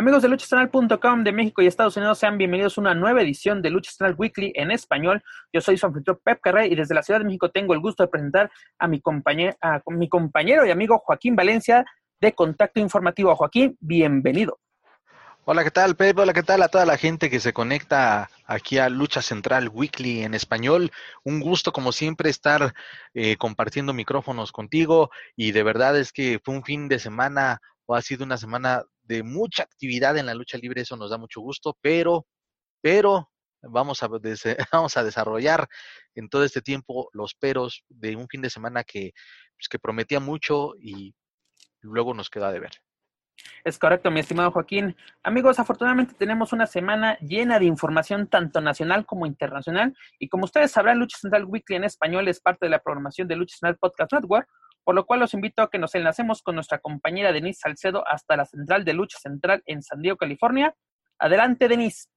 Amigos de luchacentral.com de México y Estados Unidos, sean bienvenidos a una nueva edición de Lucha Central Weekly en español. Yo soy su anfitrión Pep Carrera y desde la Ciudad de México tengo el gusto de presentar a mi, compañero, a mi compañero y amigo Joaquín Valencia de Contacto Informativo. Joaquín, bienvenido. Hola, ¿qué tal, Pep? Hola, ¿qué tal a toda la gente que se conecta aquí a Lucha Central Weekly en español? Un gusto, como siempre, estar eh, compartiendo micrófonos contigo y de verdad es que fue un fin de semana ha sido una semana de mucha actividad en la lucha libre, eso nos da mucho gusto, pero, pero vamos a, vamos a desarrollar en todo este tiempo los peros de un fin de semana que, pues, que prometía mucho y luego nos queda de ver. Es correcto, mi estimado Joaquín. Amigos, afortunadamente tenemos una semana llena de información tanto nacional como internacional. Y como ustedes sabrán, Lucha Central Weekly en español es parte de la programación de Lucha Central Podcast Network, por lo cual los invito a que nos enlacemos con nuestra compañera Denise Salcedo hasta la central de Lucha Central en San Diego, California. Adelante, Denise.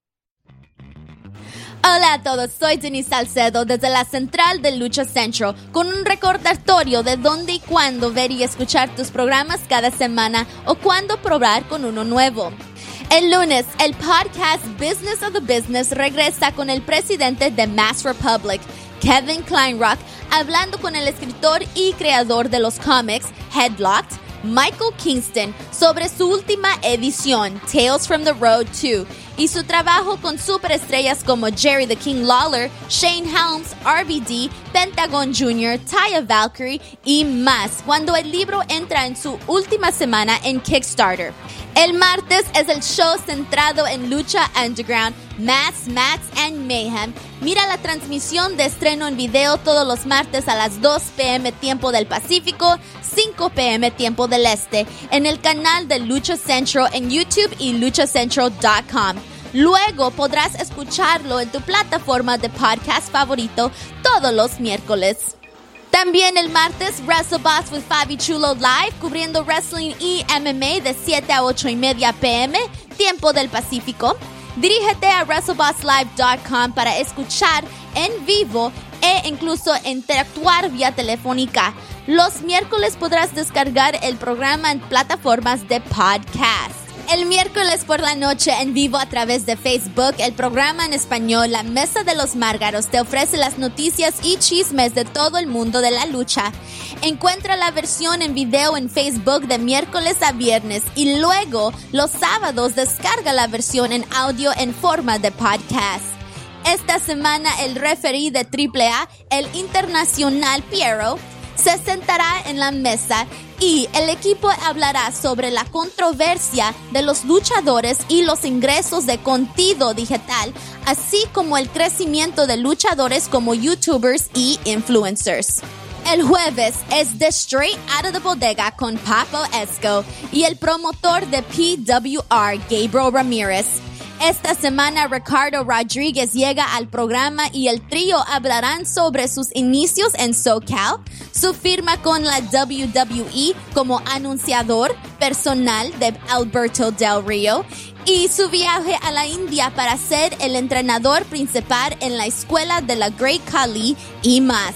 Hola a todos, soy Denise Salcedo desde la central de Lucha Central con un recordatorio de dónde y cuándo ver y escuchar tus programas cada semana o cuándo probar con uno nuevo. El lunes, el podcast Business of the Business regresa con el presidente de Mass Republic, Kevin Kleinrock, hablando con el escritor y creador de los cómics Headlocked, Michael Kingston, sobre su última edición, Tales from the Road 2 y su trabajo con superestrellas como Jerry the King Lawler, Shane Helms, RVD, Pentagon Jr., Taya Valkyrie y más cuando el libro entra en su última semana en Kickstarter. El martes es el show centrado en lucha underground, Mass, Mats and Mayhem. Mira la transmisión de estreno en video todos los martes a las 2 pm tiempo del Pacífico, 5 pm tiempo del Este, en el canal de Lucha Central en YouTube y luchacentral.com. Luego podrás escucharlo en tu plataforma de podcast favorito todos los miércoles. También el martes, WrestleBoss with Fabi Chulo Live, cubriendo wrestling y MMA de 7 a 8 y media pm, tiempo del Pacífico. Dirígete a WrestleBossLive.com para escuchar en vivo e incluso interactuar vía telefónica. Los miércoles podrás descargar el programa en plataformas de podcast. El miércoles por la noche en vivo a través de Facebook, el programa en español La Mesa de los Márgaros te ofrece las noticias y chismes de todo el mundo de la lucha. Encuentra la versión en video en Facebook de miércoles a viernes y luego los sábados descarga la versión en audio en forma de podcast. Esta semana el referee de AAA, el internacional Piero, se sentará en la mesa y el equipo hablará sobre la controversia de los luchadores y los ingresos de contenido digital, así como el crecimiento de luchadores como youtubers y influencers. El jueves es The Straight Out of the Bodega con Papo Esco y el promotor de PWR, Gabriel Ramírez. Esta semana Ricardo Rodríguez llega al programa y el trío hablarán sobre sus inicios en SoCal, su firma con la WWE como anunciador personal de Alberto Del Rio y su viaje a la India para ser el entrenador principal en la escuela de la Great Khali y más.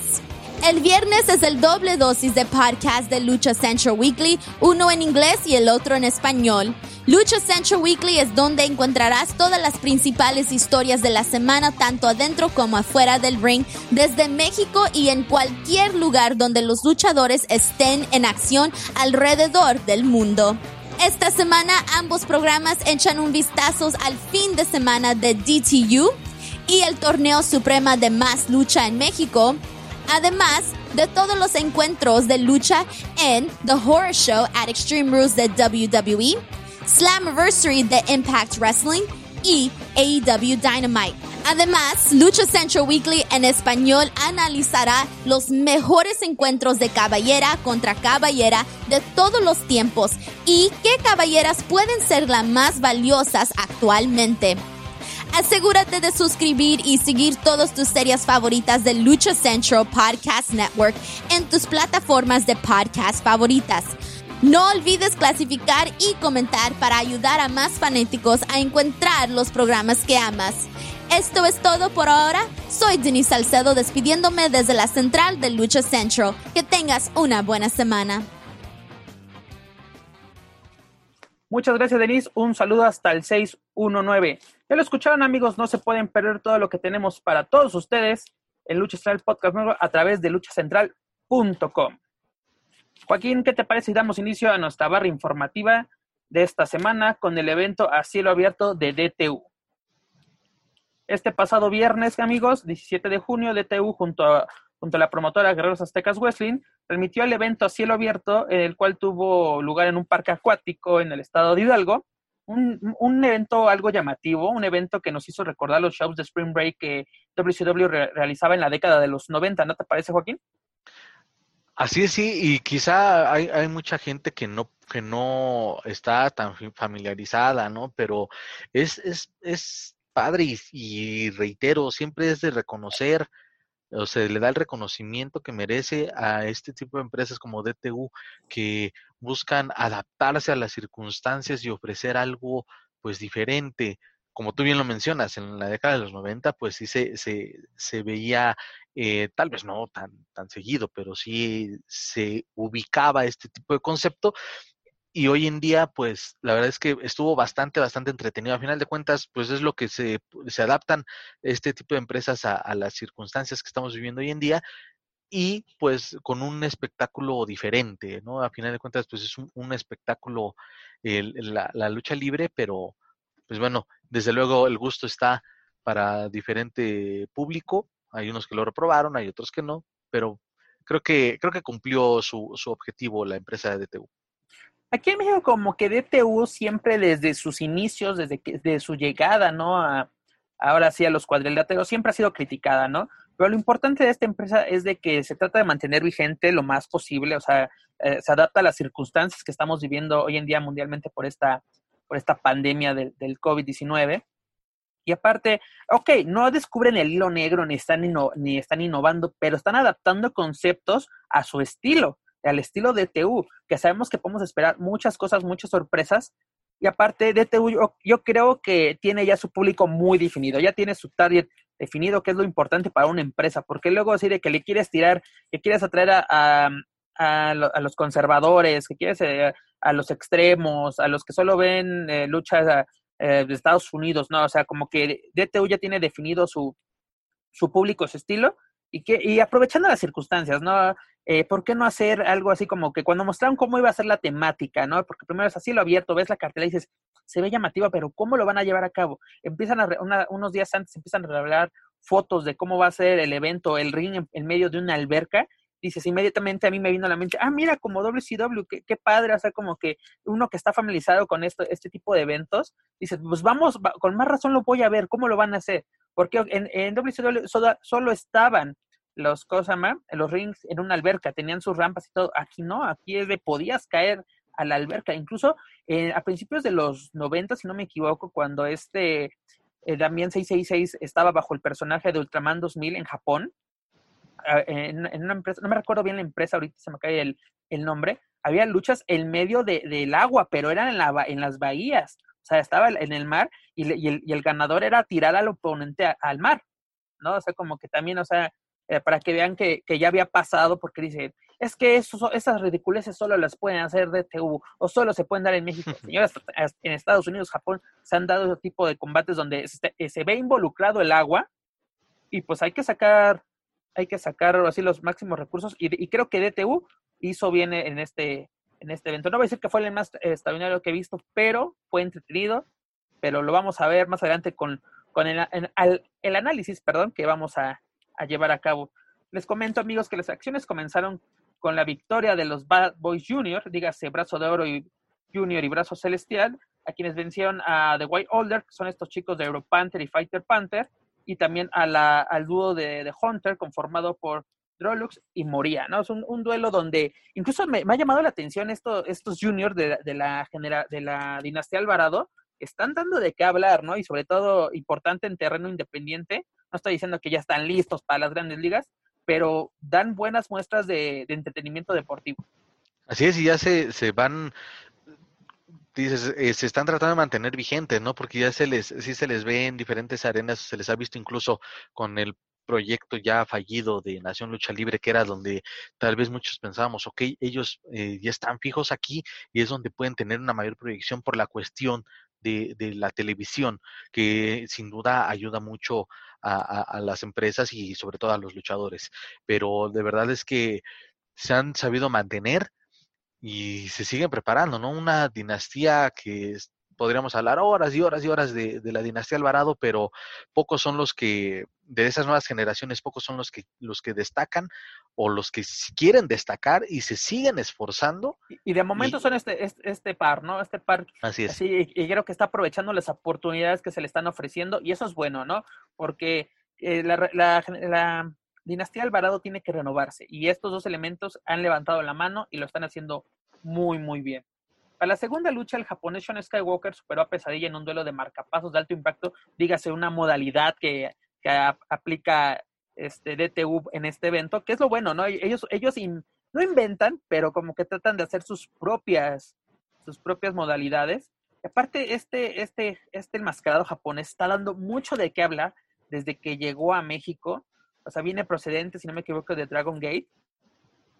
El viernes es el doble dosis de podcast de Lucha Central Weekly, uno en inglés y el otro en español. Lucha Central Weekly es donde encontrarás todas las principales historias de la semana, tanto adentro como afuera del ring, desde México y en cualquier lugar donde los luchadores estén en acción alrededor del mundo. Esta semana ambos programas echan un vistazo al fin de semana de DTU y el torneo suprema de más lucha en México, además de todos los encuentros de lucha en The Horror Show at Extreme Rules de WWE, Slammiversary de Impact Wrestling y AEW Dynamite. Además, Lucha Central Weekly en español analizará los mejores encuentros de caballera contra caballera de todos los tiempos y qué caballeras pueden ser las más valiosas actualmente. Asegúrate de suscribir y seguir todas tus series favoritas de Lucha Central Podcast Network en tus plataformas de podcast favoritas. No olvides clasificar y comentar para ayudar a más fanáticos a encontrar los programas que amas. Esto es todo por ahora. Soy Denise Salcedo despidiéndome desde la central de Lucha Central. Que tengas una buena semana. Muchas gracias, Denise. Un saludo hasta el 619. Ya lo escucharon, amigos. No se pueden perder todo lo que tenemos para todos ustedes en Lucha Central Podcast Nuevo a través de luchacentral.com. Joaquín, ¿qué te parece si damos inicio a nuestra barra informativa de esta semana con el evento a cielo abierto de DTU? Este pasado viernes, amigos, 17 de junio, DTU junto a, junto a la promotora Guerreros Aztecas Wrestling permitió el evento a cielo abierto, el cual tuvo lugar en un parque acuático en el estado de Hidalgo. Un, un, evento algo llamativo, un evento que nos hizo recordar los shows de Spring Break que WCW re realizaba en la década de los 90, ¿no te parece, Joaquín? Así es, sí, y quizá hay, hay mucha gente que no, que no está tan familiarizada, ¿no? Pero es, es, es padre y, reitero, siempre es de reconocer, o sea, le da el reconocimiento que merece a este tipo de empresas como DTU que buscan adaptarse a las circunstancias y ofrecer algo pues diferente. Como tú bien lo mencionas, en la década de los 90 pues sí se, se, se veía eh, tal vez no tan, tan seguido, pero sí se ubicaba este tipo de concepto. Y hoy en día, pues la verdad es que estuvo bastante, bastante entretenido. A final de cuentas, pues es lo que se, se adaptan este tipo de empresas a, las circunstancias que estamos viviendo hoy en día y pues con un espectáculo diferente, ¿no? A final de cuentas, pues es un, espectáculo la, lucha libre, pero pues bueno, desde luego el gusto está para diferente público hay unos que lo reprobaron, hay otros que no, pero creo que, creo que cumplió su, su objetivo la empresa de DTU. Aquí en México como que DTU siempre desde sus inicios, desde que, de su llegada, ¿no? A, ahora sí a los cuadriláteros, siempre ha sido criticada, ¿no? Pero lo importante de esta empresa es de que se trata de mantener vigente lo más posible, o sea, eh, se adapta a las circunstancias que estamos viviendo hoy en día mundialmente por esta, por esta pandemia del COVID-19. Y aparte, ok, no descubren el hilo negro ni están, ni están innovando, pero están adaptando conceptos a su estilo, al estilo de TU, que sabemos que podemos esperar muchas cosas, muchas sorpresas. Y aparte, DTU yo, yo creo que tiene ya su público muy definido, ya tiene su target definido, que es lo importante para una empresa, porque luego decir de que le quieres tirar, que quieres atraer a, a, a, a los conservadores, que quieres eh, a los extremos, a los que solo ven eh, luchas eh, de Estados Unidos, ¿no? O sea, como que DTU ya tiene definido su, su público, su estilo, y, que, y aprovechando las circunstancias, ¿no? Eh, ¿Por qué no hacer algo así como que cuando mostraron cómo iba a ser la temática, ¿no? Porque primero es así lo abierto, ves la cartela y dices, se ve llamativa, pero ¿cómo lo van a llevar a cabo? Empiezan a, una, unos días antes empiezan a revelar fotos de cómo va a ser el evento, el ring en, en medio de una alberca, dices, inmediatamente a mí me vino a la mente, ah, mira, como WCW, qué, qué padre, o sea, como que uno que está familiarizado con esto, este tipo de eventos, dices, pues vamos, va, con más razón lo voy a ver, ¿cómo lo van a hacer? Porque en, en WCW solo, solo estaban los Cosama, los rings en una alberca, tenían sus rampas y todo, aquí no, aquí es de podías caer a la alberca, incluso eh, a principios de los 90, si no me equivoco, cuando este eh, también 666 estaba bajo el personaje de Ultraman 2000 en Japón, en, en, una empresa, no me recuerdo bien la empresa, ahorita se me cae el, el nombre, había luchas en medio de, del agua, pero eran en, la, en las bahías, o sea, estaba en el mar y, y, el, y el, ganador era tirar al oponente a, al mar, ¿no? O sea, como que también, o sea, eh, para que vean que, que, ya había pasado, porque dice, es que eso, esas ridiculeces solo las pueden hacer DTU o solo se pueden dar en México. Señoras, en Estados Unidos, Japón, se han dado ese tipo de combates donde se, se ve involucrado el agua y pues hay que sacar hay que sacar así los máximos recursos y, creo que DTU hizo bien en este, en este evento. No voy a decir que fue el más extraordinario que he visto, pero fue entretenido, pero lo vamos a ver más adelante con, con el, el, análisis perdón, que vamos a, a, llevar a cabo. Les comento, amigos, que las acciones comenzaron con la victoria de los Bad Boys Junior, dígase Brazo de Oro y Junior y Brazo Celestial, a quienes vencieron a The White Older, que son estos chicos de Euro Panther y Fighter Panther, y también a la, al dúo de, Hunter conformado por Drolux y Moria, ¿no? Es un, duelo donde incluso me, ha llamado la atención esto, estos juniors de la dinastía Alvarado, están dando de qué hablar, ¿no? Y sobre todo importante en terreno independiente. No estoy diciendo que ya están listos para las grandes ligas, pero dan buenas muestras de, de entretenimiento deportivo. Así es, y ya se, se van, dices, eh, se están tratando de mantener vigentes, ¿no? Porque ya se les, sí se les ve en diferentes arenas, se les ha visto incluso con el proyecto ya fallido de Nación Lucha Libre, que era donde tal vez muchos pensábamos, ok, ellos eh, ya están fijos aquí y es donde pueden tener una mayor proyección por la cuestión de, de la televisión, que sin duda ayuda mucho a, a, las empresas y sobre todo a los luchadores. Pero de verdad es que se han sabido mantener y se siguen preparando, ¿no? Una dinastía que podríamos hablar horas y horas y horas de, de, la dinastía Alvarado, pero pocos son los que, de esas nuevas generaciones, pocos son los que, los que destacan o los que quieren destacar y se siguen esforzando. Y, de momento y, son este, este, este, par, ¿no? Este par. Así es. Así, y creo que está aprovechando las oportunidades que se le están ofreciendo y eso es bueno, ¿no? Porque eh, la, la, la Dinastía Alvarado tiene que renovarse y estos dos elementos han levantado la mano y lo están haciendo muy, muy bien. Para la segunda lucha, el japonés Sean Skywalker superó a Pesadilla en un duelo de marcapasos de alto impacto, dígase una modalidad que, que aplica este DTU en este evento, que es lo bueno, ¿no? Ellos, ellos no inventan, pero como que tratan de hacer sus propias, sus propias modalidades. Aparte, este, este, este enmascarado japonés está dando mucho de qué hablar desde que llegó a México o sea, viene procedente, si no me equivoco, de Dragon Gate.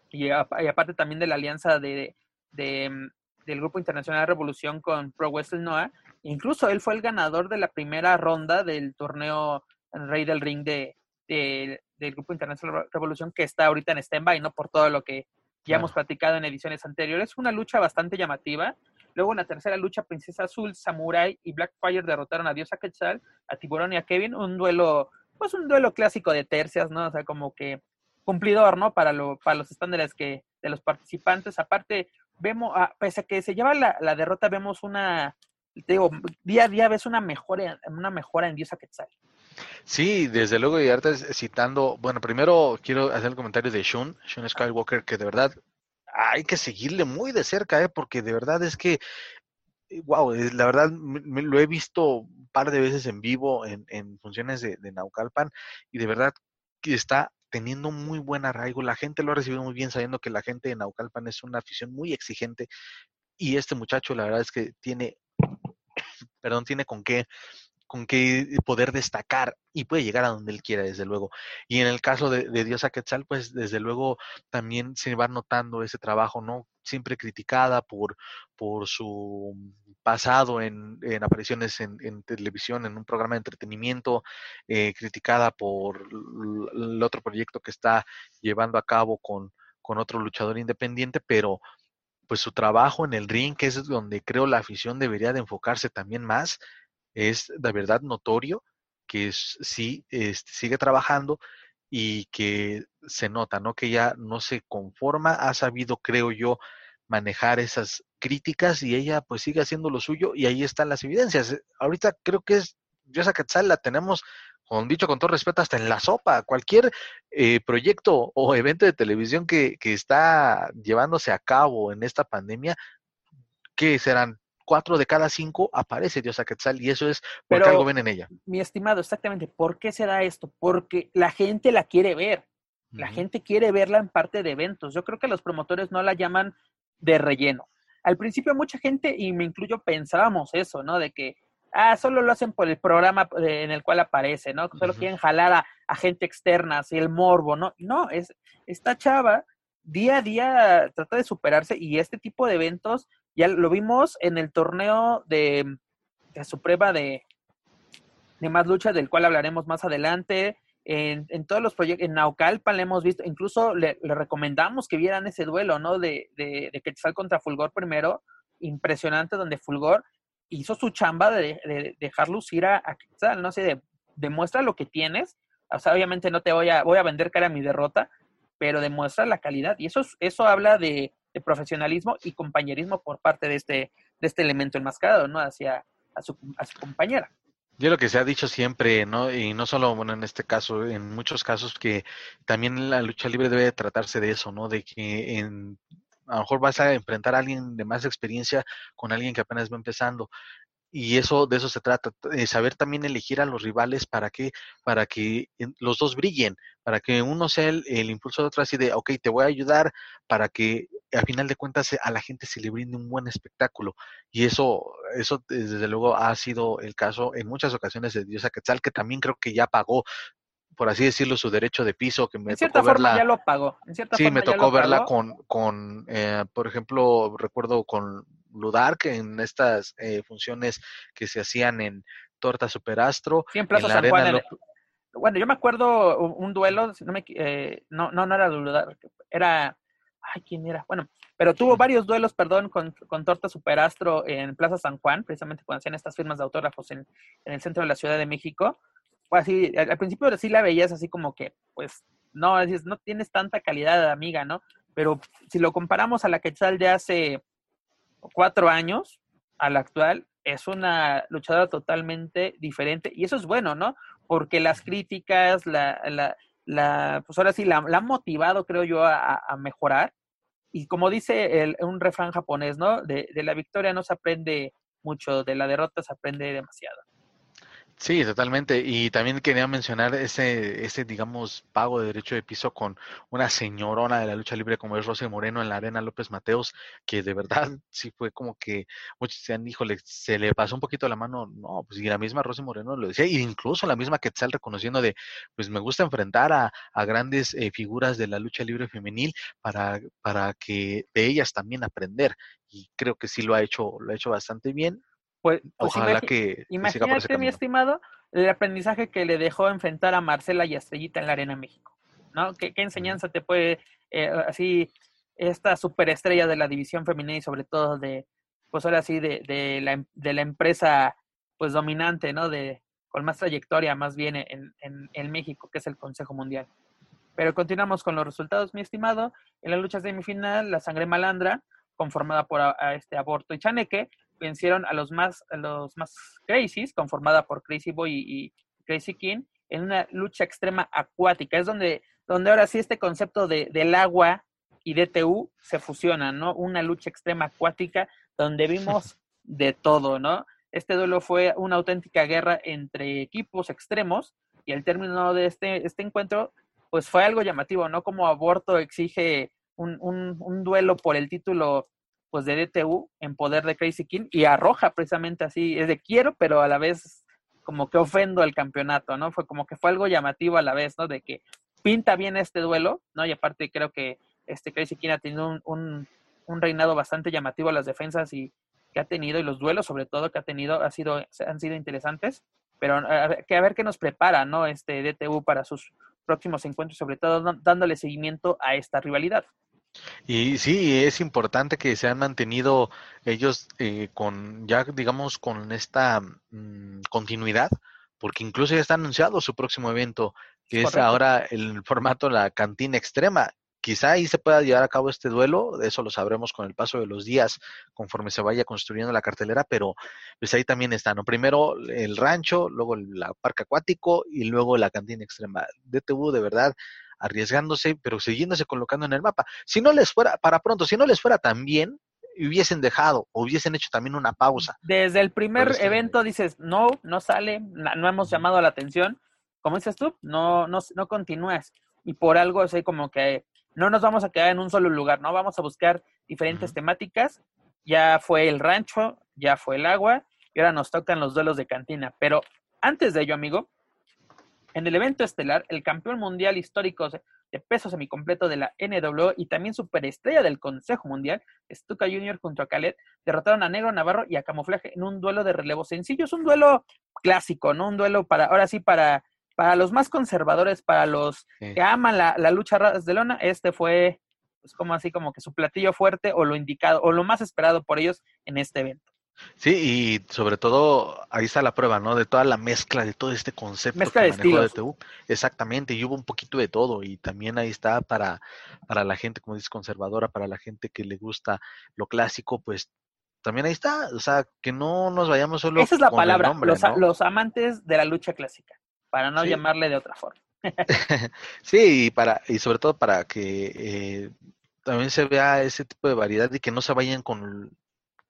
Y, y aparte también de la alianza de, de, mm, del Grupo Internacional de Revolución con Pro Wrestling Noah. Incluso él fue el ganador de la primera ronda del torneo Rey del Ring de, de del Grupo Internacional de Revolución, que está ahorita en stand-by, ¿no? Por todo lo que ya hemos platicado en ediciones anteriores. Una lucha bastante llamativa. Luego en la tercera lucha, Princesa Azul, Samurai y Blackfire derrotaron a Diosa Quetzal, a Tiburón y a Kevin. Un duelo pues un duelo clásico de tercias, ¿no? O sea, como que cumplidor, ¿no? Para, lo, para los estándares que, de los participantes. Aparte, vemos, ah, pese a que se lleva la, la, derrota, vemos una, te digo, día a día ves una mejora, una mejora en Diosa Quetzal. Sí, desde luego, y ahorita citando, bueno, primero quiero hacer el comentario de Shun, Shun Skywalker, que de verdad hay que seguirle muy de cerca, ¿eh? porque de verdad es que wow, la verdad me, lo he visto un par de veces en vivo en, en funciones de, Naucalpan y de verdad que está teniendo muy buen arraigo. La gente lo ha recibido muy bien sabiendo que la gente de Naucalpan es una afición muy exigente y este muchacho la verdad es que tiene, perdón, tiene con qué con qué poder destacar y puede llegar a donde él quiera, desde luego. Y en el caso de, de Diosa Quetzal, pues desde luego también se va notando ese trabajo, ¿no? Siempre criticada por, por su pasado en, en apariciones en, televisión, en un programa de entretenimiento, eh, criticada por el otro proyecto que está llevando a cabo con, con otro luchador independiente, pero pues su trabajo en el ring, que es donde creo la afición debería de enfocarse también más, es de verdad notorio que sí este, sigue trabajando y que se nota, ¿no? Que ella no se conforma, ha sabido, creo yo, manejar esas críticas y ella pues sigue haciendo lo suyo y ahí están las evidencias. Ahorita creo que es, yo esa Quetzal la tenemos, con dicho con todo respeto, hasta en la sopa. Cualquier eh, proyecto o evento de televisión que, que está llevándose a cabo en esta pandemia, que serán cuatro de cada cinco aparece Diosa Quetzal y eso es porque Pero, algo ven en ella. Mi estimado, exactamente, ¿por qué se da esto? Porque la gente la quiere ver. La uh -huh. gente quiere verla en parte de eventos. Yo creo que los promotores no la llaman de relleno. Al principio mucha gente, y me incluyo, pensábamos eso, ¿no? De que, ah, solo lo hacen por el programa en el cual aparece, ¿no? Solo uh -huh. quieren jalar a, a, gente externa, así el morbo, ¿no? No, es esta chava día a día trata de superarse y este tipo de eventos ya lo vimos en el torneo de, de su prueba de, de más lucha, del cual hablaremos más adelante. En, todos los proyectos, en Naucalpan le hemos visto, incluso le, recomendamos que vieran ese duelo, ¿no? De, de, de Quetzal contra Fulgor primero, impresionante, donde Fulgor hizo su chamba de, de dejar lucir a, a, Quetzal, no sé, demuestra lo que tienes. O sea, obviamente no te voy a, voy a vender cara a mi derrota, pero demuestra la calidad. Y eso, eso habla de, de profesionalismo y compañerismo por parte de este, de este elemento enmascarado, ¿no? Hacia a su, a su compañera. Yo lo que se ha dicho siempre, ¿no? Y no solo, bueno, en este caso, en muchos casos que también la lucha libre debe tratarse de eso, ¿no? De que en, a lo mejor vas a enfrentar a alguien de más experiencia con alguien que apenas va empezando. Y eso, de eso se trata, saber también elegir a los rivales para que, para que los dos brillen, para que uno sea el, el impulso de otro así de, ok, te voy a ayudar para que a final de cuentas a la gente se le brinde un buen espectáculo. Y eso, eso desde luego ha sido el caso en muchas ocasiones de Diosa Quetzal, que también creo que ya pagó por así decirlo, su derecho de piso, que me en cierta forma ya lo pagó. sí, me tocó verla con, con eh, por ejemplo, recuerdo con Ludar, que en estas eh, funciones que se hacían en Torta Superastro. Sí, en Plaza San Juan. Bueno, yo me acuerdo un duelo, no, me, eh, no, no, no era Ludar, era, ay, ¿quién era? Bueno, pero tuvo varios duelos, perdón, con, con Torta Superastro en Plaza San Juan, precisamente cuando hacían estas firmas de autógrafos en, en el centro de la Ciudad de México pues así, al, principio sí la veías así como que, pues, no, no tienes tanta calidad de amiga, ¿no? Pero si lo comparamos a la Quetzal de hace cuatro años, a la actual, es una luchadora totalmente diferente. Y eso es bueno, ¿no? Porque las críticas, la, la, la pues ahora sí, la, han motivado, creo yo, a, a mejorar. Y como dice el, un refrán japonés, ¿no? De, de la victoria no se aprende mucho, de la derrota se aprende demasiado. Sí, totalmente. Y también quería mencionar ese, ese, digamos, pago de derecho de piso con una señorona de la lucha libre como es Rosy Moreno en la Arena López Mateos, que de verdad sí fue como que muchos decían, híjole, se le pasó un poquito la mano. No, pues y la misma Rosy Moreno lo decía, y incluso la misma Quetzal reconociendo de, pues me gusta enfrentar a, a grandes eh, figuras de la lucha libre femenil para, para que de ellas también aprender. Y creo que sí lo ha hecho, lo ha hecho bastante bien pues, pues Ojalá que imagínate, mi estimado, el aprendizaje que le dejó enfrentar a Marcela y a Estrellita en la Arena México, ¿no? ¿Qué, enseñanza te puede, eh, así, esta superestrella de la división femenina y sobre todo de, pues ahora sí, de, de, la, de la empresa, pues dominante, ¿no? De, con más trayectoria más bien en, en, en México, que es el Consejo Mundial. Pero continuamos con los resultados, mi estimado. En la lucha semifinal, la sangre malandra, conformada por este Aborto y Chaneque, vencieron a los más, a los más crazies, conformada por Crazy Boy y, Crazy King, en una lucha extrema acuática. Es donde, donde ahora sí este concepto de, del agua y DTU se fusionan, ¿no? Una lucha extrema acuática donde vimos de todo, ¿no? Este duelo fue una auténtica guerra entre equipos extremos y el término de este, este encuentro, pues fue algo llamativo, ¿no? Como aborto exige un, un, un duelo por el título pues de DTU en poder de Crazy King y arroja precisamente así, es de quiero, pero a la vez como que ofendo al campeonato, ¿no? Fue como que fue algo llamativo a la vez, ¿no? De que pinta bien este duelo, ¿no? Y aparte creo que este Crazy King ha tenido un, un, reinado bastante llamativo a las defensas y que ha tenido, y los duelos sobre todo que ha tenido, ha sido, han sido interesantes, pero que a ver qué nos prepara, ¿no? Este DTU para sus próximos encuentros, sobre todo dándole seguimiento a esta rivalidad. Y sí, es importante que se han mantenido ellos eh, con, ya digamos, con esta mm, continuidad, porque incluso ya está anunciado su próximo evento, que es, ahora el formato la cantina extrema. Quizá ahí se pueda llevar a cabo este duelo, eso lo sabremos con el paso de los días conforme se vaya construyendo la cartelera, pero pues ahí también está, ¿no? Primero el rancho, luego el parque acuático y luego la cantina extrema. DTV de verdad arriesgándose, pero siguiéndose colocando en el mapa. Si no les fuera, para pronto, si no les fuera tan bien, hubiesen dejado o hubiesen hecho también una pausa. Desde el primer evento dices, no, no sale, no hemos llamado la atención. Como dices tú, no, no, no continúas. Y por algo, así como que no nos vamos a quedar en un solo lugar, ¿no? Vamos a buscar diferentes temáticas. Ya fue el rancho, ya fue el agua, y ahora nos tocan los duelos de cantina. Pero antes de ello, amigo, en el evento estelar, el campeón mundial histórico de peso semicompleto de la NWO y también superestrella del Consejo Mundial, Stuka Jr. junto a Khaled, derrotaron a Negro Navarro y a Camuflaje en un duelo de relevo sencillo. Es un duelo clásico, ¿no? Un duelo para, ahora sí, para, para los más conservadores, para los que aman la, la lucha de lona. Este fue, pues, como así, como que su platillo fuerte o lo indicado, o lo más esperado por ellos en este evento. Sí, y sobre todo ahí está la prueba, ¿no? De toda la mezcla de todo este concepto mezcla que manejó de TU. Exactamente, y hubo un poquito de todo y también ahí está para, para la gente, como dices, conservadora, para la gente que le gusta lo clásico, pues también ahí está, o sea, que no nos vayamos solo Esa es la palabra, los, los, amantes de la lucha clásica, para no llamarle de otra forma. sí, y, para, y sobre todo para que eh, también se vea ese tipo de variedad y que no se vayan con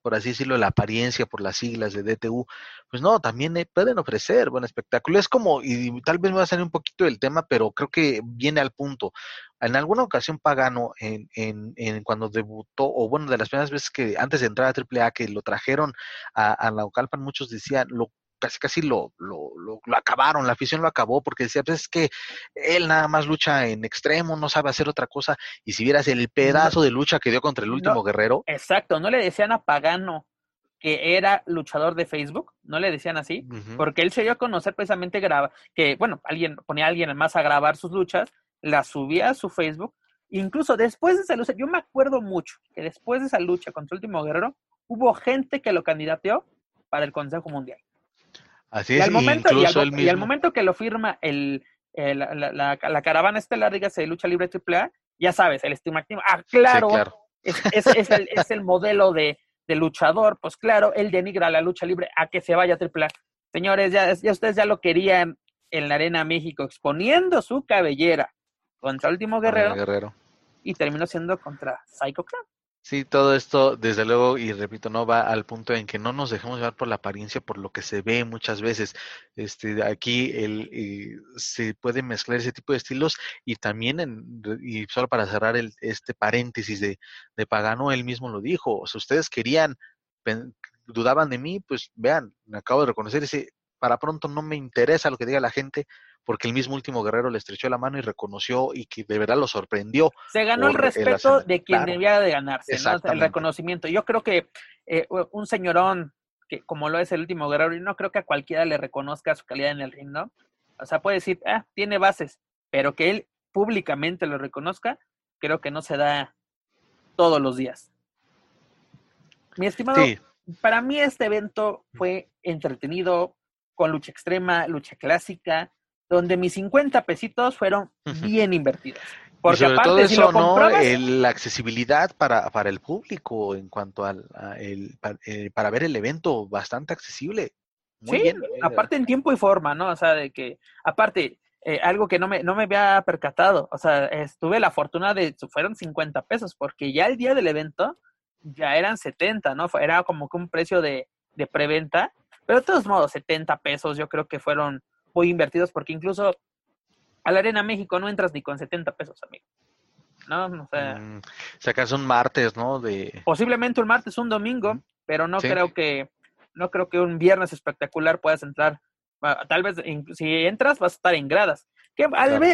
por así decirlo, la apariencia por las siglas de DTU, pues no, también eh, pueden ofrecer buen espectáculo. Es como, y tal vez me va a salir un poquito del tema, pero creo que viene al punto. En alguna ocasión Pagano, en, en, cuando debutó, o bueno, de las primeras veces que antes de entrar a AAA, que lo trajeron a, a Naucalpan, muchos decían, lo casi casi lo, lo, lo, acabaron, la afición lo acabó porque decía, pues es que él nada más lucha en extremo, no sabe hacer otra cosa, y si vieras el pedazo de lucha que dio contra el último guerrero. Exacto, no le decían a Pagano que era luchador de Facebook, no le decían así, porque él se dio a conocer precisamente graba, que, bueno, alguien ponía a alguien más a grabar sus luchas, las subía a su Facebook, incluso después de esa lucha, yo me acuerdo mucho que después de esa lucha contra el último guerrero, hubo gente que lo candidateó para el Consejo Mundial. Así es, y al momento, y al, momento que lo firma el, la, caravana estelar, dígase, de lucha libre AAA, ya sabes, el estigmatismo. Ah, claro, Es, es, el, es, el, modelo de, de, luchador, pues claro, él denigra la lucha libre a que se vaya a AAA. Señores, ya, ya ustedes ya lo querían en la Arena México, exponiendo su cabellera contra Último Guerrero, Guerrero. y terminó siendo contra Psycho Clown. Sí, todo esto, desde luego, y repito, no va al punto en que no nos dejemos llevar por la apariencia, por lo que se ve muchas veces. Este, aquí el, eh, se puede mezclar ese tipo de estilos y también, en, y solo para cerrar el, este paréntesis de, de Pagano, él mismo lo dijo. si ustedes querían, dudaban de mí, pues vean, me acabo de reconocer ese, para pronto no me interesa lo que diga la gente, porque el mismo último guerrero le estrechó la mano y reconoció y que de verdad lo sorprendió. Se ganó el respeto de quien debía de ganarse, ¿no? el reconocimiento. Yo creo que eh, un señorón que como lo es el último guerrero, y no creo que a cualquiera le reconozca su calidad en el ring, ¿no? O sea, puede decir, ah, tiene bases, pero que él públicamente lo reconozca, creo que no se da todos los días. Mi estimado, para mí este evento fue entretenido, con lucha extrema, lucha clásica, donde mis 50 pesitos fueron bien invertidos. Porque y sobre todo eso, ¿no? la accesibilidad para, para el público en cuanto al el, eh, para, ver el evento, bastante accesible. Muy sí, bien. aparte en tiempo y forma, ¿no? O sea, de que, aparte, eh, algo que no me, no me había percatado, o sea, estuve la fortuna de, fueron 50 pesos, porque ya el día del evento ya eran 70, ¿no? Era como que un precio de, de preventa, pero de todos modos, 70 pesos yo creo que fueron muy invertidos porque incluso a la Arena México no entras ni con 70 pesos, amigo. ¿No? O sea, mm, sacas un martes, ¿no? De... Posiblemente un martes, un domingo, pero no creo que no creo que un viernes espectacular puedas entrar. Ah, tal vez si entras vas a estar en gradas. Que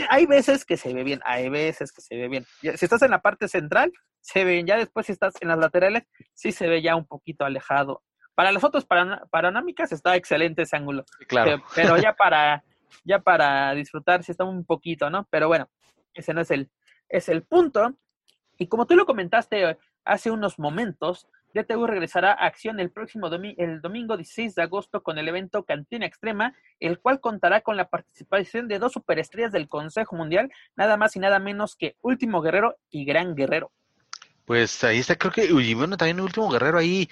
hay veces que se ve bien, hay veces que se ve bien. Si estás en la parte central, se ve bien. Ya después si estás en las laterales, sí se ve ya un poquito alejado para las fotos panorámicas está excelente ese ángulo. Claro. Pero, ya para ya para disfrutar sí está un poquito, ¿no? Pero bueno, ese no es el es el punto. Y como tú lo comentaste hace unos momentos, DTU regresará a acción el próximo el domingo 16 de agosto con el evento Cantina Extrema, el cual contará con la participación de dos superestrellas del Consejo Mundial, nada más y nada menos que Último Guerrero y Gran Guerrero. Pues ahí está, creo que, y bueno, también Último Guerrero ahí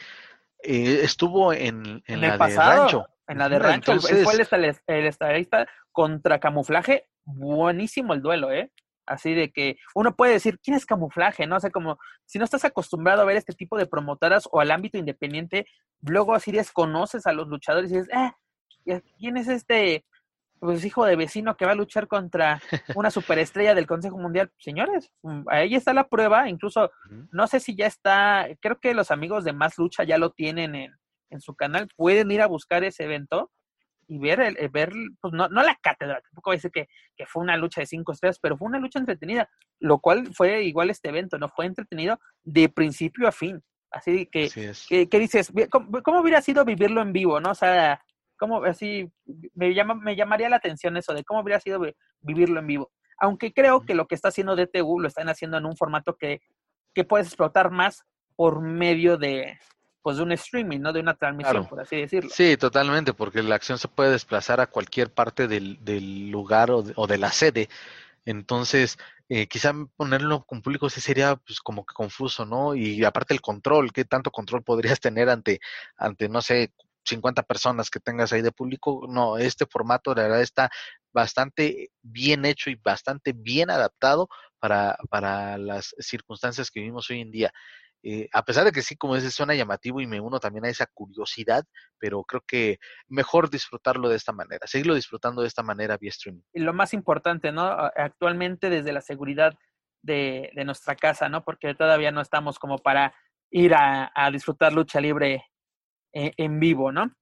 eh, estuvo en, en, la de rancho. En la de rancho, Entonces... fue el, el estadista contra camuflaje. Buenísimo el duelo, ¿eh? Así de que uno puede decir, ¿quién es camuflaje? No o sé, como si no estás acostumbrado a ver este tipo de promotoras o al ámbito independiente, luego así desconoces a los luchadores y dices, eh, ¿quién es este pues hijo de vecino que va a luchar contra una superestrella del Consejo Mundial. Señores, mm, ahí está la prueba, incluso no sé si ya está, creo que los amigos de Más Lucha ya lo tienen en, en su canal, pueden ir a buscar ese evento y ver, el, ver pues no, no la cátedra, tampoco voy a decir que, que, fue una lucha de cinco estrellas, pero fue una lucha entretenida, lo cual fue igual este evento, ¿no? Fue entretenido de principio a fin. Así que, que, dices, ¿cómo, ¿cómo, hubiera sido vivirlo en vivo, no? O sea, cómo así me llama me llamaría la atención eso de cómo habría sido vivirlo en vivo. Aunque creo que lo que está haciendo DTU lo están haciendo en un formato que, que puedes explotar más por medio de pues de un streaming, ¿no? De una transmisión, por así decirlo. Sí, totalmente, porque la acción se puede desplazar a cualquier parte del, del lugar o de, o de, la sede. Entonces, eh, quizá ponerlo con público sí sería pues como que confuso, ¿no? Y aparte el control, ¿qué tanto control podrías tener ante, ante no sé, 50 personas que tengas ahí de público. No, este formato de verdad está bastante bien hecho y bastante bien adaptado para, para las circunstancias que vivimos hoy en día. eh, a pesar de que sí, como dices, suena llamativo y me uno también a esa curiosidad, pero creo que mejor disfrutarlo de esta manera, seguirlo disfrutando de esta manera vía streaming. Y lo más importante, ¿no? Actualmente desde la seguridad de, nuestra casa, ¿no? Porque todavía no estamos como para ir a, disfrutar lucha libre en, en, vivo, ¿no?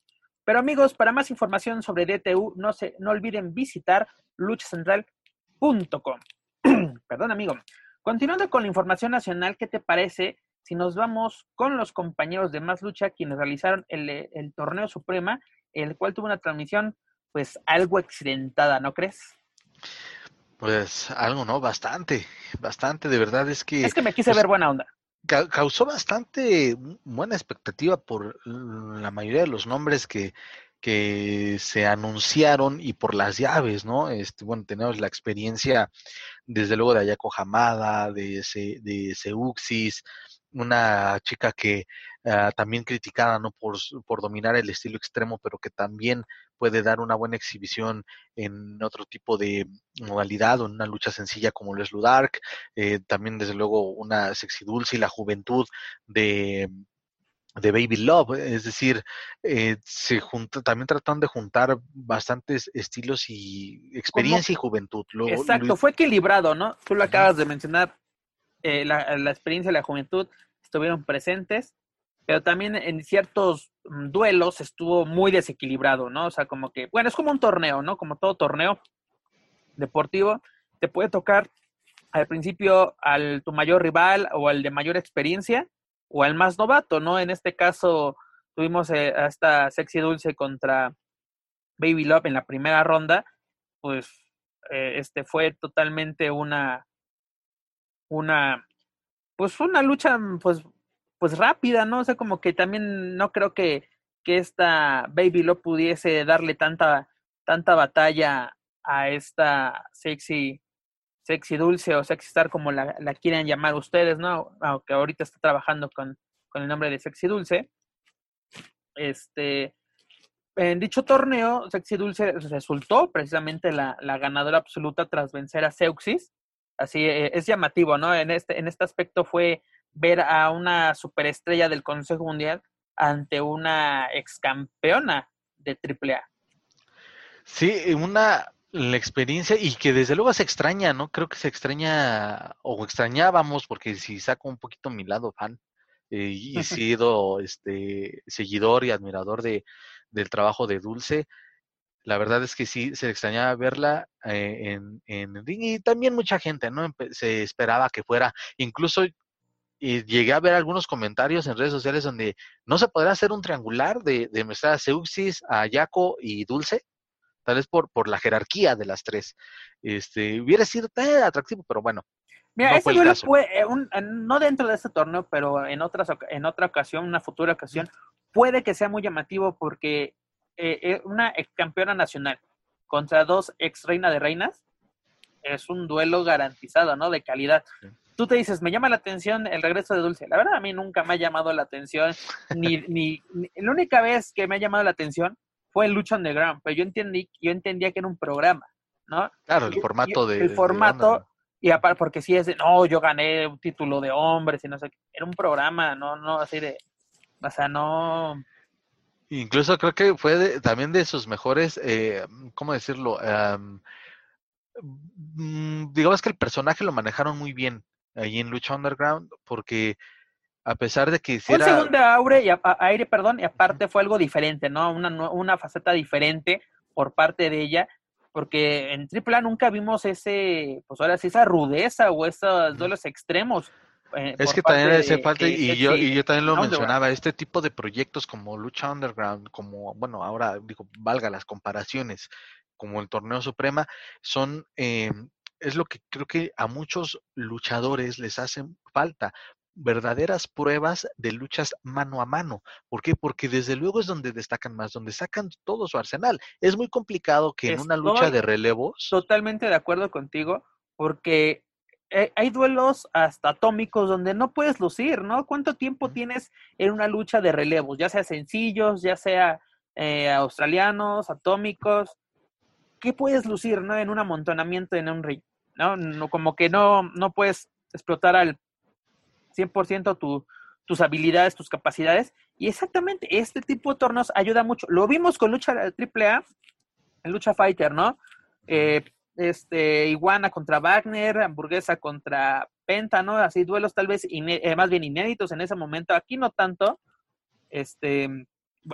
Pero amigos, para más información sobre DTU, no, se, no olviden visitar luchacentral.com. Perdón, amigo. Continuando con la información nacional, ¿qué te parece si nos vamos con los compañeros de Más Lucha, quienes realizaron el, torneo Suprema, el cual tuvo una transmisión, pues, algo accidentada, ¿no crees? Pues algo, ¿no? Bastante, bastante, de verdad es que... Es que me quise pues, ver buena onda. Causó bastante buena expectativa por la mayoría de los nombres que, que se anunciaron y por las llaves, ¿no? Este, bueno, tenemos la experiencia desde luego de Ayako Hamada, de, de Seuxis, una chica que ah, también criticada no por, por dominar el estilo extremo, pero que también puede dar una buena exhibición en otro tipo de modalidad o en una lucha sencilla como lo es Ludark, eh, también desde luego una sexy dulce y la juventud de de Baby Love, es decir, eh, se junta, también tratan de juntar bastantes estilos y experiencia y juventud. Exacto, fue equilibrado, ¿no? Tú lo acabas de mencionar, eh, la, experiencia y la juventud estuvieron presentes, pero también en ciertos mm, duelos estuvo muy desequilibrado, ¿no? O sea, como que, bueno, es como un torneo, ¿no? Como todo torneo deportivo, te puede tocar al principio al tu mayor rival o al de mayor experiencia o al más novato, ¿no? En este caso tuvimos eh, a esta sexy dulce contra Baby Love en la primera ronda, pues eh, este fue totalmente una una pues una lucha pues pues rápida, ¿no? O sea, como que también no creo que, que esta Baby Love pudiese darle tanta tanta batalla a esta sexy Sexy Dulce o Sexy Star, como la, la llamar ustedes, ¿no? Aunque ahorita está trabajando con, con el nombre de Sexy Dulce. Este, en dicho torneo, Sexy Dulce resultó precisamente la, la ganadora absoluta tras vencer a Seuxis. Así eh, es llamativo, ¿no? En este, en este aspecto fue ver a una superestrella del Consejo Mundial ante una ex campeona de AAA. Sí, una la experiencia y que desde luego se extraña, ¿no? Creo que se extraña o extrañábamos porque si saco un poquito mi lado fan eh, y he sido este seguidor y admirador de del trabajo de Dulce, la verdad es que sí se extrañaba verla eh, en, en y también mucha gente, ¿no? Se esperaba que fuera, incluso y llegué a ver algunos comentarios en redes sociales donde no se podrá hacer un triangular de, de a Seuxis, Ayako y Dulce tal vez por, por la jerarquía de las tres. Este, hubiera sido tan atractivo, pero bueno. Mira, ese duelo fue, eh, un, no dentro de este torneo, pero en, otras, en otra ocasión, una futura ocasión, puede que sea muy llamativo porque eh, eh, una ex campeona nacional contra dos ex reina de reinas es un duelo garantizado, ¿no? De calidad. Tú te dices, me llama la atención el regreso de Dulce. La verdad, a mí nunca me ha llamado la atención, ni, ni, ni la única vez que me ha llamado la atención fue el Lucha Underground, pero yo entendí, yo entendía que era un programa, ¿no? Claro, el formato de. El formato, y aparte, porque si es de, no, yo gané un título de hombres y no sé, era un programa, no, no, así de, o sea, no. Incluso creo que fue también de sus mejores, eh, ¿cómo decirlo? Mm, digamos que el personaje lo manejaron muy bien ahí en Lucha Underground, porque a pesar de que hiciera... Un segundo aire, y aire, perdón, y aparte fue algo diferente, ¿no? Una, una faceta diferente por parte de ella, porque en AAA nunca vimos ese, pues ahora sí, esa rudeza o esos duelos extremos. Eh, es que también hace falta, y yo, y yo también lo mencionaba, este tipo de proyectos como Lucha Underground, como, bueno, ahora digo, valga las comparaciones, como el Torneo Suprema, son... Eh, es lo que creo que a muchos luchadores les hace falta, verdaderas pruebas de luchas mano a mano. ¿Por qué? Porque desde luego es donde destacan más, donde sacan todo su arsenal. Es muy complicado que en una lucha de relevos. Totalmente de acuerdo contigo, porque hay duelos hasta atómicos donde no puedes lucir, ¿no? ¿Cuánto tiempo tienes en una lucha de relevos? Ya sea sencillos, ya sea eh, australianos, atómicos. ¿Qué puedes lucir, no? En un amontonamiento en un ring, ¿no? no como que no, no puedes explotar al 100% tu, tus habilidades, tus capacidades. Y exactamente, este tipo de torneos ayuda mucho. Lo vimos con lucha AAA, en lucha fighter, ¿no? Eh, este, Iguana contra Wagner, Hamburguesa contra Penta, ¿no? Así duelos tal vez eh, más bien inéditos en ese momento. Aquí no tanto. Este,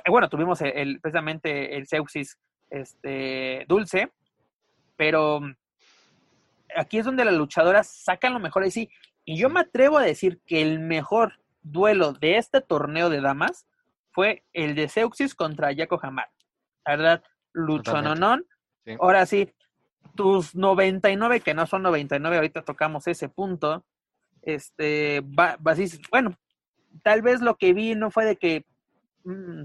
bueno, tuvimos el, precisamente el Seuxis este, dulce, pero aquí es donde las luchadoras sacan lo mejor de sí. Y yo me atrevo a decir que el mejor duelo de este torneo de damas fue el de Seuxis contra Jaco Hamad. La verdad, luchononón. Sí. Ahora sí, tus 99, que no son 99, ahorita tocamos ese punto. Este, va, va bueno, tal vez lo que vi no fue de que. Mmm,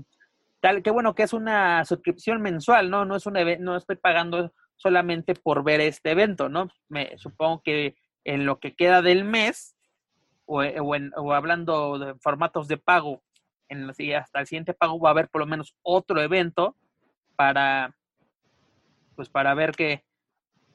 tal, que bueno que es una suscripción mensual, ¿no? No es un no estoy pagando solamente por ver este evento, ¿no? Me supongo que en lo que queda del mes, o, o, hablando de formatos de pago, en los, hasta el siguiente pago va a haber por lo menos otro evento para, pues para ver qué,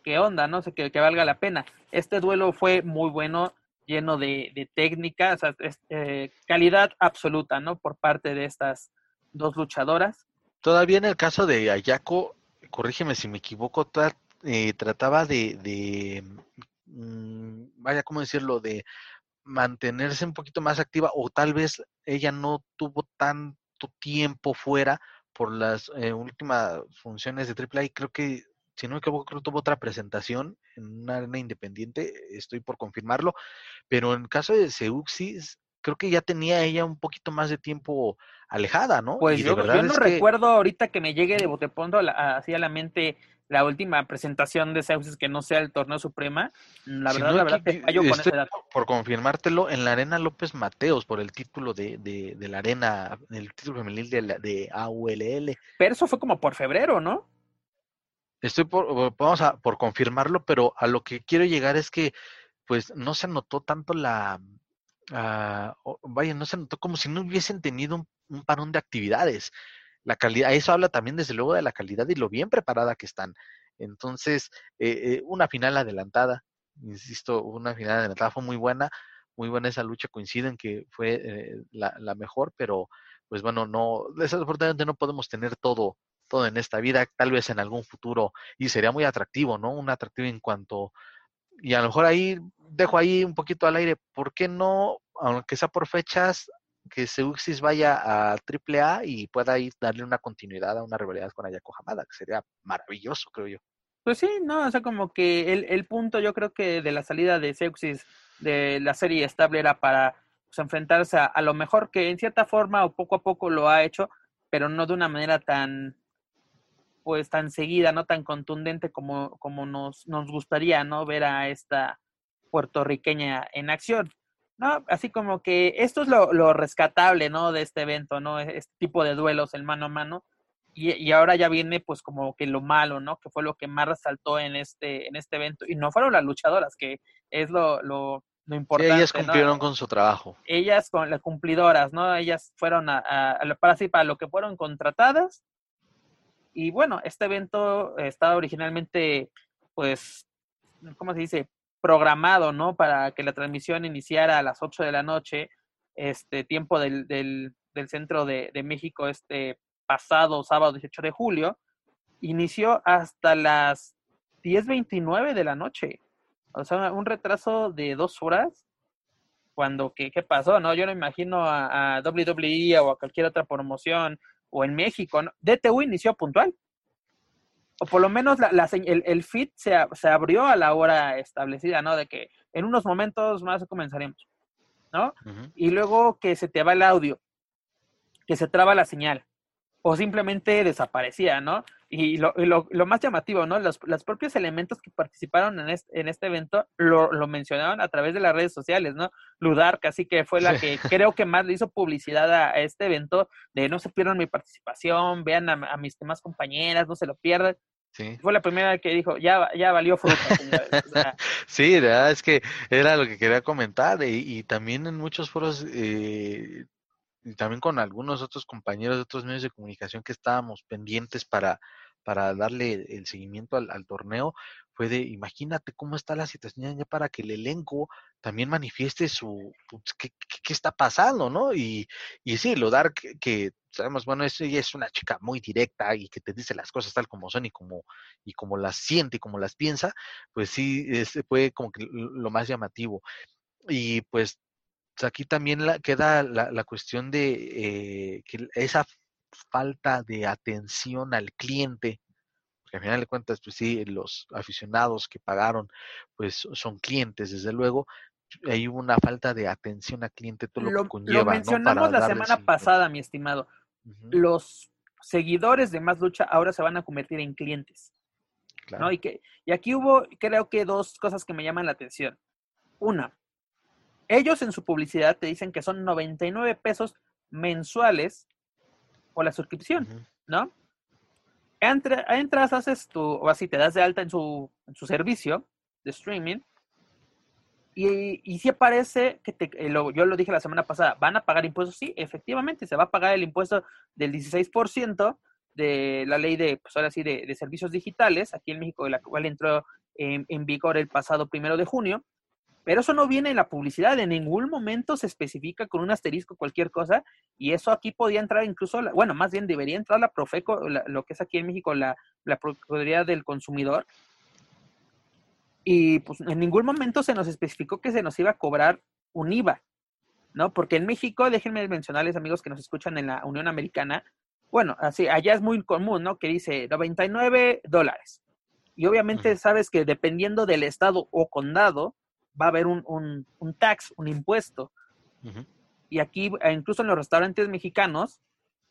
qué onda, ¿no? sé, que, que, valga la pena. Este duelo fue muy bueno, lleno de, de técnica, o sea, eh, calidad absoluta, ¿no? Por parte de estas dos luchadoras. Todavía en el caso de Ayako, corrígeme si me equivoco, eh, trataba de, de mmm, vaya, ¿cómo decirlo? De mantenerse un poquito más activa o tal vez ella no tuvo tanto tiempo fuera por las eh, últimas funciones de AAA creo que si no me equivoco, creo que tuvo otra presentación en una arena independiente, estoy por confirmarlo, pero en caso de Seuxis, creo que ya tenía ella un poquito más de tiempo alejada, ¿no? Pues yo, yo, no recuerdo que... ahorita que me llegue de bote pronto así a la mente la última presentación de Seuxis que no sea el torneo suprema. La verdad, no, la verdad, te fallo con ese dato. Por confirmártelo, en la Arena López Mateos, por el título de, de, de la Arena, el título femenil de, la, de AULL. Pero eso fue como por febrero, ¿no? Estoy por, vamos a, por confirmarlo, pero a lo que quiero llegar es que, pues, no se notó tanto la, uh, vaya, no se notó como si no hubiesen tenido un, un parón de actividades la calidad, eso habla también desde luego de la calidad y lo bien preparada que están. Entonces, eh, eh, una final adelantada, insisto, una final adelantada fue muy buena, muy buena esa lucha, coinciden que fue eh, la, la, mejor, pero pues bueno, no, desafortunadamente no podemos tener todo, todo en esta vida, tal vez en algún futuro, y sería muy atractivo, ¿no? Un atractivo en cuanto, y a lo mejor ahí, dejo ahí un poquito al aire, ¿por qué no, aunque sea por fechas, que Seuxis vaya a AAA y pueda ir darle una continuidad a una rivalidad con Ayako Hamada, que sería maravilloso, creo yo. Pues sí, no, o sea, como que el, el punto yo creo que de la salida de Seuxis de la serie estable era para pues, enfrentarse a, a, lo mejor que en cierta forma o poco a poco lo ha hecho, pero no de una manera tan pues tan seguida, no tan contundente como, como nos, nos gustaría, ¿no? Ver a esta puertorriqueña en acción. ¿no? Así como que esto es lo, lo, rescatable, ¿no? De este evento, ¿no? Este tipo de duelos, el mano a mano. Y, y, ahora ya viene, pues, como que lo malo, ¿no? Que fue lo que más resaltó en este, en este evento. Y no fueron las luchadoras, que es lo, lo, lo importante. Sí, ellas cumplieron ¿no? con su trabajo. Ellas, con las cumplidoras, ¿no? Ellas fueron a, a, a, para, sí, para lo que fueron contratadas. Y bueno, este evento estaba originalmente, pues, ¿cómo se dice? programado, ¿no? Para que la transmisión iniciara a las 8 de la noche, este tiempo del, del, del centro de, de, México, este pasado sábado 18 de julio, inició hasta las 10.29 de la noche. O sea, un retraso de dos horas. Cuando, ¿qué, qué pasó? No, yo no imagino a, a WWE o a cualquier otra promoción o en México. ¿no? DTU inició puntual o por lo menos la, la, el, el, feed se, se, abrió a la hora establecida, ¿no? De que en unos momentos más comenzaremos, ¿no? Uh -huh. Y luego que se te va el audio, que se traba la señal, o simplemente desaparecía, ¿no? Y lo, lo, lo más llamativo, ¿no? Los, los, propios elementos que participaron en este, en este evento lo, lo, mencionaron a través de las redes sociales, ¿no? Ludar, así que fue la que creo que más le hizo publicidad a, a, este evento, de no se pierdan mi participación, vean a, a mis demás compañeras, no se lo pierdan. Sí. Fue la primera que dijo, ya, ya valió fruta. O sea, sí, ¿verdad? es que era lo que quería comentar y, y también en muchos foros eh, y también con algunos otros compañeros de otros medios de comunicación que estábamos pendientes para, para darle el seguimiento al, torneo, fue de, imagínate cómo está la situación ya para que el elenco también manifieste su, pues, qué, qué, está pasando, ¿no? Y, y sí, lo dar que, sabemos, bueno, ella es una chica muy directa y que te dice las cosas tal como son y como, y como las siente y como las piensa, pues sí, fue como que lo más llamativo. Y pues aquí también queda la, la, cuestión de eh, que esa falta de atención al cliente, porque al final de cuentas, pues sí, los aficionados que pagaron, pues son clientes, desde luego, hay una falta de atención al cliente, todo lo, que conlleva. Lo mencionamos la semana pasada, mi estimado. Los seguidores de Más Lucha ahora se van a convertir en clientes. ¿no? Y, que, y aquí hubo, creo que dos cosas que me llaman la atención. Una, ellos en su publicidad te dicen que son 99 pesos mensuales o la suscripción, ¿no? entras, haces tu, o así te das de alta en su, en su servicio de streaming y, y si aparece que te, eh, yo lo dije la semana pasada, ¿van a pagar impuestos? Sí, efectivamente, se va a pagar el impuesto del 16% de la ley de, pues ahora sí, de, servicios digitales, aquí en México, la cual entró en, en vigor el pasado primero de junio. Pero eso no viene en la publicidad, en ningún momento se especifica con un asterisco cualquier cosa, y eso aquí podía entrar incluso, bueno, más bien debería entrar la Profeco, lo que es aquí en México la, la Procuraduría del Consumidor, y pues en ningún momento se nos especificó que se nos iba a cobrar un IVA, ¿no? Porque en México, déjenme mencionarles, amigos que nos escuchan en la Unión Americana, bueno, así, allá es muy común, ¿no? Que dice 99 dólares. Y obviamente sabes que dependiendo del estado o condado, va a haber un, un, tax, un impuesto. Y aquí, eh, incluso en los restaurantes mexicanos,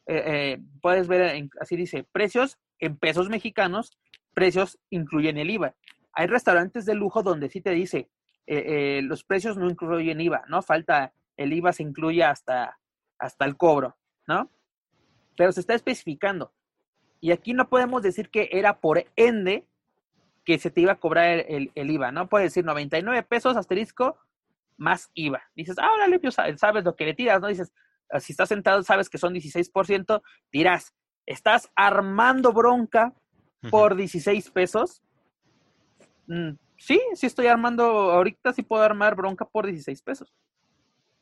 eh, eh, puedes ver, así dice, precios en pesos mexicanos, precios incluyen el IVA. Hay restaurantes de lujo donde sí te dice, los precios no incluyen IVA, ¿no? Falta, el IVA se incluye hasta, hasta el cobro, ¿no? Pero se está especificando. Y aquí no podemos decir que era por ende que se te iba a cobrar el, IVA, ¿no? Puedes decir 99 pesos asterisco más IVA. Dices, ah, órale, pues, sabes lo que le tiras, ¿no? Dices, ah, si estás sentado, sabes que son 16%, dirás, ¿estás armando bronca por 16 pesos? Mm, sí, sí estoy armando, ahorita sí puedo armar bronca por 16 pesos.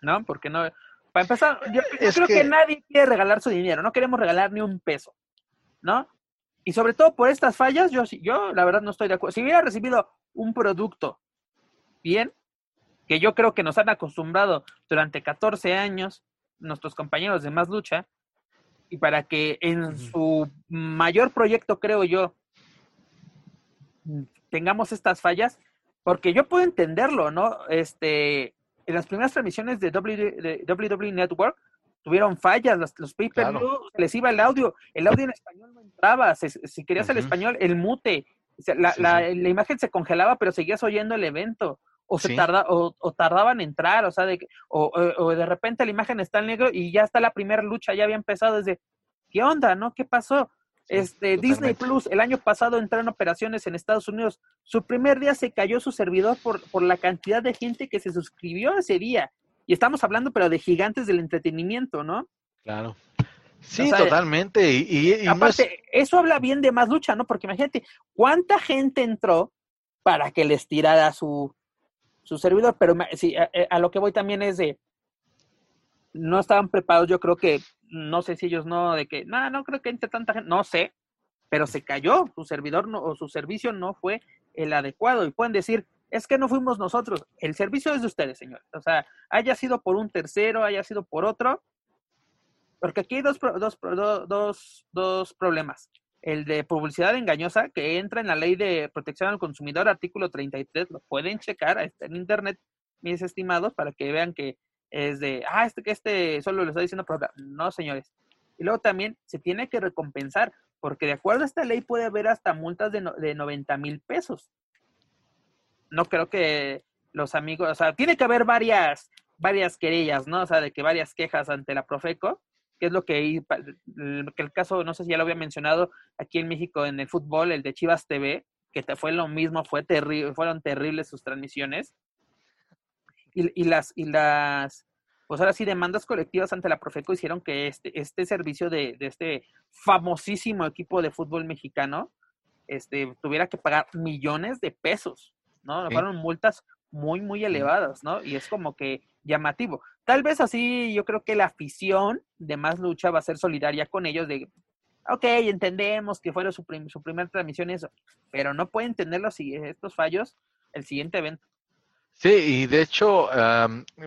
¿No? Porque no, para empezar, yo, creo que... que... nadie quiere regalar su dinero, no queremos regalar ni un peso, ¿no? Y sobre todo por estas fallas, yo, yo la verdad no estoy de acuerdo. Si hubiera recibido un producto bien, que yo creo que nos han acostumbrado durante 14 años nuestros compañeros de Más Lucha, y para que en su mayor proyecto, creo yo, tengamos estas fallas, porque yo puedo entenderlo, ¿no? Este, en las primeras transmisiones de WWE Network, tuvieron fallas, los, los pay les iba el audio, el audio en español no entraba, si querías el español, el mute, la, la, imagen se congelaba, pero seguías oyendo el evento, o se tarda, o, tardaban en entrar, o sea, de, o, o, de repente la imagen está en negro y ya está la primera lucha, ya había empezado desde, ¿qué onda, no? ¿Qué pasó? este Disney Plus el año pasado entró en operaciones en Estados Unidos. Su primer día se cayó su servidor por, por la cantidad de gente que se suscribió ese día. Y estamos hablando, pero de gigantes del entretenimiento, ¿no? Claro. Sí, totalmente. Y, aparte, eso habla bien de más lucha, ¿no? Porque imagínate, ¿cuánta gente entró para que les tirara su, su servidor? Pero sí, a, lo que voy también es de, no estaban preparados, yo creo que, no sé si ellos no, de que, no, no creo que entre tanta gente, no sé, pero se cayó, su servidor no, o su servicio no fue el adecuado. Y pueden decir, es que no fuimos nosotros, el servicio es de ustedes, señores. O sea, haya sido por un tercero, haya sido por otro, porque aquí hay dos, dos, dos, dos problemas. El de publicidad engañosa, que entra en la ley de protección al consumidor, artículo 33, lo pueden checar, en internet, mis estimados, para que vean que es de, ah, este este solo lo está diciendo, pero no, señores. Y luego también se tiene que recompensar, porque de acuerdo a esta ley puede haber hasta multas de, de 90 mil pesos no creo que los amigos, o sea, tiene que haber varias, varias querellas, ¿no? O sea, de que varias quejas ante la Profeco, que es lo que, el caso, no sé si ya lo había mencionado, aquí en México en el fútbol, el de Chivas TV, que fue lo mismo, fue terrible, fueron terribles sus transmisiones. Y, y las, y las, pues ahora sí, demandas colectivas ante la Profeco hicieron que este, este servicio de, de este famosísimo equipo de fútbol mexicano este, tuviera que pagar millones de pesos, ¿no? Fueron multas muy, muy elevadas, ¿no? Y es como que llamativo. Tal vez así yo creo que la afición de Más Lucha va a ser solidaria con ellos de, ok, entendemos que fueron su, su primera transmisión eso, pero no pueden tener los, estos fallos el siguiente evento. Sí, y de hecho,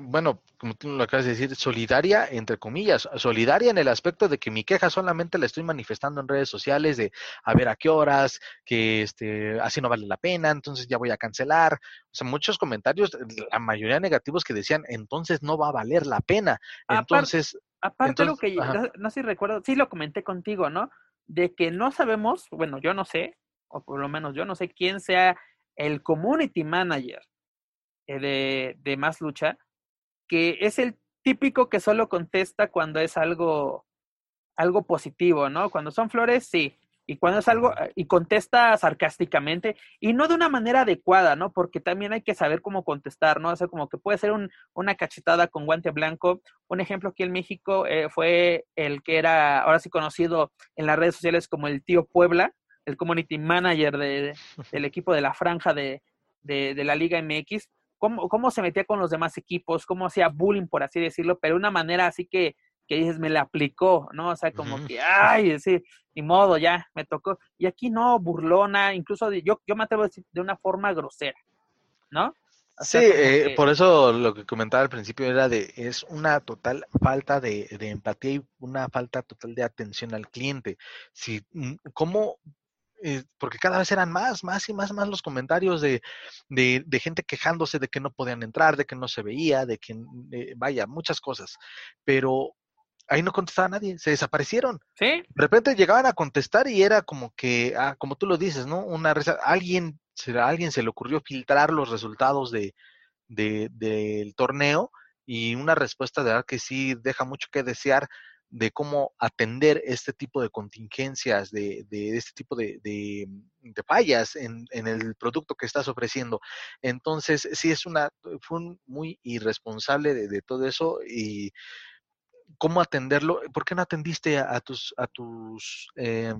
bueno, como tú lo acabas de decir, solidaria, entre comillas, solidaria en el aspecto de que mi queja solamente la estoy manifestando en redes sociales de a ver a qué horas, que este, así no vale la pena, entonces ya voy a cancelar. O sea, muchos comentarios, la mayoría negativos que decían, entonces no va a valer la pena. Entonces. Aparte, lo que, no, no sé si recuerdo, sí lo comenté contigo, ¿no? De que no sabemos, bueno, yo no sé, o por lo menos yo no sé quién sea el community manager de, de Más Lucha, que es el típico que solo contesta cuando es algo, algo positivo, ¿no? Cuando son flores, sí. Y cuando es algo, eh, y contesta sarcásticamente, y no de una manera adecuada, ¿no? Porque también hay que saber cómo contestar, ¿no? O sea, como que puede ser un, una cachetada con guante blanco. Un ejemplo aquí en México eh, fue el que era ahora sí conocido en las redes sociales como el tío Puebla, el community manager de, del equipo de la franja de, de, de la Liga MX, cómo, cómo se metía con los demás equipos, cómo hacía bullying, por así decirlo, pero de una manera así que, que dices, me la aplicó, ¿no? O sea, como que, ay, sí, ni modo, ya, me tocó. Y aquí no, burlona, incluso yo, yo me atrevo a decir de una forma grosera, ¿no? sí, eh, por eso lo que comentaba al principio era de, es una total falta de, de, empatía y una falta total de atención al cliente. Si, mm, ¿Cómo eh, porque cada vez eran más, más y más, más los comentarios de, de, de, gente quejándose de que no podían entrar, de que no se veía, de que, eh, vaya, muchas cosas. Pero ahí no contestaba nadie, se desaparecieron. Sí. De repente llegaban a contestar y era como que, ah, como tú lo dices, ¿no? Una alguien, a alguien se le ocurrió filtrar los resultados de, de, del torneo y una respuesta de verdad que sí deja mucho que desear de cómo atender este tipo de contingencias, de, de este tipo de, de, de fallas en, en, el producto que estás ofreciendo. Entonces, sí es una, fue un muy irresponsable de, de todo eso y cómo atenderlo. ¿Por qué no atendiste a, a tus, a tus eh,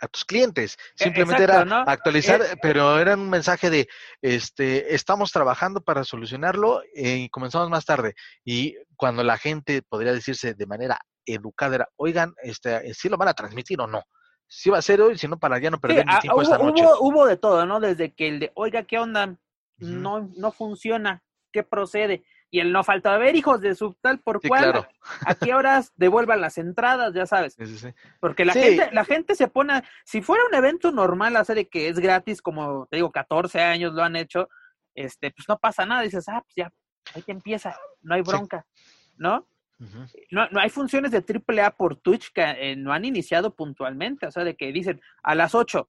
a tus clientes. E, Simplemente Exacto, era ¿no? actualizar, pero era un mensaje de, este, estamos trabajando para solucionarlo eh, y comenzamos más tarde. Y cuando la gente podría decirse de manera educada era, oigan, este, si lo van a transmitir o no. Si va a ser hoy, si no, para ya no perder sí, mi tiempo hubo, esta noche. Hubo, hubo, de todo, ¿no? Desde que el de, oiga, ¿qué onda? Uh -huh. No, no funciona, ¿qué procede? Y el no falta, a ver, hijos de su tal por sí, cual, claro. a qué horas devuelvan las entradas, ya sabes. Sí, sí, Porque la, gente, la gente se pone, si fuera un evento normal, hace de que es gratis, como te digo, 14 años lo han hecho, este, pues no pasa nada, dices, ah, pues ya, ahí te empieza, no hay bronca, ¿no? Uh -huh. no, no, hay funciones de AAA por Twitch que eh, no han iniciado puntualmente, o sea, de que dicen a las 8,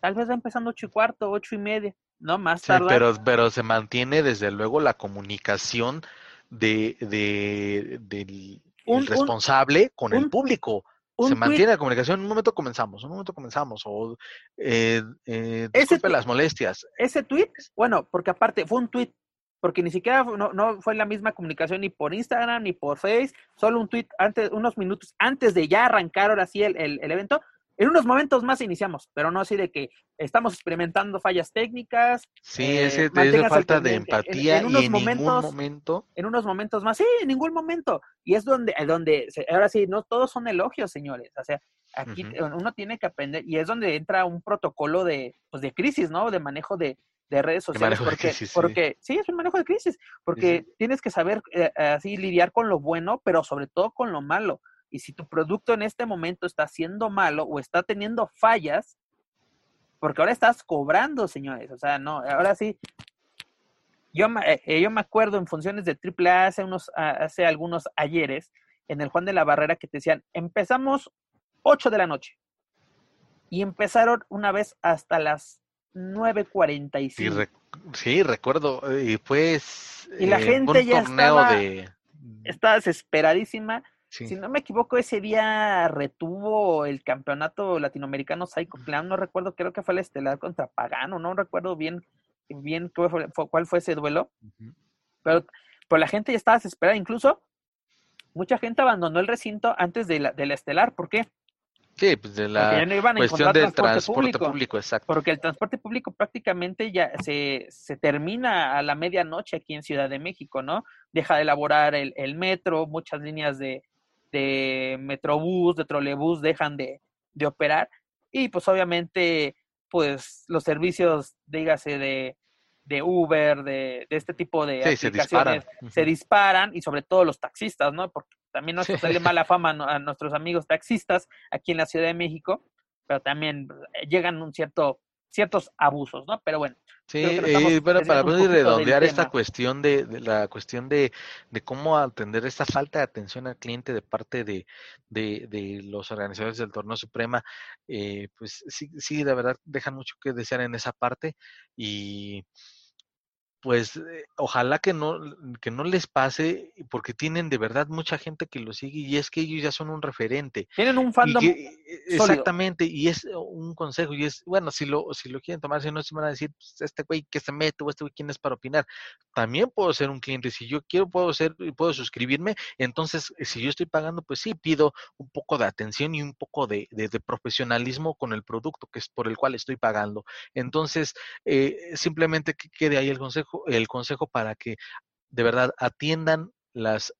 tal vez va empezando 8 y cuarto, 8 y media, no más sí, tarde. Pero, pero se mantiene desde luego la comunicación de, de del un, responsable un, con un, el público. se mantiene tweet. la comunicación. En un momento comenzamos, en un momento comenzamos. O eh, eh, disculpe las molestias. Ese tweet, bueno, porque aparte fue un tweet porque ni siquiera no, no, fue la misma comunicación ni por Instagram ni por Face, solo un tweet antes, unos minutos antes de ya arrancar ahora sí el, el, el evento. En unos momentos más iniciamos, pero no así de que estamos experimentando fallas técnicas. Sí, eh, ese, esa falta de empatía en, en unos y en momentos, ningún momento. En unos momentos más, sí, en ningún momento. Y es donde, donde ahora sí, no todos son elogios, señores. O sea, aquí uh -huh. uno tiene que aprender y es donde entra un protocolo de, pues, de crisis, ¿no? De manejo de, de redes sociales. Porque, crisis, porque sí. sí. es un manejo de crisis, porque sí, tienes que saber eh, así lidiar con lo bueno, pero sobre todo con lo malo. Y si tu producto en este momento está siendo malo o está teniendo fallas, porque ahora estás cobrando, señores. O sea, no, ahora sí. Yo, eh, yo me acuerdo en funciones de AAA hace, unos, hace algunos ayeres, en el Juan de la Barrera, que te decían, empezamos 8 de la noche. Y empezaron una vez hasta las 9.45. Sí, rec sí, recuerdo. Y pues. Y la eh, gente ya estaba, de... estaba desesperadísima. Sí. Si no me equivoco, ese día retuvo el campeonato latinoamericano Psycho Clown. No recuerdo, creo que fue el estelar contra Pagano. No recuerdo bien, bien cuál fue, cuál fue ese duelo. Uh -huh. pero, pero la gente ya estaba desesperada. Incluso mucha gente abandonó el recinto antes de la, de la estelar. ¿Por qué? Sí, pues de la Porque ya no iban a cuestión del transporte público. exacto. Porque el transporte público prácticamente ya se, se termina a la medianoche aquí en Ciudad de México, ¿no? Deja de elaborar el, el metro, muchas líneas de, de metrobús, de trolebús dejan de, de operar. Y pues obviamente, pues los servicios, dígase, de, de Uber, de, de este tipo de Sí, se disparan. aplicaciones, se disparan y sobre todo los taxistas, ¿no? Porque también nos Sí. sale mala fama a, nuestros amigos taxistas aquí en la Ciudad de México, pero también eh, llegan un cierto ciertos abusos, ¿no? Pero bueno, Sí, eh, bueno, para poder redondear esta cuestión de, de la cuestión de, de cómo atender esta falta de atención al cliente de parte de, de, de los organizadores del torneo Suprema, eh, pues sí, sí, de verdad dejan mucho que desear en esa parte y pues eh, ojalá que no, que no les pase porque tienen de verdad mucha gente que lo sigue y es que ellos ya son un referente. tienen un Y fandom que- e- sólido. exactamente, y es un consejo, y es, bueno, si lo, si lo quieren tomar, si no se van a decir, pues, este güey que se mete, o este güey quién es para opinar. También puedo ser un cliente, si yo quiero, puedo ser, puedo suscribirme, entonces, eh, si yo estoy pagando, pues sí, pido un poco de atención y un poco de, de- de profesionalismo con el producto que es por el cual estoy pagando. Entonces, eh, simplemente que quede ahí el consejo, el consejo para que de verdad atiendan las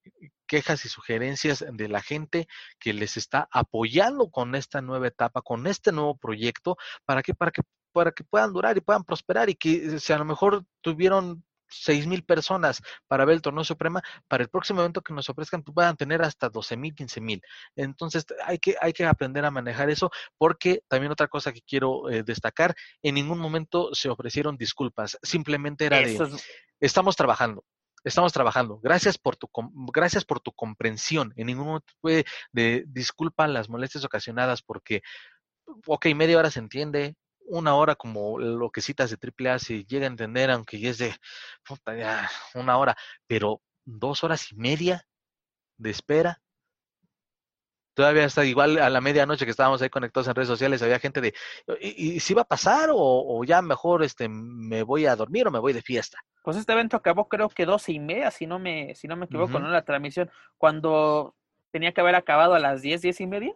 quejas y sugerencias de la gente que les está apoyando con esta nueva etapa, con este nuevo proyecto, para que, para que, para que puedan durar y puedan prosperar y que eh, si a lo mejor tuvieron seis mil personas para ver el torneo suprema, para el próximo evento que nos ofrezcan puedan tener hasta 12 mil, 15 mil. Entonces hay que, hay que aprender a manejar eso, porque también otra cosa que quiero eh, destacar, en ningún momento se ofrecieron disculpas, simplemente era de es- estamos trabajando. Estamos trabajando. Gracias por tu gracias por tu comprensión. En ningún momento fue de disculpa las molestias ocasionadas porque ok, media hora se entiende, una hora como lo que citas de AAA se llega a entender, aunque ya es de puta, ya, una hora, pero dos horas y media de espera. Todavía está igual a la medianoche que estábamos ahí conectados en redes sociales, había gente de, ¿y, y si va a pasar o, o ya mejor este me voy a dormir o me voy de fiesta? Pues este evento acabó creo que doce y media, si no me, si no me equivoco. ¿no? La transmisión, cuando tenía que haber acabado a las diez, diez y media,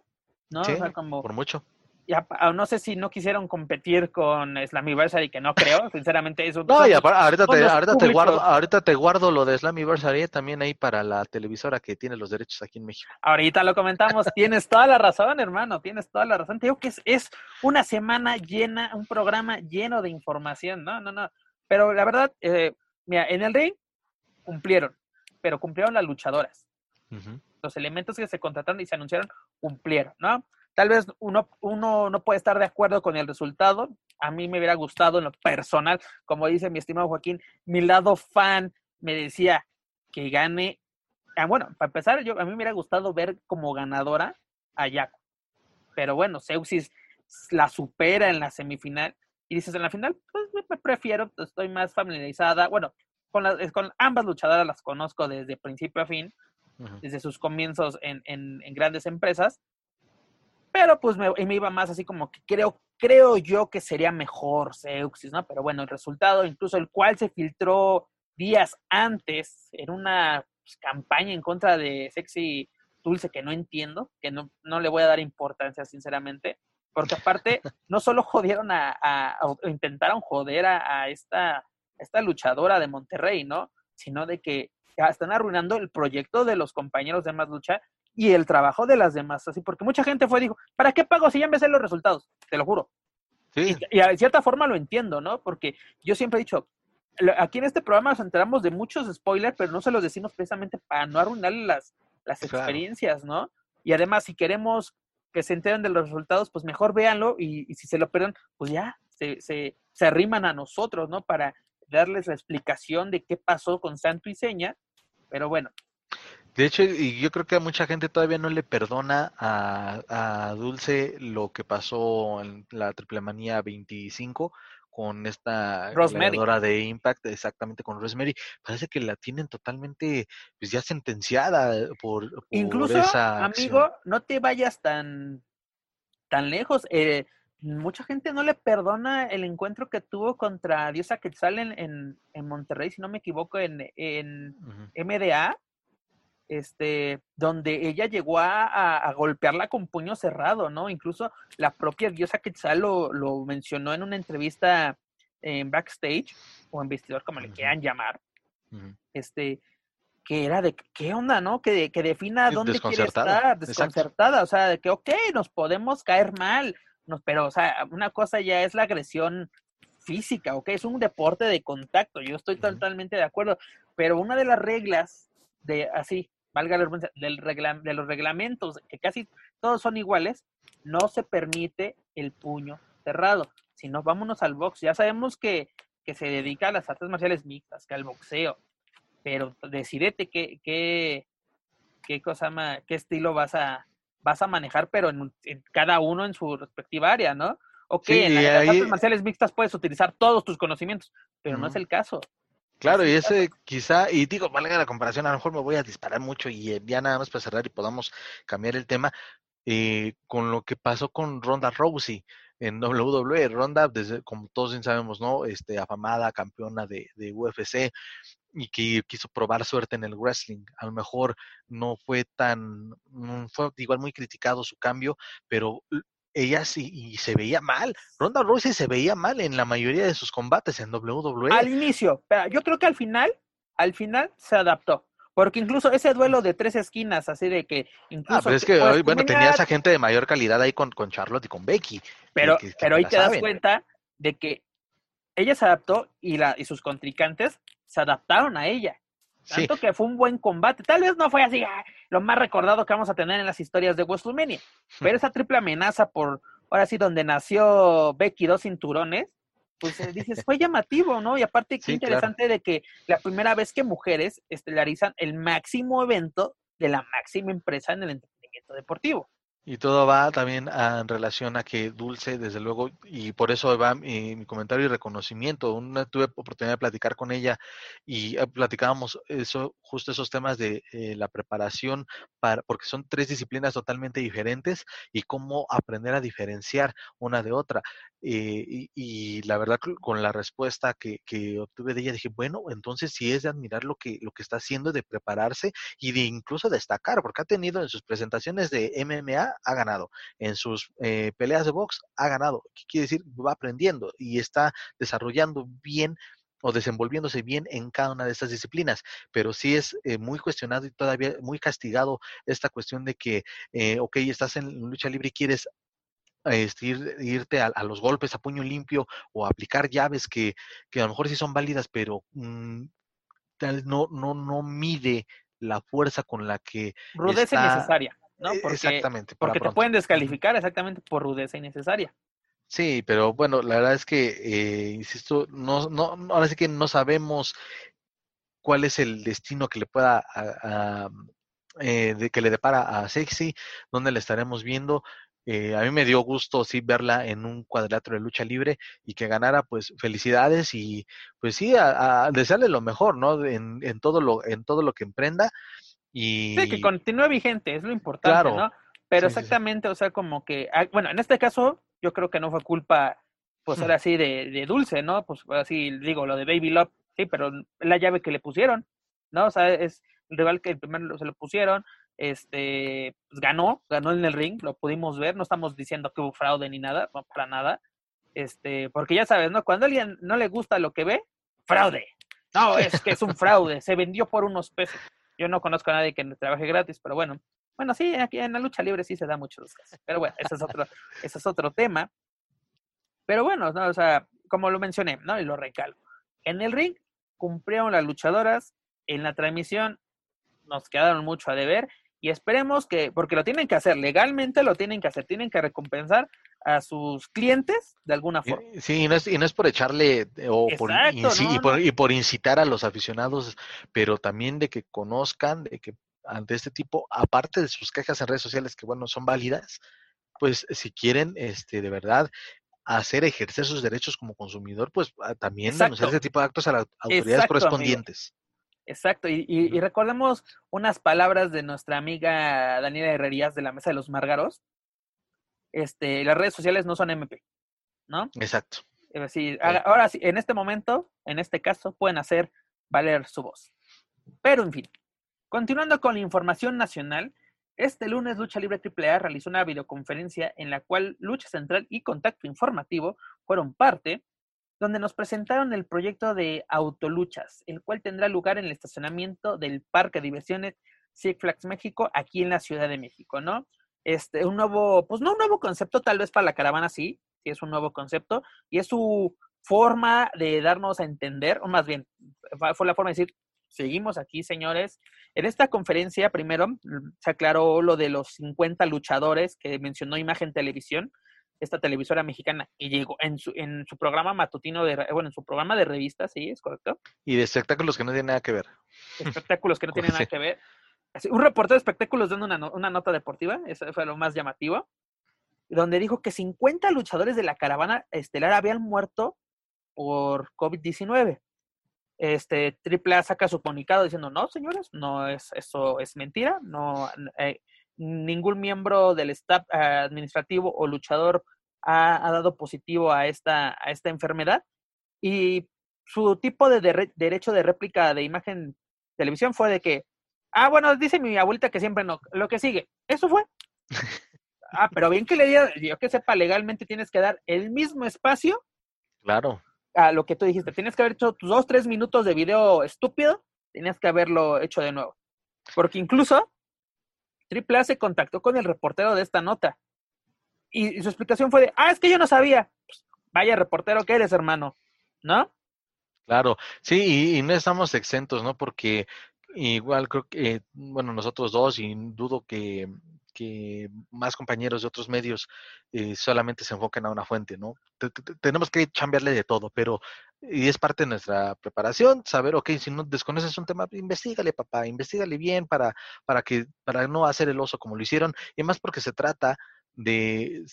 ¿no? Sí, o sea, como, por mucho. Ya, ah, no sé si no quisieron competir con Slammiversary, que no creo, sinceramente eso. No, y ahorita te, ahorita te guardo, ahorita te guardo lo de Slammiversary también ahí para la televisora que tiene los derechos aquí en México. Ahorita lo comentamos, tienes toda la razón, hermano, tienes toda la razón. Te digo que es, es una semana llena, un programa lleno de información, no, no, no. Pero la verdad, eh, mira, en el ring cumplieron, pero cumplieron las luchadoras. Los elementos que se contrataron y se anunciaron cumplieron, ¿no? Tal vez uno, uno no puede estar de acuerdo con el resultado. A mí me hubiera gustado en lo personal, como dice mi estimado Joaquín, mi lado fan me decía que gane. Ah, bueno, para empezar, yo, a mí me hubiera gustado ver como ganadora a Yaco. Pero bueno, Seuxis la supera en la semifinal. Y dices, en la final, pues me- prefiero, estoy más familiarizada. Bueno, con, las, con ambas luchadoras las conozco desde principio a fin desde sus comienzos en, en- en grandes empresas. Pero pues me, me iba más así como que creo, creo yo que sería mejor Seuxis, ¿no? Pero bueno, el resultado, incluso el cual se filtró días antes en una pues, campaña en contra de Sexy Dulce que no entiendo, que no, no le voy a dar importancia, sinceramente. Porque aparte, no solo jodieron a, intentaron joder a, a esta, a esta luchadora de Monterrey, ¿no? Sino de que están arruinando el proyecto de los compañeros de Más Lucha y el trabajo de las demás. Así, porque mucha gente fue y dijo, ¿para qué pago si ya me sé los resultados? Te lo juro. Sí, Y, y de cierta forma lo entiendo, ¿no? Porque yo siempre he dicho, aquí en este programa nos enteramos de muchos spoilers, pero no se los decimos precisamente para no arruinar las, las Claro. experiencias, ¿no? Y además, si queremos que se enteren de los resultados, pues mejor véanlo y, y si se lo pierden, pues ya, se, se, se arriman a nosotros, ¿no? Para darles la explicación de qué pasó con Santo y Seña. Pero bueno, De hecho, y yo creo que a mucha gente todavía no le perdona a, a Dulce lo que pasó en la Triple Manía 25 con esta gladiadora de Impact, exactamente con Rosemary. Parece que la tienen totalmente, pues ya sentenciada por, por Incluso, esa acción. amigo, no te vayas tan, tan lejos. Eh, mucha gente no le perdona el encuentro que tuvo contra Diosa Quetzal en, en, en Monterrey, si no me equivoco, en, en. MDA. Este, donde ella llegó a, golpearla con puño cerrado, ¿no? Incluso la propia diosa Quetzal lo, lo mencionó en una entrevista en backstage o en vestidor, como le quieran llamar, este, que era de qué onda, ¿no? Que, que defina dónde quiere estar, desconcertada, o sea, de que, ok, nos podemos caer mal, pero, o sea, una cosa ya es la agresión física, ok, es un deporte de contacto, yo estoy totalmente de acuerdo, pero una de las reglas de así, valga la del de los reglamentos, que casi todos son iguales, no se permite el puño cerrado. Si no, vámonos al box. Ya sabemos que, que se dedica a las artes marciales mixtas, que al boxeo, pero decidete qué, qué, qué cosa, qué estilo vas a, vas a manejar, pero en, cada uno en su respectiva área, ¿no? Ok, en, las artes marciales mixtas puedes utilizar todos tus conocimientos, pero no es el caso. Claro, y ese quizá, y digo, valga la comparación, a lo mejor me voy a disparar mucho y eh, ya nada más para cerrar y podamos cambiar el tema, eh, con lo que pasó con Ronda Rousey en WWE. Ronda, desde, como todos bien sabemos, ¿no? Este, afamada campeona de, de UFC y que quiso probar suerte en el wrestling. A lo mejor no fue tan, fue igual muy criticado su cambio, pero ella sí y se veía mal. Ronda Rousey se veía mal en la mayoría de sus combates en WWE. Al inicio, pero yo creo que al final, al final se adaptó. Porque incluso ese duelo de tres esquinas, así de que ah, incluso. pero es que hoy, bueno, tenía esa gente de mayor calidad ahí con, con Charlotte y con Becky. Pero, pero ahí te das cuenta de que ella se adaptó y, la, y sus contrincantes se adaptaron a ella. Tanto que fue un buen combate. Tal vez no fue así ah, lo más recordado que vamos a tener en las historias de WrestleMania. Pero esa triple amenaza por, ahora sí, donde nació Becky dos cinturones, pues eh, dices, fue llamativo, ¿no? Y aparte, qué interesante de que la primera vez que mujeres estelarizan el máximo evento de la máxima empresa en el entretenimiento deportivo. Y todo va también en relación a que Dulce, desde luego, y por eso va mi, comentario y reconocimiento. Una, tuve oportunidad de platicar con ella y eh, platicábamos eso, justo esos temas de eh, la preparación, para, porque son tres disciplinas totalmente diferentes y cómo aprender a diferenciar una de otra. Eh, y, la verdad, con la respuesta que, que, obtuve de ella, dije, bueno, entonces sí es de admirar lo que, lo que está haciendo, de prepararse y de incluso destacar, porque ha tenido en sus presentaciones de MMA, ha ganado, en sus eh, peleas de box, ha ganado. ¿Qué quiere decir? Va aprendiendo y está desarrollando bien o desenvolviéndose bien en cada una de estas disciplinas, pero sí es eh, muy cuestionado y todavía muy castigado esta cuestión de que, eh, ok, estás en lucha libre y quieres este, irte a, los golpes a puño limpio o aplicar llaves que, que a lo mejor sí son válidas, pero mm, no, no, no mide la fuerza con la que... Rudeza innecesaria, ¿no? E, porque, exactamente. Porque te pueden descalificar exactamente por rudeza innecesaria. Sí, pero bueno, la verdad es que, eh, insisto, no, no, ahora sí que no sabemos cuál es el destino que le pueda eh, de que le depara a Sexy, dónde le estaremos viendo. Eh, a mí me dio gusto sí verla en un cuadrilátero de lucha libre y que ganara, pues felicidades y pues sí, a, desearle lo mejor, ¿no? En, en, todo lo, en todo lo que emprenda. Y... Sí, que continúe vigente, es lo importante, ¿no? Pero exactamente, o sea, como que, ah, bueno, en este caso, yo creo que no fue culpa, pues ahora sí, de, de Dulce, ¿no? Pues así digo, lo de Baby Love, sí, pero la llave que le pusieron, ¿no? O sea, es el rival que el primero se lo pusieron, este, pues ganó, ganó en el ring, lo pudimos ver, no estamos diciendo que hubo fraude ni nada, no para nada, este, porque ya sabes, ¿no? Cuando a alguien no le gusta lo que ve, fraude. No, es que es un fraude, se vendió por unos pesos. Yo no conozco a nadie que trabaje gratis, pero bueno. Bueno, sí, aquí en la lucha libre sí se da casos. Pero bueno, ese es otro, ese es otro tema. Pero bueno, ¿no? o sea, como lo mencioné, ¿no? Y lo recalco. En el ring cumplieron las luchadoras, en la transmisión nos quedaron mucho a deber y esperemos que, porque lo tienen que hacer, legalmente lo tienen que hacer, tienen que recompensar a sus clientes de alguna forma. Sí, y no es, y no es por echarle eh, o por, Y, por, incitar a los aficionados, pero también de que conozcan, de que ante este tipo, aparte de sus quejas en redes sociales, que bueno, son válidas, pues si quieren, este, de verdad, hacer ejercer sus derechos como consumidor, pues ah, también denunciar este tipo de actos a las autoridades correspondientes. Exacto, y, recordemos unas palabras de nuestra amiga Daniela Herrerías de la Mesa de los Márgaros. Este, las redes sociales no son MP, ¿no? Exacto. Es decir, ahora sí, en este momento, en este caso, pueden hacer valer su voz. Pero, en fin, Continuando con la información nacional, este lunes Lucha Libre AAA realizó una videoconferencia en la cual Lucha Central y Contacto Informativo fueron parte, donde nos presentaron el proyecto de Autoluchas, el cual tendrá lugar en el estacionamiento del Parque de Diversiones Six Flags México, aquí en la Ciudad de México, ¿no? Este, un nuevo, pues no un nuevo concepto, tal vez para la caravana sí, sí es un nuevo concepto, y es su forma de darnos a entender, o más bien, fue la forma de decir, seguimos aquí, señores. En esta conferencia, primero, se aclaró lo de los 50 luchadores que mencionó Imagen Televisión, esta televisora mexicana, y llegó en su, en su programa matutino, de, bueno, en su programa de revistas, sí, es correcto. Y de espectáculos que no tienen nada que ver. Espectáculos que no tienen nada que ver. Un reportero de espectáculos dando una, una nota deportiva, eso fue lo más llamativo, donde dijo que 50 luchadores de la caravana estelar habían muerto por COVID-19. Este, AAA saca su comunicado diciendo, no, señores, no es, eso es mentira, no, eh, ningún miembro del staff administrativo o luchador ha, dado positivo a esta, a esta enfermedad. Y su tipo de, derecho de réplica de imagen televisión fue de que, ah, bueno, dice mi abuelita que siempre no, lo que sigue, eso fue. ah, pero bien que le diga, yo que sepa, legalmente tienes que dar el mismo espacio. Claro a lo que tú dijiste. Tienes que haber hecho tus dos, tres minutos de video estúpido, tenías que haberlo hecho de nuevo. Porque incluso AAA se contactó con el reportero de esta nota. Y, y su explicación fue de, ah, es que yo no sabía. Pues, vaya reportero que eres, hermano, ¿no? Claro, sí, y, y no estamos exentos, ¿no? Porque igual creo que, bueno, nosotros dos, y dudo que, más compañeros de otros medios eh, solamente se enfoquen a una fuente, ¿no? T Tenemos que chambearle de todo, pero y es parte de nuestra preparación, saber, ok, si no desconoces un tema, investigale, papá, investigale bien para, para que, para no hacer el oso como lo hicieron, y más porque se trata de,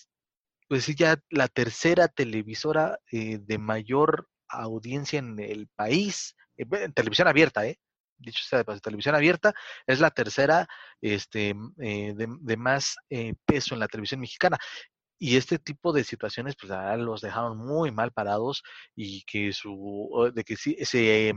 pues ya la tercera televisora eh, de mayor audiencia en el país, eh, en televisión abierta, ¿eh? Dicho sea de paso, televisión abierta, es la tercera este, eh, de, de, más eh, peso en la televisión mexicana. Y este tipo de situaciones, pues, ah, los dejaron muy mal parados y que su, de que sí, se,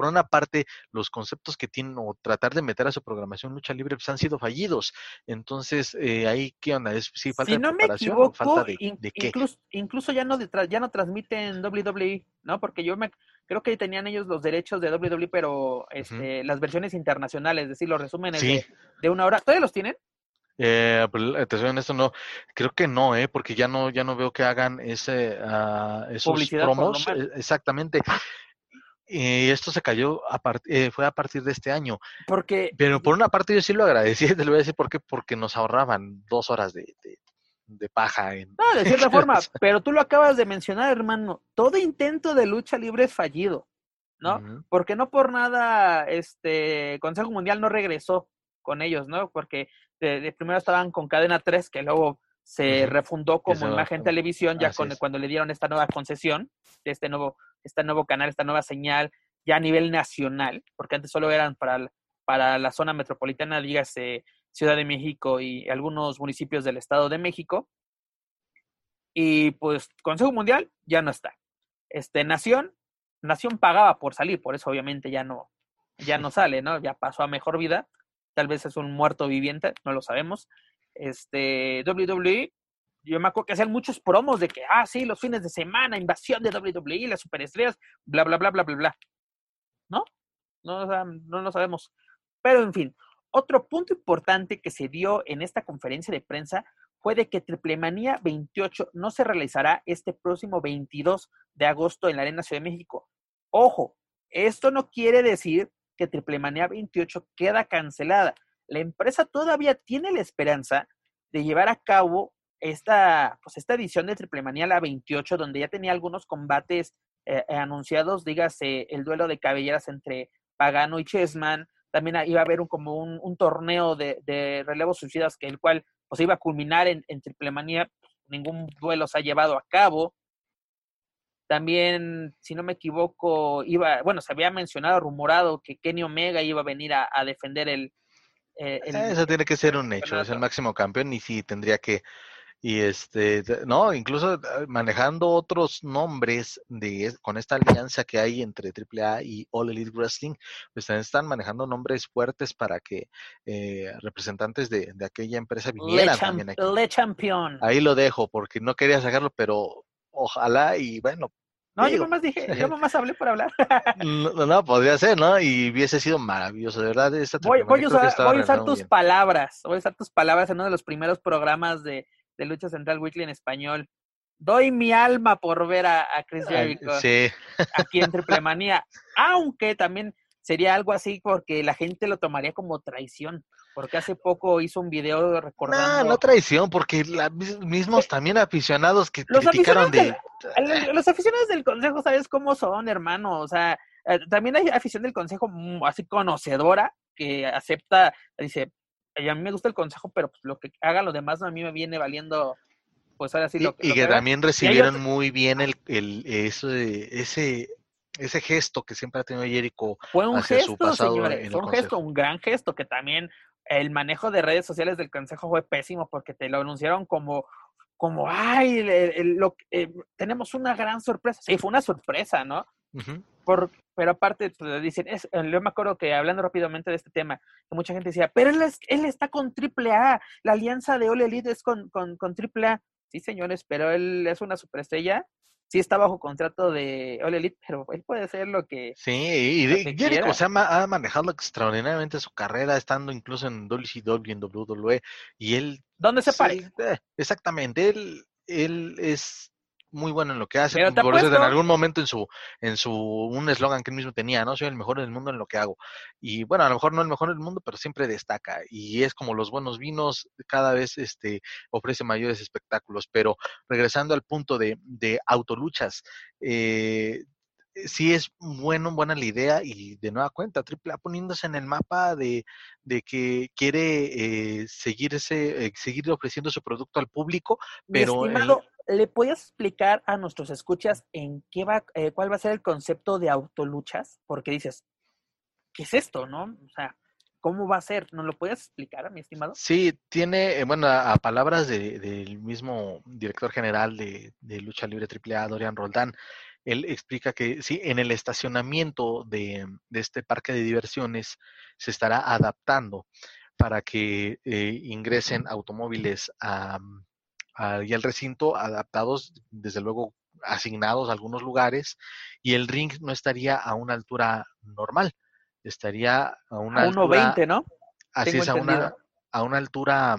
por una parte, los conceptos que tienen o tratar de meter a su programación lucha libre pues han sido fallidos. Entonces, eh, ahí, ¿qué onda? ¿Es, sí, falta si no de preparación me equivoco, falta de, in, de qué? Incluso, incluso, ya no de, ya no transmiten WWE, ¿no? Porque yo me creo que tenían ellos los derechos de WWE, pero este, uh -huh. las versiones internacionales, es decir, los resúmenes sí. de, de, una hora. ¿Todavía los tienen? Eh, pues, te soy honesto, no, creo que no, eh, porque ya no, ya no veo que hagan ese, uh, esos Publicidad promos, eh, exactamente. Y esto se cayó, a eh, fue a partir de este año. Porque... Pero por una parte yo sí lo agradecí, te lo voy a decir por qué, porque nos ahorraban dos horas de, de, de paja. En... No, de cierta forma, pero tú lo acabas de mencionar, hermano. Todo intento de lucha libre es fallido, ¿no? Uh -huh. Porque no por nada este Consejo Mundial no regresó con ellos, ¿no? Porque de, de primero estaban con Cadena 3, que luego se uh -huh. refundó como Eso, imagen televisión ya con, cuando le dieron esta nueva concesión de este nuevo este nuevo canal, esta nueva señal ya a nivel nacional, porque antes solo eran para, para la zona metropolitana, dígase Ciudad de México y algunos municipios del Estado de México. Y pues Consejo Mundial ya no está. Este, Nación, Nación pagaba por salir, por eso obviamente ya no, ya no sale, ¿no? Ya pasó a mejor vida. Tal vez es un muerto viviente, no lo sabemos. Este, WWE yo me acuerdo que hacían muchos promos de que, ah, sí, los fines de semana, invasión de WWE, las superestrellas, bla, bla, bla, bla, bla, bla. ¿No? No, no lo sabemos. Pero, en fin, otro punto importante que se dio en esta conferencia de prensa fue de que Triplemanía 28 no se realizará este próximo 22 de agosto en la Arena Ciudad de México. Ojo, esto no quiere decir que Triplemanía 28 queda cancelada. La empresa todavía tiene la esperanza de llevar a cabo esta, pues esta edición de Triple Manía la 28, donde ya tenía algunos combates eh, anunciados, dígase el duelo de cabelleras entre Pagano y Chessman, también iba a haber un, como un, un torneo de, de, relevos suicidas que el cual pues iba a culminar en, en Triple Manía, ningún duelo se ha llevado a cabo. También, si no me equivoco, iba, bueno, se había mencionado, rumorado que Kenny Omega iba a venir a, a defender el, eh, el, Eso tiene que ser un hecho, es el máximo campeón y sí tendría que Y este, no, incluso eh, manejando otros nombres de con esta alianza que hay entre AAA y All Elite Wrestling, pues también están manejando nombres fuertes para que eh, representantes de, aquella empresa vinieran Le también aquí. Le Champion. Ahí lo dejo porque no quería sacarlo, pero ojalá y bueno. No, yo nomás dije, yo nomás hablé por hablar. no, no, podría ser, ¿no? Y hubiese sido maravilloso, de verdad. Esta voy, voy, a usar, voy a usar tus palabras, voy a usar tus palabras en uno de los primeros programas de de Lucha Central Weekly en español. Doy mi alma por ver a, Chris Jericho aquí en Triple Manía, aunque también sería algo así porque la gente lo tomaría como traición, porque hace poco hizo un video recordando... No, no traición, porque la, mismos también aficionados que los criticaron de... Los aficionados del Consejo, ¿sabes cómo son, hermano? O sea, eh, también hay afición del Consejo mm, así conocedora que acepta, dice, y a mí me gusta el consejo, pero pues lo que hagan los demás a mí me viene valiendo, pues ahora sí lo, y, y que, también recibieron muy bien el, el ese, ese, ese gesto que siempre ha tenido Jericho fue un gesto, señores, fue un gesto, un gran gesto que también el manejo de redes sociales del consejo fue pésimo porque te lo anunciaron como como ay lo, eh, tenemos una gran sorpresa sí fue una sorpresa no Por, pero aparte pues, dicen, es, eh, yo me acuerdo que hablando rápidamente de este tema, que mucha gente decía, pero él, él está con AAA, la alianza de Ole Elite es con, con, con AAA. Sí, señores, pero él es una superestrella, sí está bajo contrato de Ole Elite, pero él puede hacer lo que. Sí, y Jericho se ha, manejado extraordinariamente su carrera, estando incluso en WCW en WWE, y él. ¿Dónde se sí, exactamente, él, él es muy bueno en lo que hace. Por eso en algún momento en su, en su, un eslogan que él mismo tenía, ¿no? Soy el mejor del mundo en lo que hago. Y bueno, a lo mejor no el mejor del mundo, pero siempre destaca. Y es como los buenos vinos, cada vez este, ofrece mayores espectáculos. Pero regresando al punto de, de autoluchas, eh, sí es bueno, buena la idea y de nueva cuenta, AAA poniéndose en el mapa de, de que quiere eh, seguirse, eh, seguir ofreciendo su producto al público, pero... ¿le puedes explicar a nuestros escuchas en qué va, eh, cuál va a ser el concepto de autoluchas? Porque dices, ¿qué es esto, no? O sea, ¿cómo va a ser? ¿No lo puedes explicar, mi estimado? Sí, tiene, eh, bueno, a, palabras del mismo director general de, Lucha Libre AAA, Dorian Roldán, él explica que sí, en el estacionamiento de, este parque de diversiones se estará adaptando para que eh, ingresen automóviles a, y el recinto adaptados, desde luego asignados a algunos lugares, y el ring no estaría a una altura normal, estaría a una a altura... 1.20, ¿no? Así es, a una, a una altura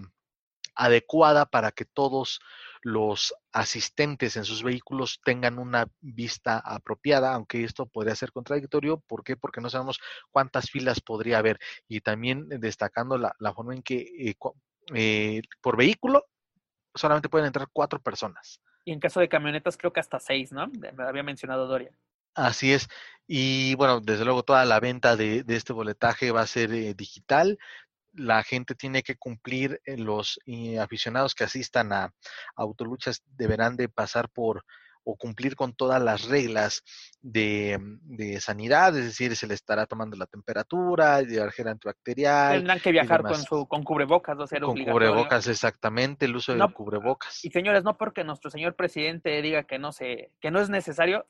adecuada para que todos los asistentes en sus vehículos tengan una vista apropiada, aunque esto podría ser contradictorio. ¿Por qué? Porque no sabemos cuántas filas podría haber. Y también destacando la, forma en que eh, eh, por vehículo solamente pueden entrar cuatro personas. Y en caso de camionetas, creo que hasta seis, ¿no? Me había mencionado Doria. Así es. Y bueno, desde luego toda la venta de, este boletaje va a ser eh, digital. La gente tiene que cumplir, eh, los eh, aficionados que asistan a autoluchas deberán de pasar por o cumplir con todas las reglas de, de, sanidad, es decir, se le estará tomando la temperatura, llevar gel antibacterial. Tendrán que viajar con su con cubrebocas, no ser Con cubrebocas, exactamente, el uso de cubrebocas. Y señores, no porque nuestro señor presidente diga que no se, que no es necesario,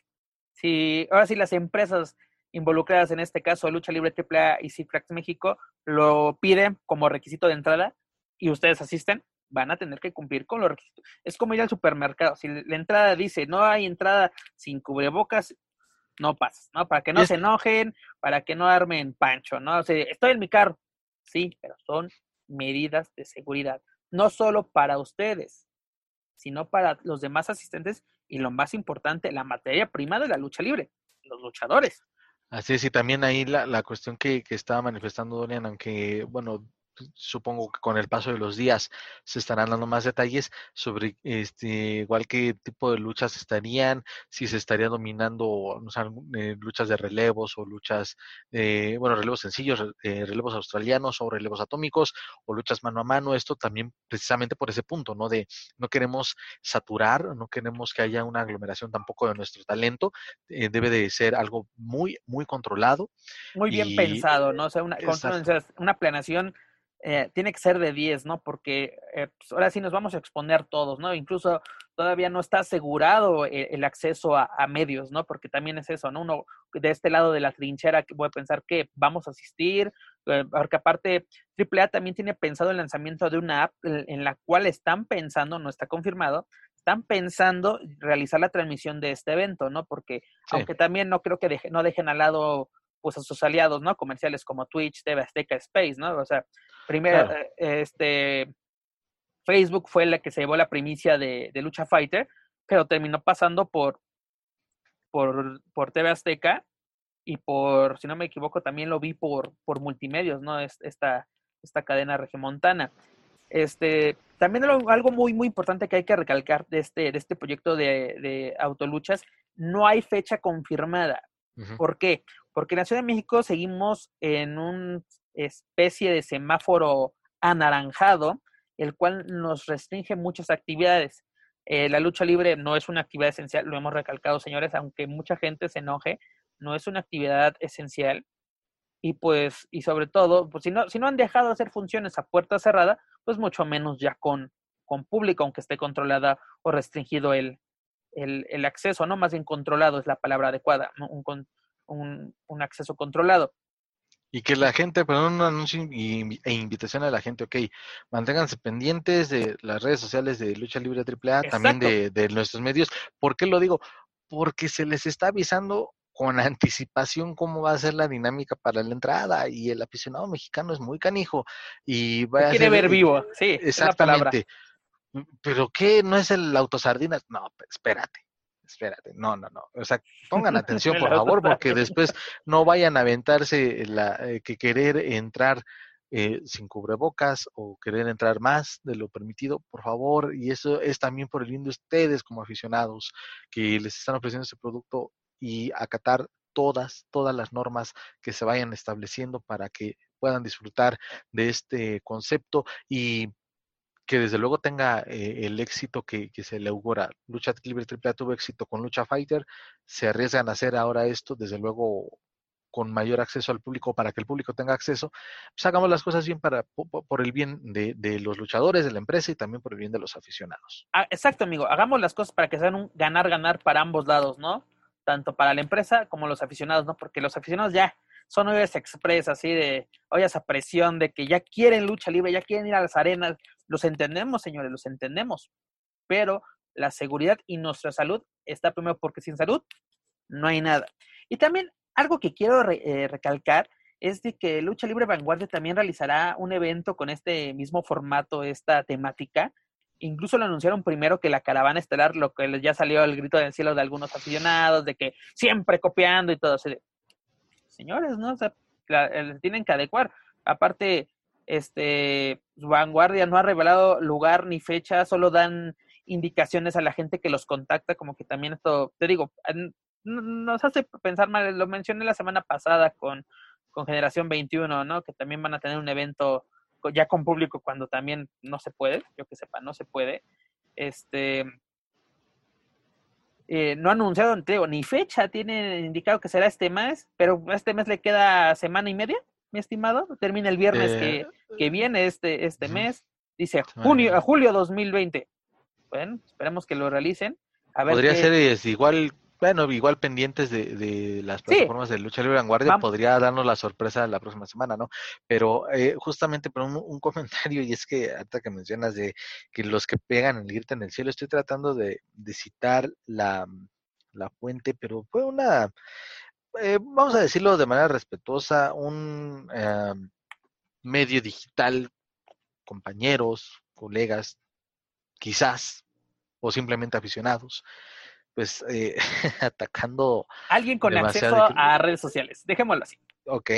si ahora sí las empresas involucradas en este caso Lucha Libre AAA y Cifrax México lo piden como requisito de entrada y ustedes asisten, van a tener que cumplir con los requisitos. Es como ir al supermercado. Si la entrada dice no hay entrada sin cubrebocas, no pasas, ¿no? Para que no se enojen, para que no armen pancho, ¿no? O sea, estoy en mi carro. Sí, pero son medidas de seguridad. No solo para ustedes, sino para los demás asistentes y lo más importante, la materia prima de la lucha libre, los luchadores. Así es, y también ahí la, la cuestión que, que estaba manifestando Dorian, aunque, bueno, supongo que con el paso de los días se estarán dando más detalles sobre este igual qué tipo de luchas estarían, si se estaría dominando no sé, eh, luchas de relevos o luchas, eh, bueno, relevos sencillos, eh, relevos australianos o relevos atómicos o luchas mano a mano, esto también precisamente por ese punto, ¿no? De no queremos saturar, no queremos que haya una aglomeración tampoco de nuestro talento, debe de ser algo muy, muy controlado. Muy bien pensado, ¿no? O sea, una, una planeación eh, tiene que ser de 10, ¿no? Porque eh, pues, ahora sí nos vamos a exponer todos, ¿no? Incluso todavía no está asegurado eh, el, acceso a, medios, ¿no? Porque también es eso, ¿no? Uno de este lado de la trinchera que voy a pensar que vamos a asistir, porque aparte AAA también tiene pensado el lanzamiento de una app en, la cual están pensando, no está confirmado, están pensando realizar la transmisión de este evento, ¿no? Porque aunque también no creo que no dejen al lado pues a sus aliados, ¿no? Comerciales como Twitch, TV Azteca, Space, ¿no? O sea, primero, eh, este, Facebook fue la que se llevó la primicia de, Lucha Fighter, pero terminó pasando por, por, por TV Azteca y por, si no me equivoco, también lo vi por, por multimedios, ¿no? Esta, esta cadena regimontana. Este, también algo muy, muy importante que hay que recalcar de este, de este proyecto de, de autoluchas, no hay fecha confirmada. ¿Por qué? Porque en la Ciudad de México seguimos en una especie de semáforo anaranjado, el cual nos restringe muchas actividades. Eh, la lucha libre no es una actividad esencial, lo hemos recalcado, señores, aunque mucha gente se enoje, no es una actividad esencial. Y pues, y sobre todo, pues si no, si no han dejado de hacer funciones a puerta cerrada, pues mucho menos ya con, con público, aunque esté controlada o restringido el, el, acceso, ¿no? Más bien controlado es la palabra adecuada, un, un, acceso controlado. Y que la gente, perdón, un anuncio e invitación a la gente, ok, manténganse pendientes de las redes sociales de Lucha Libre AAA, también de, de nuestros medios. ¿Por qué lo digo? Porque se les está avisando con anticipación cómo va a ser la dinámica para la entrada y el aficionado mexicano es muy canijo y va a quiere ver vivo, sí, exactamente. ¿Pero qué? ¿No es el autosardinas? No, espérate, espérate. No, no, no. O sea, pongan atención, por favor, porque después no vayan a aventarse la, eh, que querer entrar eh, sin cubrebocas o querer entrar más de lo permitido, por favor. Y eso es también por el bien de ustedes como aficionados que les están ofreciendo ese producto y acatar todas, todas las normas que se vayan estableciendo para que puedan disfrutar de este concepto y que desde luego tenga eh, el éxito que, se le augura. Lucha Libre AAA tuvo éxito con Lucha Fighter, se arriesgan a hacer ahora esto, desde luego con mayor acceso al público para que el público tenga acceso, pues hagamos las cosas bien para por el bien de, los luchadores, de la empresa y también por el bien de los aficionados. Ah, exacto, amigo. Hagamos las cosas para que sean un ganar-ganar para ambos lados, ¿no? Tanto para la empresa como los aficionados, ¿no? Porque los aficionados ya son se express así de, oye, esa presión de que ya quieren lucha libre, ya quieren ir a las arenas. Los entendemos, señores, los entendemos. Pero la seguridad y nuestra salud está primero porque sin salud no hay nada. Y también algo que quiero eh, recalcar es de que Lucha Libre Vanguardia también realizará un evento con este mismo formato, esta temática. Incluso lo anunciaron primero que la caravana estelar, lo que ya salió el grito del cielo de algunos aficionados, de que siempre copiando y todo. Señores, ¿no? O sea, tienen que adecuar. Aparte, este, Vanguardia no ha revelado lugar ni fecha, solo dan indicaciones a la gente que los contacta, como que también esto, te digo, nos hace pensar mal, lo mencioné la semana pasada con, con Generación 21, ¿no? Que también van a tener un evento ya con público cuando también no se puede, yo que sepa, no se puede. Este, eh, no ha anunciado ni fecha, tiene indicado que será este mes, pero este mes le queda semana y media, mi estimado. Termina el viernes que, que, viene este, este mes. Dice junio, a julio 2020. Bueno, esperemos que lo realicen. A ver Podría ser es, igual bueno, igual pendientes de, de las plataformas de lucha libre vanguardia, podría darnos la sorpresa la próxima semana, ¿no? Pero eh, justamente por un, comentario, y es que hasta que mencionas de que los que pegan el grito en el cielo, estoy tratando de, citar la, fuente, pero fue una, eh, vamos a decirlo de manera respetuosa, un eh, medio digital, compañeros, colegas, quizás, o simplemente aficionados, pues eh, atacando. Alguien con acceso a redes sociales, dejémoslo así. Ok.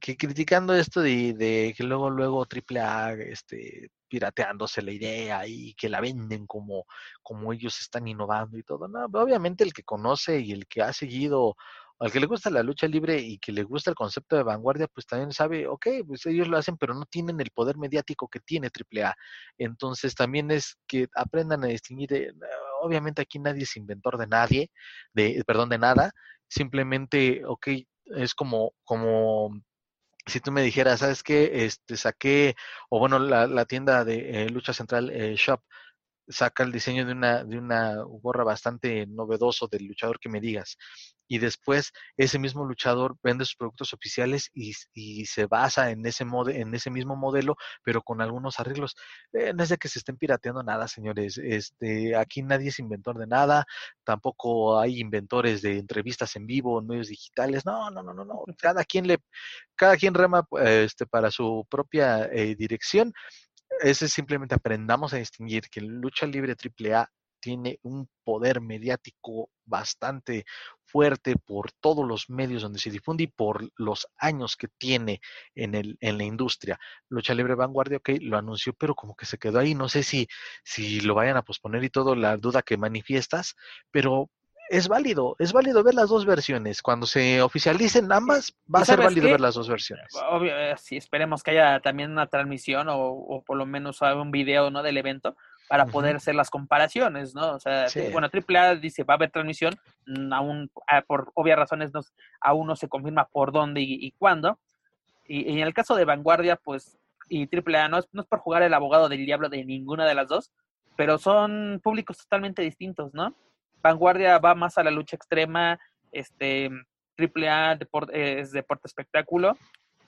Que criticando esto de, de que luego, luego AAA, este, pirateándose la idea y que la venden como, como ellos están innovando y todo. No, obviamente el que conoce y el que ha seguido al que le gusta la lucha libre y que le gusta el concepto de vanguardia, pues también sabe, ok, pues ellos lo hacen, pero no tienen el poder mediático que tiene AAA. Entonces también es que aprendan a distinguir, obviamente aquí nadie es inventor de nadie, de, perdón, de nada, simplemente, ok, es como, como si tú me dijeras, ¿sabes qué? Este, saqué, o bueno, la, tienda de eh, Lucha Central eh, Shop saca el diseño de una, de una gorra bastante novedoso del luchador que me digas. Y después ese mismo luchador vende sus productos oficiales y, y se basa en ese, mode, en ese mismo modelo, pero con algunos arreglos. Eh, no es de que se estén pirateando nada, señores. Este, aquí nadie es inventor de nada, tampoco hay inventores de entrevistas en vivo, en medios digitales. No, no, no, no, no. Cada quien le, cada quien rema este, para su propia eh, dirección ese es simplemente aprendamos a distinguir que lucha libre AAA tiene un poder mediático bastante fuerte por todos los medios donde se difunde y por los años que tiene en, el, en la industria. Lucha Libre Vanguardia, ok, lo anunció, pero como que se quedó ahí. No sé si, si lo vayan a posponer y todo, la duda que manifiestas, pero es válido, es válido ver las dos versiones. Cuando se oficialicen ambas, va a ser válido ver las dos versiones. Obvio, eh, sí, esperemos que haya también una transmisión o, por lo menos un video ¿no? del evento para poder hacer las comparaciones, ¿no? O sea, bueno, AAA dice va a haber transmisión, mm, aún ah, por obvias razones no, aún no se confirma por dónde y, cuándo. Y, en el caso de Vanguardia, pues, y AAA no es, no es por jugar el abogado del diablo de ninguna de las dos, pero son públicos totalmente distintos, ¿no? Vanguardia va más a la lucha extrema, este, AAA deporte, es deporte espectáculo,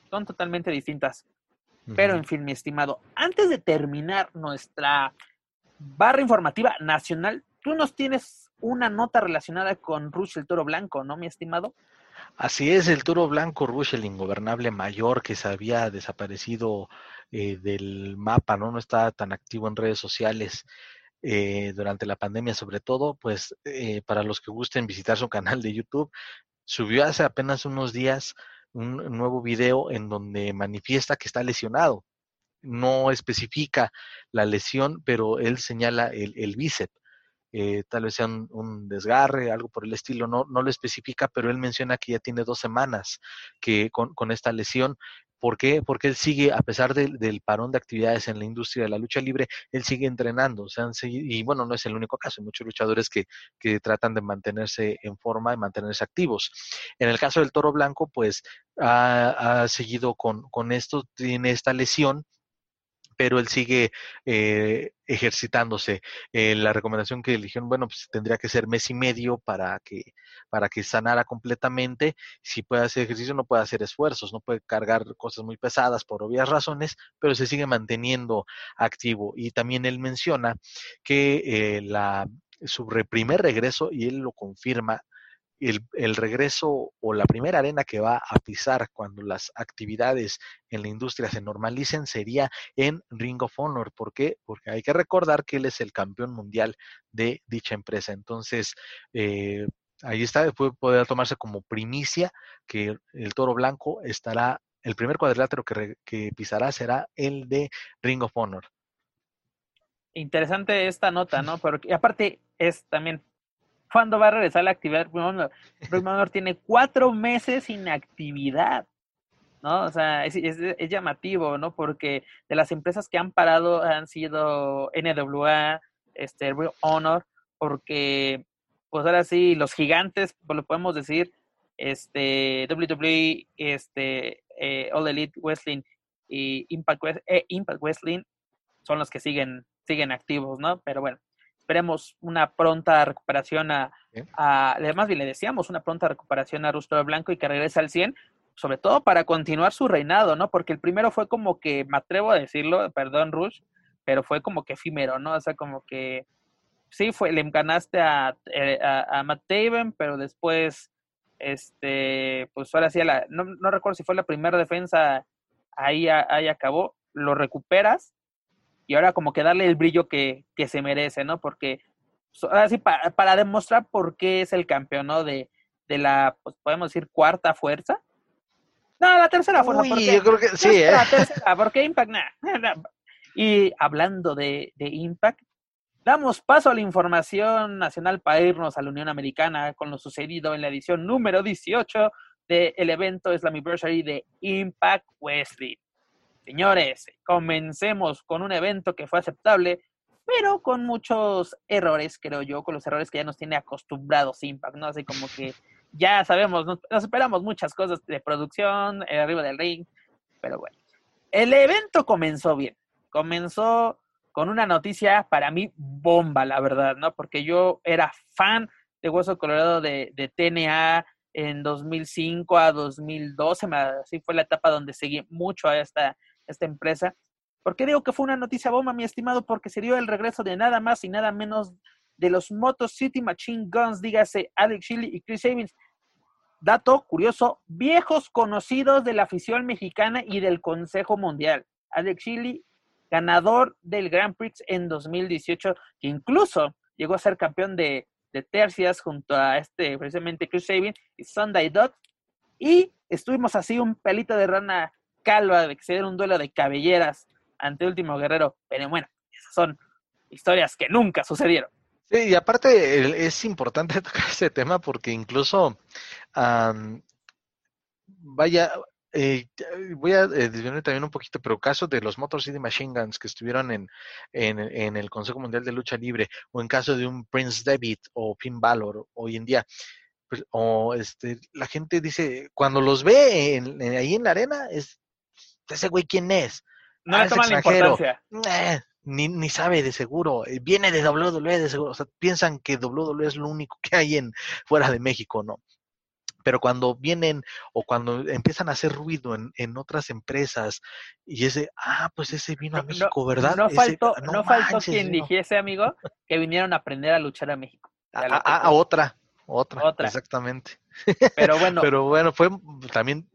son totalmente distintas. Pero en fin, mi estimado, antes de terminar nuestra barra informativa nacional, tú nos tienes una nota relacionada con Rush el Toro Blanco, ¿no, mi estimado? Así es, el Toro Blanco Rush, el ingobernable mayor que se había desaparecido eh, del mapa, ¿no? No estaba tan activo en redes sociales. Eh, durante la pandemia sobre todo, pues eh, para los que gusten visitar su canal de YouTube, subió hace apenas unos días un nuevo video en donde manifiesta que está lesionado. No especifica la lesión, pero él señala el, el bíceps. Eh, tal vez sea un, desgarre, algo por el estilo, no, no lo especifica, pero él menciona que ya tiene dos semanas que con, con esta lesión ¿Por qué? Porque él sigue, a pesar del parón de actividades en la industria de la lucha libre, él sigue entrenando. Y bueno, no es el único caso, hay muchos luchadores que, que tratan de mantenerse en forma y mantenerse activos. En el caso del Toro Blanco, pues ha, ha seguido con, con esto, tiene esta lesión pero él sigue eh, ejercitándose. Eh, la recomendación que eligieron, bueno, pues tendría que ser mes y medio para que, para que sanara completamente. Si puede hacer ejercicio, no puede hacer esfuerzos, no puede cargar cosas muy pesadas por obvias razones, pero se sigue manteniendo activo. Y también él menciona que eh, la, su primer regreso, y él lo confirma, el, regreso o la primera arena que va a pisar cuando las actividades en la industria se normalicen sería en Ring of Honor. ¿Por qué? Porque hay que recordar que él es el campeón mundial de dicha empresa. Entonces, eh, ahí está, puede poder tomarse como primicia que el toro blanco estará, el primer cuadrilátero que, que pisará será el de Ring of Honor. Interesante esta nota, ¿no? Porque aparte es también cuándo va a regresar la actividad. Bruce tiene cuatro meses sin actividad, ¿no? O sea, es, llamativo, ¿no? Porque de las empresas que han parado han sido NWA, este, Real Honor, porque, pues ahora sí, los gigantes, pues lo podemos decir, este, WWE, este, eh, All Elite Wrestling y Impact, eh, Impact Wrestling son los que siguen, siguen activos, ¿no? Pero bueno, esperemos una pronta recuperación a, además bien le decíamos, una pronta recuperación a Rustro Blanco y que regrese al 100, sobre todo para continuar su reinado, ¿no? Porque el primero fue como que, me atrevo a decirlo, perdón Rush, pero fue como que efímero, ¿no? O sea, como que sí, fue, le ganaste a, eh, a, Matt Taven, pero después, este, pues ahora sí, la, no, no, recuerdo si fue la primera defensa, ahí, ahí acabó, lo recuperas y ahora como que darle el brillo que, se merece, ¿no? Porque ahora sí, para, demostrar por qué es el campeón, ¿no? De, la, pues podemos decir, cuarta fuerza. No, la tercera fuerza. Uy, yo creo que sí, ¿eh? La tercera, porque Impact, Y hablando de, de Impact, damos paso a la información nacional para irnos a la Unión Americana con lo sucedido en la edición número 18 del evento Slammiversary de Impact Wrestling. Señores, comencemos con un evento que fue aceptable, pero con muchos errores, creo yo, con los errores que ya nos tiene acostumbrados Impact, ¿no? Así como que ya sabemos, nos, esperamos muchas cosas de producción, eh, arriba del ring, Pero bueno, el evento comenzó bien. Comenzó con una noticia para mí bomba, la verdad, ¿no? Porque yo era fan de Hueso Colorado de, de TNA en 2005 a 2012, así fue la etapa donde seguí mucho a esta, esta empresa. ¿Por qué digo que fue una noticia bomba, mi estimado? Porque se dio el regreso de nada más y nada menos de los Motor City Machine Guns, dígase Alex Shelley y Chris Evans. Dato curioso, viejos conocidos de la afición mexicana y del Consejo Mundial. Alex Shelley, ganador del Grand Prix en 2018, que incluso llegó a ser campeón de, de tercias junto a este, precisamente Chris Sabin y Sunday Dot. Y estuvimos así un pelito de rana calva de que se diera un duelo de cabelleras ante Último Guerrero. Pero bueno, esas son historias que nunca sucedieron. Sí, y aparte es importante tocar ese tema porque incluso, vaya, eh, voy a eh, también un poquito, pero caso de los Motor City Machine Guns que estuvieron en, en, el Consejo Mundial de Lucha Libre, o en caso de un Prince David o Finn Balor hoy en día, pues, o este, la gente dice, cuando los ve ahí en la arena, es ese güey quién es. No ah, le toman la importancia. Eh, ni, ni sabe de seguro, eh, viene de WWE de seguro, o sea, piensan que WWE es lo único que hay en fuera de México, ¿no? pero cuando vienen o cuando empiezan a hacer ruido en, en otras empresas y ese, ah, pues ese vino a México, ¿verdad? No faltó, no, faltó quien dijese, amigo, que vinieron a aprender a luchar a México. A, otra, otra, otra, exactamente. Pero bueno. pero bueno, fue también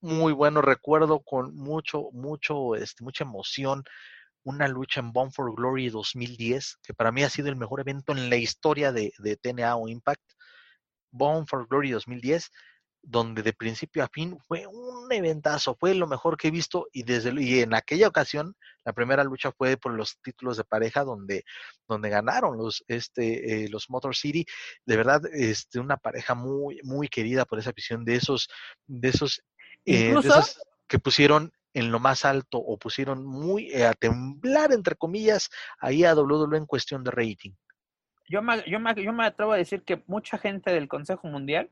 muy bueno recuerdo con mucho, mucho, este, mucha emoción una lucha en Born for Glory 2010, que para mí ha sido el mejor evento en la historia de, de TNA o Impact. Born for Glory 2010, donde de principio a fin fue un eventazo, fue lo mejor que he visto y desde y en aquella ocasión la primera lucha fue por los títulos de pareja donde donde ganaron los este eh, los Motor City, de verdad este una pareja muy muy querida por esa visión de esos de esos, eh, que pusieron en lo más alto o pusieron muy eh, a temblar entre comillas ahí a WWE en cuestión de rating yo me, yo, me, yo me atrevo a decir que mucha gente del Consejo Mundial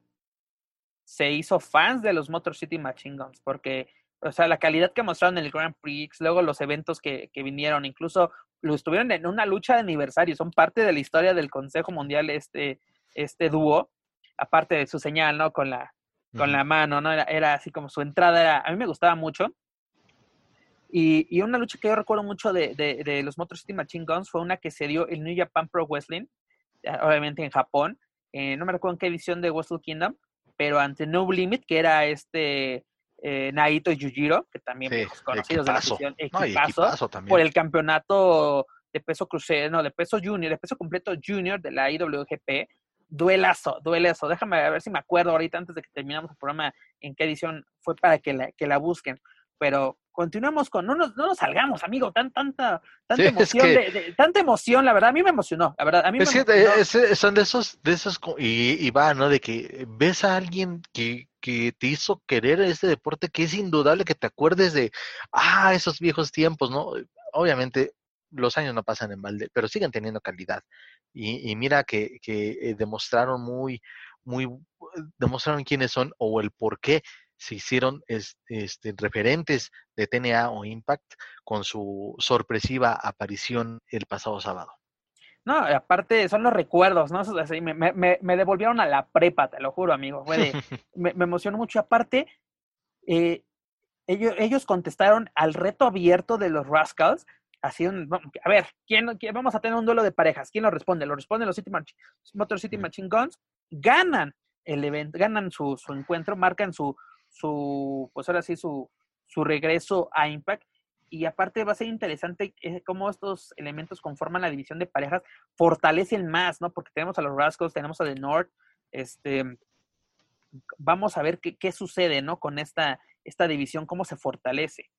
se hizo fans de los Motor City Machine Guns, porque, o sea, la calidad que mostraron en el Grand Prix, luego los eventos que, que vinieron, incluso lo estuvieron en una lucha de aniversario, son parte de la historia del Consejo Mundial este, este dúo, aparte de su señal, ¿no? Con la, con la mano, ¿no? Era, era, así como su entrada, era, a mí me gustaba mucho. Y, y una lucha que yo recuerdo mucho de, de, de, los Motor City Machine Guns fue una que se dio en New Japan Pro Wrestling, obviamente en Japón, eh, no me recuerdo en qué edición de Wrestle Kingdom, pero ante No Limit, que era este eh, Naito Yujiro, que también sí, conocidos de la edición equipazo, por el campeonato de peso crucero, no, de peso junior, de peso completo junior de la IWGP. Duelazo, duelazo. Déjame ver si me acuerdo ahorita antes de que terminamos el programa en qué edición fue para que la, que la busquen. Pero continuamos con, no nos, no nos salgamos, amigo, tan, tanta, tanta emoción, de, tanta emoción, la verdad, a mí me emocionó, la verdad, a mí es me son de esos, de esos, y, y, va, ¿no? De que ves a alguien que, que te hizo querer este deporte, que es indudable que te acuerdes de, ah, esos viejos tiempos, ¿no? Obviamente, los años no pasan en balde, pero siguen teniendo calidad. Y, y mira que, que eh, demostraron muy, muy, demostraron quiénes son o el por qué se hicieron este, referentes de TNA o Impact con su sorpresiva aparición el pasado sábado. No, aparte son los recuerdos, ¿no? me, me, devolvieron a la prepa, te lo juro, amigo. me, me, emocionó mucho. Aparte, eh, ellos, ellos contestaron al reto abierto de los Rascals. Así, a ver, ¿quién, vamos a tener un duelo de parejas. ¿Quién lo responde? Lo responden los City Motor City Machine Guns. Ganan el evento, ganan su, su encuentro, marcan su, su, pues ahora sí, su, su regreso a Impact. Y aparte va a ser interesante eh, cómo estos elementos conforman la división de parejas, fortalecen más, ¿no? Porque tenemos a los Rascals, tenemos a The North, este, vamos a ver qué, qué sucede, ¿no? Con esta, esta división, cómo se fortalece,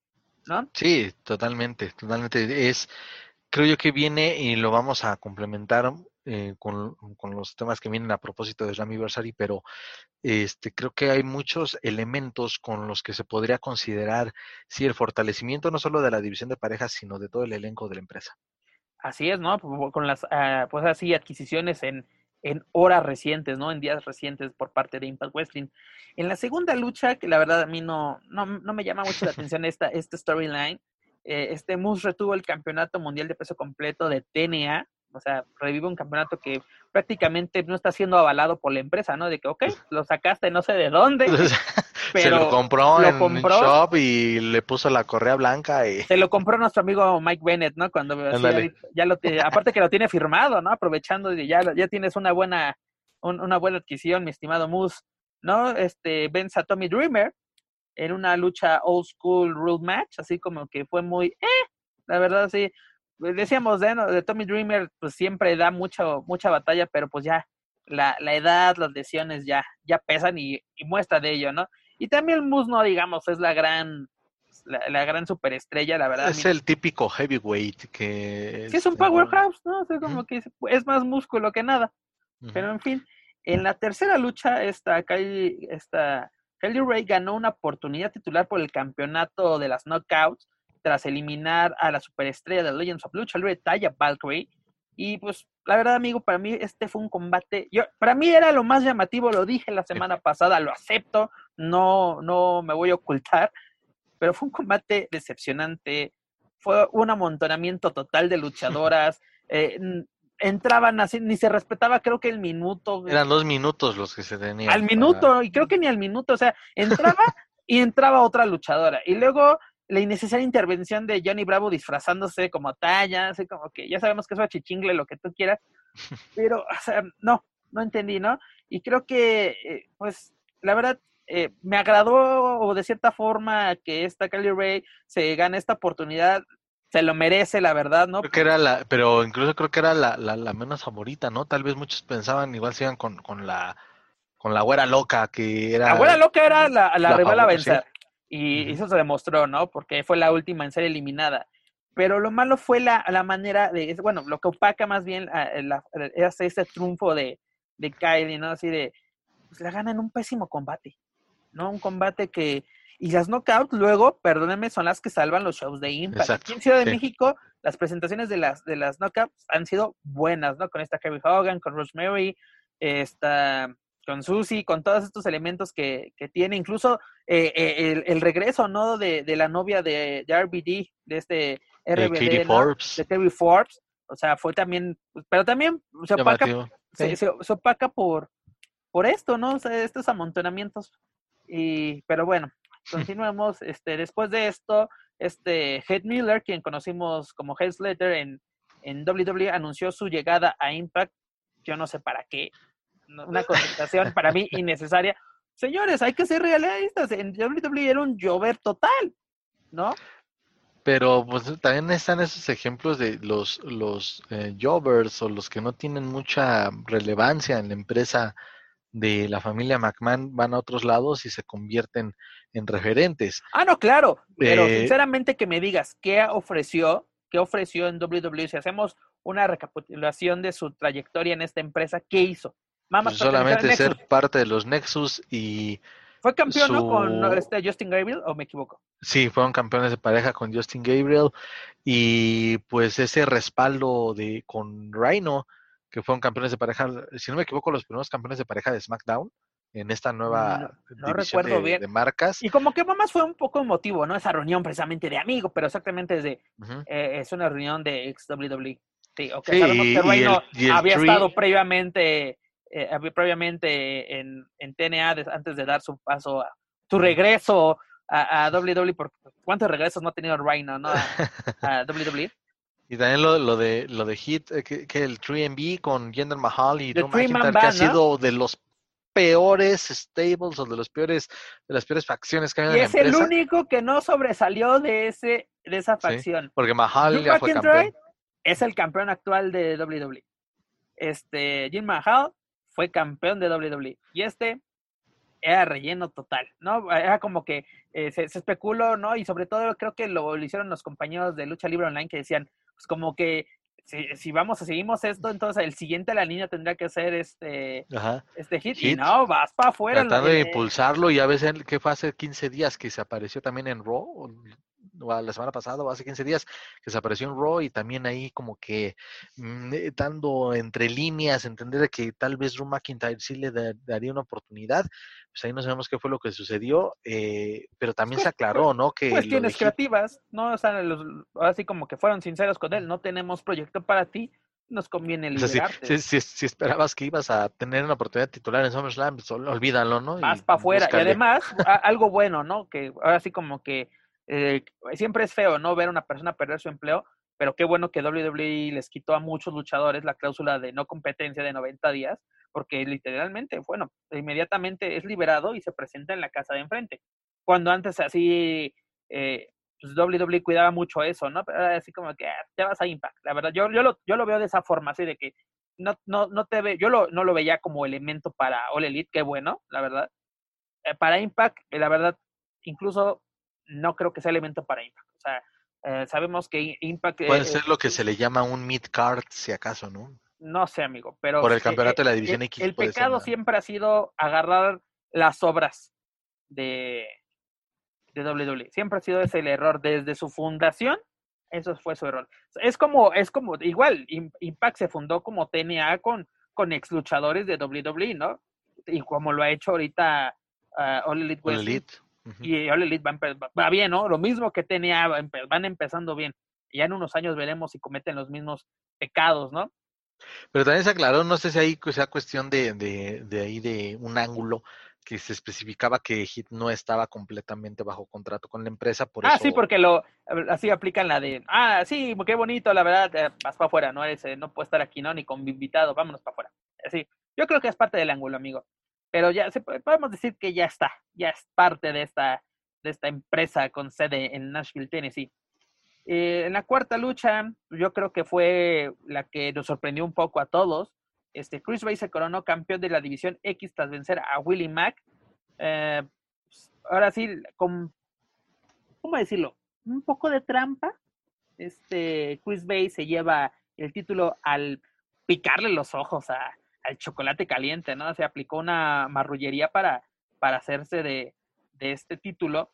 ¿no? Sí, totalmente, totalmente. Es, creo yo que viene y lo vamos a complementar eh, con, con, los temas que vienen a propósito de Slammiversary, pero este, creo que hay muchos elementos con los que se podría considerar, sí, el fortalecimiento no solo de la división de parejas, sino de todo el elenco de la empresa. Así es, ¿no? Con las, ah, pues así, adquisiciones en, en horas recientes, ¿no? En días recientes por parte de Impact Wrestling. En la segunda lucha, que la verdad a mí no, no, no me llama mucho la atención esta, esta storyline, eh, este Moose retuvo el campeonato mundial de peso completo de TNA, o sea, revive un campeonato que prácticamente no está siendo avalado por la empresa, ¿no? De que, ok, lo sacaste no sé de dónde, pero se lo compró lo en compró. shop y le puso la correa blanca y se lo compró nuestro amigo Mike Bennett, ¿no? Cuando así, ya lo tiene, aparte que lo tiene firmado, ¿no? Aprovechando de ya, ya tienes una buena, un- una buena adquisición, mi estimado Moose, ¿no? Este vence a Tommy Dreamer en una lucha old school rule match, así como que fue muy, eh, la verdad sí. Decíamos de, ¿no? de Tommy Dreamer, pues siempre da mucho, mucha batalla, pero pues ya la, la edad, las lesiones ya, ya pesan y, y muestra de ello, ¿no? Y también Moose, no digamos, es la gran, la, la gran superestrella, la verdad. es el típico heavyweight que Sí, es un este, powerhouse, ¿no? O sea, como que es- es más músculo que nada. Pero en fin, en la tercera lucha, esta Kylie, esta Kylie Ray ganó una oportunidad titular por el campeonato de las knockouts tras eliminar a la superestrella de Legends of Lucha Libre, Taya Valkyrie. Y pues, la verdad, amigo, para mí este fue un combate. Yo, para mí era lo más llamativo, lo dije la semana pasada, lo acepto, no, no me voy a ocultar, pero fue un combate decepcionante. Fue un amontonamiento total de luchadoras. eh, entraban así, ni se respetaba, creo que el minuto. Eran dos minutos los que se tenían. al para- minuto, y creo que ni al minuto, o sea, entraba y entraba otra luchadora. Y luego la innecesaria intervención de Johnny Bravo disfrazándose como talla, así como que ya sabemos que es chichingle, lo que tú quieras, pero, o sea, no, no entendí, ¿no? Y creo que, eh, pues, la verdad, eh, me agradó o de cierta forma que esta Kylie Ray se gane esta oportunidad, se lo merece, la verdad, ¿no? Creo que era la, pero incluso creo que era la, la, la menos favorita, ¿no? Tal vez muchos pensaban igual se iban con, con la con la güera loca que era La abuela loca era la, la la rival a vencer. Y eso se demostró, ¿no? Porque fue la última en ser eliminada. Pero lo malo fue la, la manera de, bueno, lo que opaca más bien a- la- es ese triunfo de, de Kylie, ¿no? Así de, pues la gana en un pésimo combate, ¿no? Un combate que, y las knockouts luego, perdónenme, son las que salvan los shows de Impact. Exacto, Aquí en Ciudad de sí. México, las presentaciones de las, de las knockouts han sido buenas, ¿no? Con esta Kerry Hogan, con Rosemary, esta, con Susie, con todos estos elementos que, que tiene, incluso eh, eh, el, el regreso, ¿no? De, de la novia de, de RBD, de este de RBD, Katie ¿no? Forbes. de Terry Forbes, o sea, fue también, pero también se opaca, se- se opaca por, por esto, ¿no? O sea, estos amontonamientos. Y, pero bueno, continuemos. Este, después de esto, este Head Miller, quien conocimos como Head Slater en, en WWE, anunció su llegada a Impact. Yo no sé para qué. Una contratación para mí innecesaria. Señores, hay que ser realistas. En WWE era un llover total, ¿no? Pero pues también están esos ejemplos de los, los eh, jobbers o los que no tienen mucha relevancia en la empresa de la familia McMahon van a otros lados y se convierten en referentes. Ah, no, claro. Pero Eh, sinceramente que me digas qué ofreció, qué ofreció en WWE. Si hacemos una recapitulación de su trayectoria en esta empresa, ¿qué hizo? Mamá, Pues solamente ser parte de los Nexus y ¿Fue campeón ¿no? con este Justin Gabriel o me equivoco? sí, fueron campeones de pareja con Justin Gabriel y pues ese respaldo de con Rhino, que fueron campeones de pareja, si no me equivoco, los primeros campeones de pareja de SmackDown en esta nueva no división recuerdo de, bien. de marcas. Y como que mamás fue un poco emotivo, ¿no? Esa reunión precisamente de amigos, pero exactamente desde Ujú. eh, es una reunión de ex WWE. Sí, ok, Sí, sabemos que Reino el- había Tree- estado previamente, eh, había- previamente en, en TNA antes de dar su paso a su regreso a, a WWE, porque cuántos regresos no ha tenido Reino, ¿no? A, a WWE. Y también lo, lo de lo de Hit, eh, que, que el 3MB con Jinder Mahal y The McIntyre, que ha sido de los peores stables o de los peores de las peores facciones que hay Y en la es el empresa. único que no sobresalió de ese de esa facción. Porque Mahal Drew ya fue campeón. es el campeón actual de WWE. Este, Jim Mahal fue campeón de WWE. Y este era relleno total, ¿no? Era como que eh, se, se especuló, ¿no? Y sobre todo creo que lo, lo hicieron los compañeros de Lucha Libre Online que decían, pues como que si, si vamos a seguimos esto, entonces el siguiente a la línea tendría que ser este, Ajá. este hit. Y Hit. no, vas para afuera. Tratando de impulsarlo, y a veces que fue hace 15 días que se apareció también en Raw. La semana pasada o hace 15 días, que se apareció en Raw y también ahí como que mm, eh, dando entre líneas, entender que tal vez Drew McIntyre sí le daría una oportunidad, pues ahí no sabemos qué fue lo que sucedió, eh, pero también se aclaró, ¿no? Que Cuestiones creativas, ¿no? O sea, así como que fueron sinceros con él, no tenemos proyecto para ti, nos conviene liberarte. si, esperabas que ibas a tener una oportunidad titular en SummerSlam, pues olvídalo, ¿no? Vas para afuera. Y además, algo bueno, ¿no? Que ahora sí como que eh, siempre es feo, ¿no? Ver a una persona perder su empleo, pero qué bueno que WWE les quitó a muchos luchadores la cláusula de no competencia de 90 días, porque literalmente, bueno, inmediatamente es liberado y se presenta en la casa de enfrente. Cuando antes así eh, pues WWE cuidaba mucho eso, ¿no? Pero así como que ah, te vas a Impact. La verdad, yo, yo, lo, yo lo veo de esa forma, así de que no, no, no te ve, yo lo, no lo veía como elemento para All Elite, qué bueno, la verdad. Eh, para Impact, la verdad, incluso no creo que sea elemento para Impact. O sea, eh, sabemos que Impact... Puede ser lo que se le llama un mid-card, si acaso, ¿no? No sé, amigo, pero... Por el campeonato de la División X. El pecado siempre ha sido agarrar las obras de, de WWE. Siempre ha sido ese el error desde su fundación. Eso fue su error. Es como, es como, igual, Impact se fundó como TNA con, con ex luchadores de WWE, ¿no? Y como lo ha hecho ahorita uh, All Elite Elite. Y All Elite va, bien, ¿no? Lo mismo que TNA, van empezando bien. Y ya en unos años veremos si cometen los mismos pecados, ¿no? Pero también se aclaró, no sé si ahí sea cuestión de, de, de ahí de un ángulo, que se especificaba que Hit no estaba completamente bajo contrato con la empresa. Por ah, sí, porque lo así aplican la de, ah, sí, qué bonito, la verdad, eh, vas para afuera, no eres, no puedo estar aquí, no, ni con invitado, vámonos para afuera. Así, yo creo que es parte del ángulo, amigo. Pero ya se, podemos decir que ya está, ya es parte de esta, de esta empresa con sede en Nashville, Tennessee. Eh, en la cuarta lucha, yo creo que fue la que nos sorprendió un poco a todos este, Chris Bay se coronó campeón de la División X tras vencer a Willie Mack. Eh, pues, ahora sí, con, ¿cómo decirlo? Un poco de trampa. Este, Chris Bay se lleva el título al picarle los ojos al chocolate caliente, ¿no? Se aplicó una marrullería para, para hacerse de, de este título.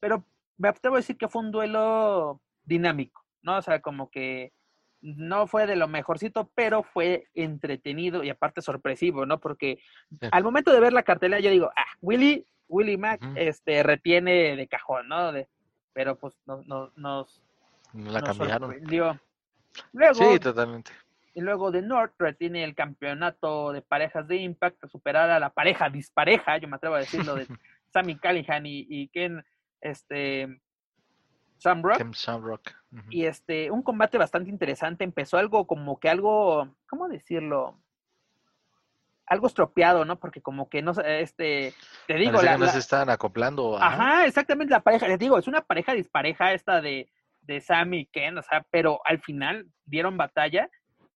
Pero me atrevo a decir que fue un duelo dinámico, ¿no? O sea, como que no fue de lo mejorcito, pero fue entretenido y aparte sorpresivo, ¿no? Porque al momento de ver la cartelera yo digo, ah, Willy, Willy Mac, este, retiene de cajón, ¿no? De, pero pues no, no, nos... La cambiaron. Luego, sí, totalmente. Y luego de North retiene el campeonato de parejas de Impact, superar a la pareja dispareja, yo me atrevo a decirlo, de Sammy Callihan y, y Ken, este, Sam Rock. Y este, un combate bastante interesante. Empezó algo como que algo, ¿cómo decirlo? Algo estropeado, ¿no? Porque como que no este, te digo, la, no se estaban acoplando. Ajá, exactamente la pareja. Les digo, es una pareja dispareja esta de, de Sam y Ken, o sea, pero al final dieron batalla.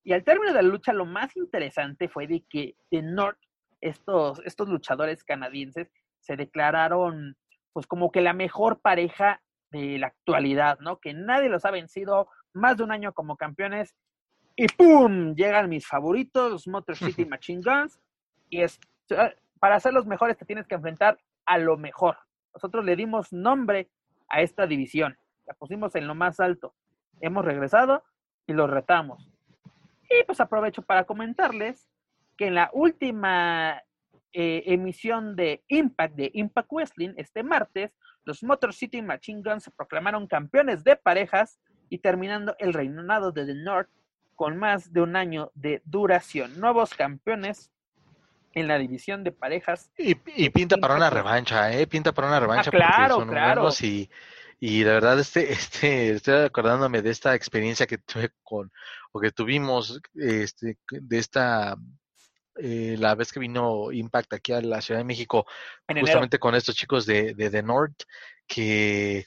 Y al término de la lucha, lo más interesante fue de que de North, estos, estos luchadores canadienses se declararon pues como que la mejor pareja de la actualidad, ¿no? Que nadie los ha vencido más de un año como campeones y ¡pum! Llegan mis favoritos, los Motor City Machine Guns y es para ser los mejores te tienes que enfrentar a lo mejor. Nosotros le dimos nombre a esta división, la pusimos en lo más alto. Hemos regresado y los retamos. Y pues aprovecho para comentarles que en la última eh, emisión de Impact, de Impact Wrestling, este martes, los Motor City Machine Guns se proclamaron campeones de parejas y terminando el reinado de The North con más de un año de duración. Nuevos campeones en la división de parejas. Y, pinta para una revancha, ¿eh? Pinta para una ah, revancha. claro, porque son claro. Y, y de verdad, este, este, estoy acordándome de esta experiencia que tuve con, o que tuvimos, este, de esta eh, la vez que vino Impact aquí a la Ciudad de México, justamente con estos chicos de, de The North, que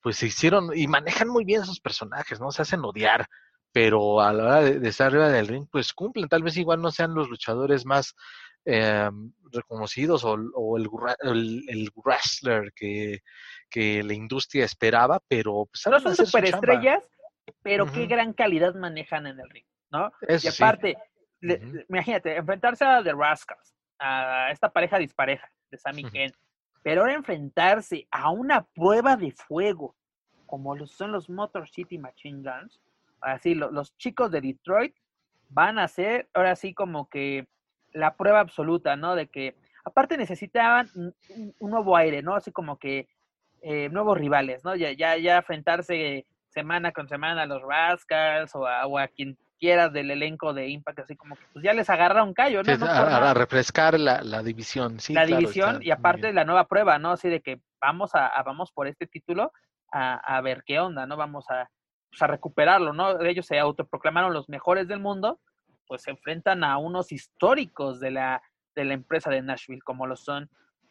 pues se hicieron y manejan muy bien esos personajes, ¿no? Se hacen odiar, pero a la hora de, estar arriba del ring, pues cumplen. Tal vez igual no sean los luchadores más eh, reconocidos o, el, el, wrestler que, que, la industria esperaba, pero pues, no son superestrellas, pero qué gran calidad manejan en el ring, ¿no? y aparte, imagínate, enfrentarse a The Rascals, a esta pareja dispareja de Sammy Ken, pero ahora enfrentarse a una prueba de fuego como son los Motor City Machine Guns, así los chicos de Detroit van a ser ahora sí como que la prueba absoluta, ¿no? De que aparte necesitaban un, nuevo aire, ¿no? Así como que eh, nuevos rivales, ¿no? Ya, ya, ya enfrentarse semana con semana a los Rascals o a, o a quien quieras del elenco de Impact, así como que pues ya les agarra un callo, ¿no? a, refrescar la, división, sí. La división y aparte la nueva prueba, ¿no? Así de que vamos a, vamos por este título a, ver qué onda, ¿no? Vamos a, pues, a recuperarlo, ¿no? Ellos se autoproclamaron los mejores del mundo, pues se enfrentan a unos históricos de la, de la empresa de Nashville, como lo son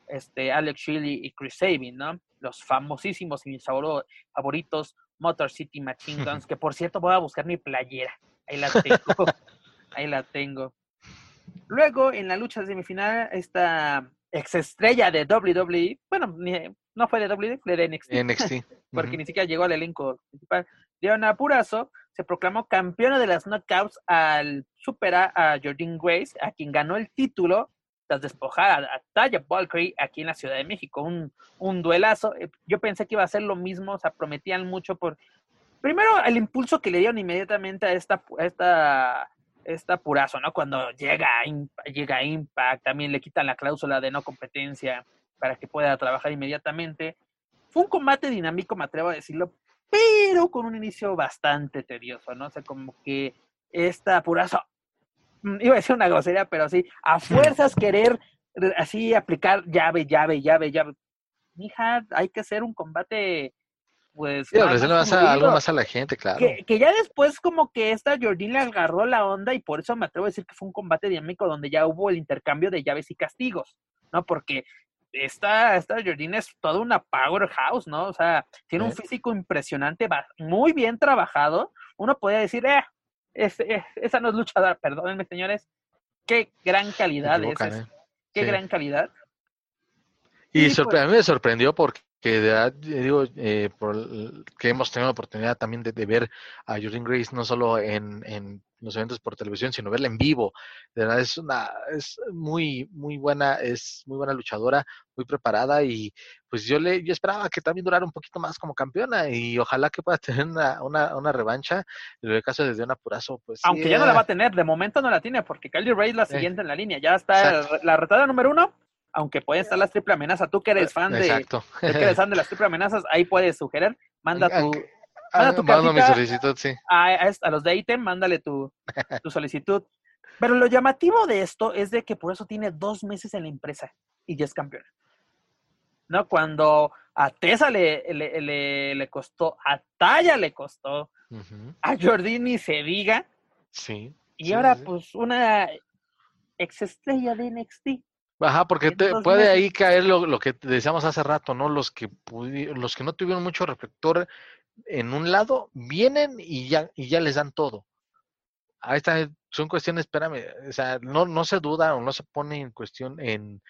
este, Alex Shelley y Chris Sabin, ¿no? Los famosísimos y mis favoritos Motor City Machine Guns, que por cierto voy a buscar mi playera. Ahí la tengo. Ahí la tengo. Luego, en la lucha semifinal, esta ex estrella de WWE, bueno, no fue de WWE, fue de NXT. NXT. porque ni siquiera llegó al elenco principal. Diana Purazo se proclamó campeona de las knockouts al superar a Jordan Grace, a quien ganó el título tras despojar a, Taya Valkyrie aquí en la Ciudad de México. Un, un duelazo. Eh, yo pensé que iba a ser lo mismo, o sea, prometían mucho por primero el impulso que le dieron inmediatamente a esta, esta, esta purazo, ¿no? Cuando llega, llega Impact, también le quitan la cláusula de no competencia para que pueda trabajar inmediatamente. Fue un combate dinámico, me atrevo a decirlo, pero con un inicio bastante tedioso, ¿no? O sea, como que esta purazo, mm, iba a decir una grosería, pero sí, a fuerzas querer así aplicar llave, llave, llave, llave. Mija, hay que hacer un combate pues... Sí, más algo más a la gente, claro. Que, ya después como que esta Jordan le agarró la onda y por eso me atrevo a decir que fue un combate dinámico donde ya hubo el intercambio de llaves y castigos, ¿no? Porque esta, esta Jordan es toda una powerhouse, ¿no? O sea, tiene un físico impresionante, muy bien trabajado. Uno podría decir, eh, esa no es luchadora, perdónenme señores, qué gran calidad es, ¿eh? qué gran calidad. Y, pues a mí me sorprendió porque que de verdad, digo, eh, por, que hemos tenido la oportunidad también de, ver a Jordan Grace no solo en, en, los eventos por televisión, sino verla en vivo. De verdad es una, es muy, muy buena, es muy buena luchadora, muy preparada y pues yo le, yo esperaba que también durara un poquito más como campeona y ojalá que pueda tener una, una, una revancha. En el caso de Diana Purazo, pues. Aunque ya no la va a tener, de momento no la tiene, porque Kylie Ray es la eh. siguiente en la línea, ya está la retada número uno aunque pueden estar las triple amenazas, tú que eres fan de, tú que eres fan de las triple amenazas, ahí puedes sugerir, manda tu, manda tu mi solicitud, sí. a, los de ITEM, mándale tu, tu solicitud. Pero lo llamativo de esto es de que por eso tiene dos meses en la empresa y ya es campeona. ¿No? Cuando a Tessa le, le, le, costó, a Taya le costó, a Jordini se diga. Sí. Y ahora, pues, una ex estrella de NXT Ajá, porque te, puede ahí caer lo, lo, que decíamos hace rato, ¿no? Los que los que no tuvieron mucho reflector en un lado vienen y ya y ya les dan todo. Ahí está, son cuestiones, espérame, o sea, no, no se duda o no se pone en cuestión en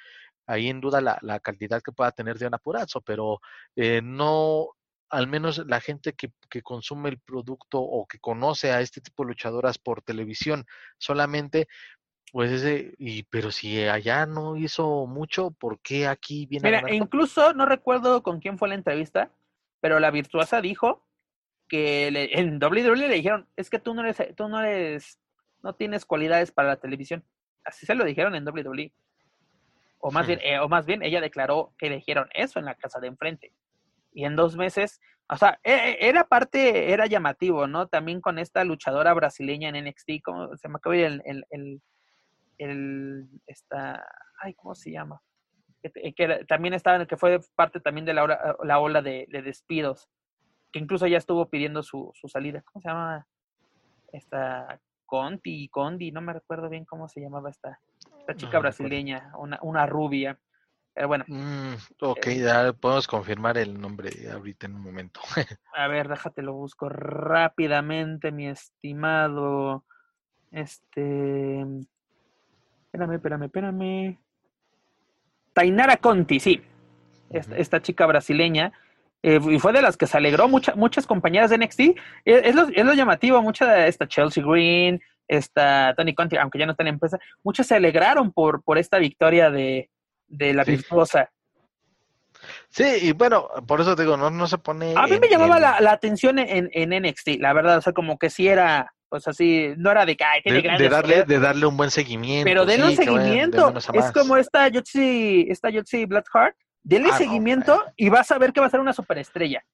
ahí en duda la, la calidad que pueda tener de un apurazo, pero eh, no, al menos la gente que, que, consume el producto o que conoce a este tipo de luchadoras por televisión solamente, pues ese, y, pero si allá no hizo mucho, ¿por qué aquí viene Mira, a incluso no recuerdo con quién fue la entrevista, pero la virtuosa dijo que en WWE le dijeron, es que tú no eres, tú no eres, no tienes cualidades para la televisión. Así se lo dijeron en WWE. O más bien, eh, o más bien, ella declaró que le dijeron eso en la casa de enfrente. Y en dos meses, o sea, e, e, era parte, era llamativo, ¿no? También con esta luchadora brasileña en NXT, como se me acaba el, el, el el, esta, ay, ¿cómo se llama? Que, también estaba en el que fue parte también de la, ola, la ola de, despidos, que incluso ya estuvo pidiendo su, su salida. ¿Cómo se llama? Esta Conti, Condi, no me recuerdo bien cómo se llamaba esta, esta chica brasileña, una, una rubia. Pero bueno. Mm, ok, eh, ya podemos confirmar el nombre ahorita en un momento. a ver, déjate lo busco rápidamente, mi estimado. Este. Espérame, espérame, espérame. Tainara Conti, sí. esta, chica brasileña. Eh, y fue de las que se alegró muchas compañeras de NXT. Eh, es, lo, es, lo, llamativo, mucha de esta Chelsea Green, esta Tony Conti, aunque ya no está en la empresa, muchas se alegraron por, por esta victoria de, la virtuosa. Sí, y bueno, por eso te digo, no, no se pone. A mí me llamaba la, atención en, en NXT, la verdad, o sea, como que sí era, pues así, no era de que tiene de, de darle, de darle un buen seguimiento. Pero denle un seguimiento. es como esta Yotzi, esta Yotzi Blackheart, denle ah, seguimiento y vas a ver que va a ser una superestrella.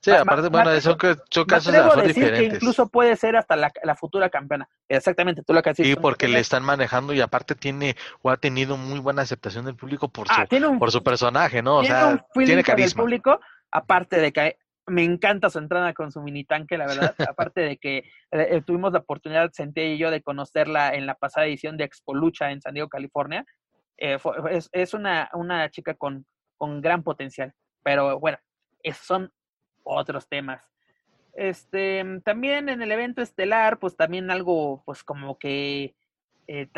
Sí, aparte, bueno, son, son casos de decir diferentes. que incluso puede ser hasta la, futura campeona. Exactamente, tú lo que has Sí, porque le están manejando y aparte tiene o ha tenido muy buena aceptación del público por ah, su, por su personaje, ¿no? O tiene sea, tiene carisma. Del público, aparte de que me encanta su entrada con su mini tanque, la verdad. aparte de que eh, eh, tuvimos la oportunidad, Sentí y yo, de conocerla en la pasada edición de Expo Lucha en San Diego, California. Eh, es, es una, una chica con, con gran potencial. Pero bueno, son otros temas. Este, también en el evento estelar, pues también algo, pues como que eh,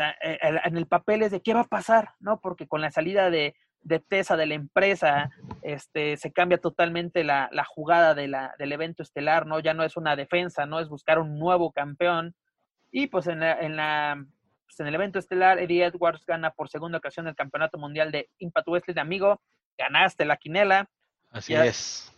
en el papel es de qué va a pasar, ¿no? Porque con la salida de, de Tesa de la empresa, este, se cambia totalmente la, la jugada de la, del evento estelar, ¿no? Ya no es una defensa, ¿no? Es buscar un nuevo campeón. Y pues en la, en la pues en el evento estelar, Eddie Edwards gana por segunda ocasión el campeonato mundial de Impact Wrestling de amigo. Ganaste la quinela. Así es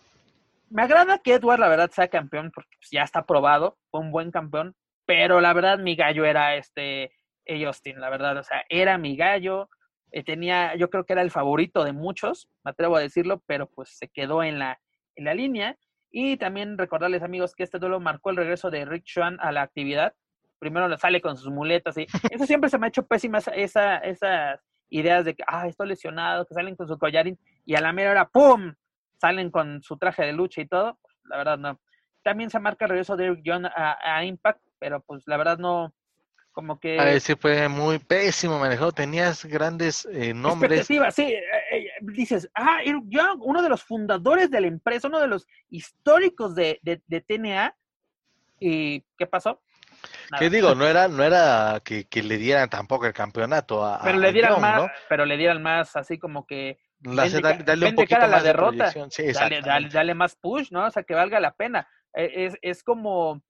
me agrada que Edward, la verdad, sea campeón, porque pues, ya está probado, fue un buen campeón, pero la verdad mi gallo era este Justin, la verdad, o sea, era mi gallo, eh, tenía, yo creo que era el favorito de muchos, me atrevo a decirlo, pero pues se quedó en la, en la línea. Y también recordarles, amigos, que este duelo marcó el regreso de Rick Swan a la actividad. Primero le sale con sus muletas y eso siempre se me ha hecho pésima esa, esas ideas de que, ah, estoy lesionado, que salen con su collarín y a la mera hora, ¡pum! salen con su traje de lucha y todo, la verdad no. También se marca el regreso de Eric John a, Impact, pero pues la verdad no, como que... A ese fue muy pésimo manejado, tenías grandes eh, nombres. sí, eh, eh, dices, ah, Eric Young, uno de los fundadores de la empresa, uno de los históricos de, de, TNA, ¿y qué pasó? ¿Qué digo? No era, no era que, le dieran tampoco el campeonato a. Pero le dieran más, pero le dieran más así como que dale, un poquito la derrota. dale, más push, ¿no? O sea, que valga la pena. Es, es como,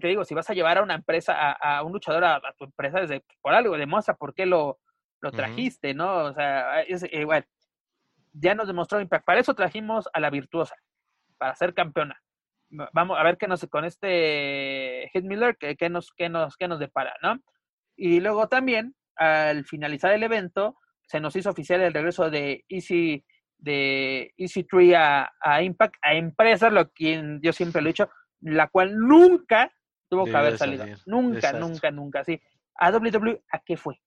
te digo, si vas a llevar a una empresa, a, un luchador a, tu empresa, desde, por algo, demuestra por qué lo, lo trajiste, ¿no? O sea, es, igual. Eh, ya nos demostró Impact. Para eso trajimos a la virtuosa, para ser campeona. Vamos a ver qué nos, con este Hit Miller, qué, nos, qué, nos, qué nos depara, ¿no? Y luego también, al finalizar el evento, se nos hizo oficial el regreso de Easy de Easy Tree a, Impact, a empresas, lo que yo siempre lo he dicho, la cual nunca tuvo que haber salido. Nunca, nunca, nunca, sí. A WWE, ¿a qué fue?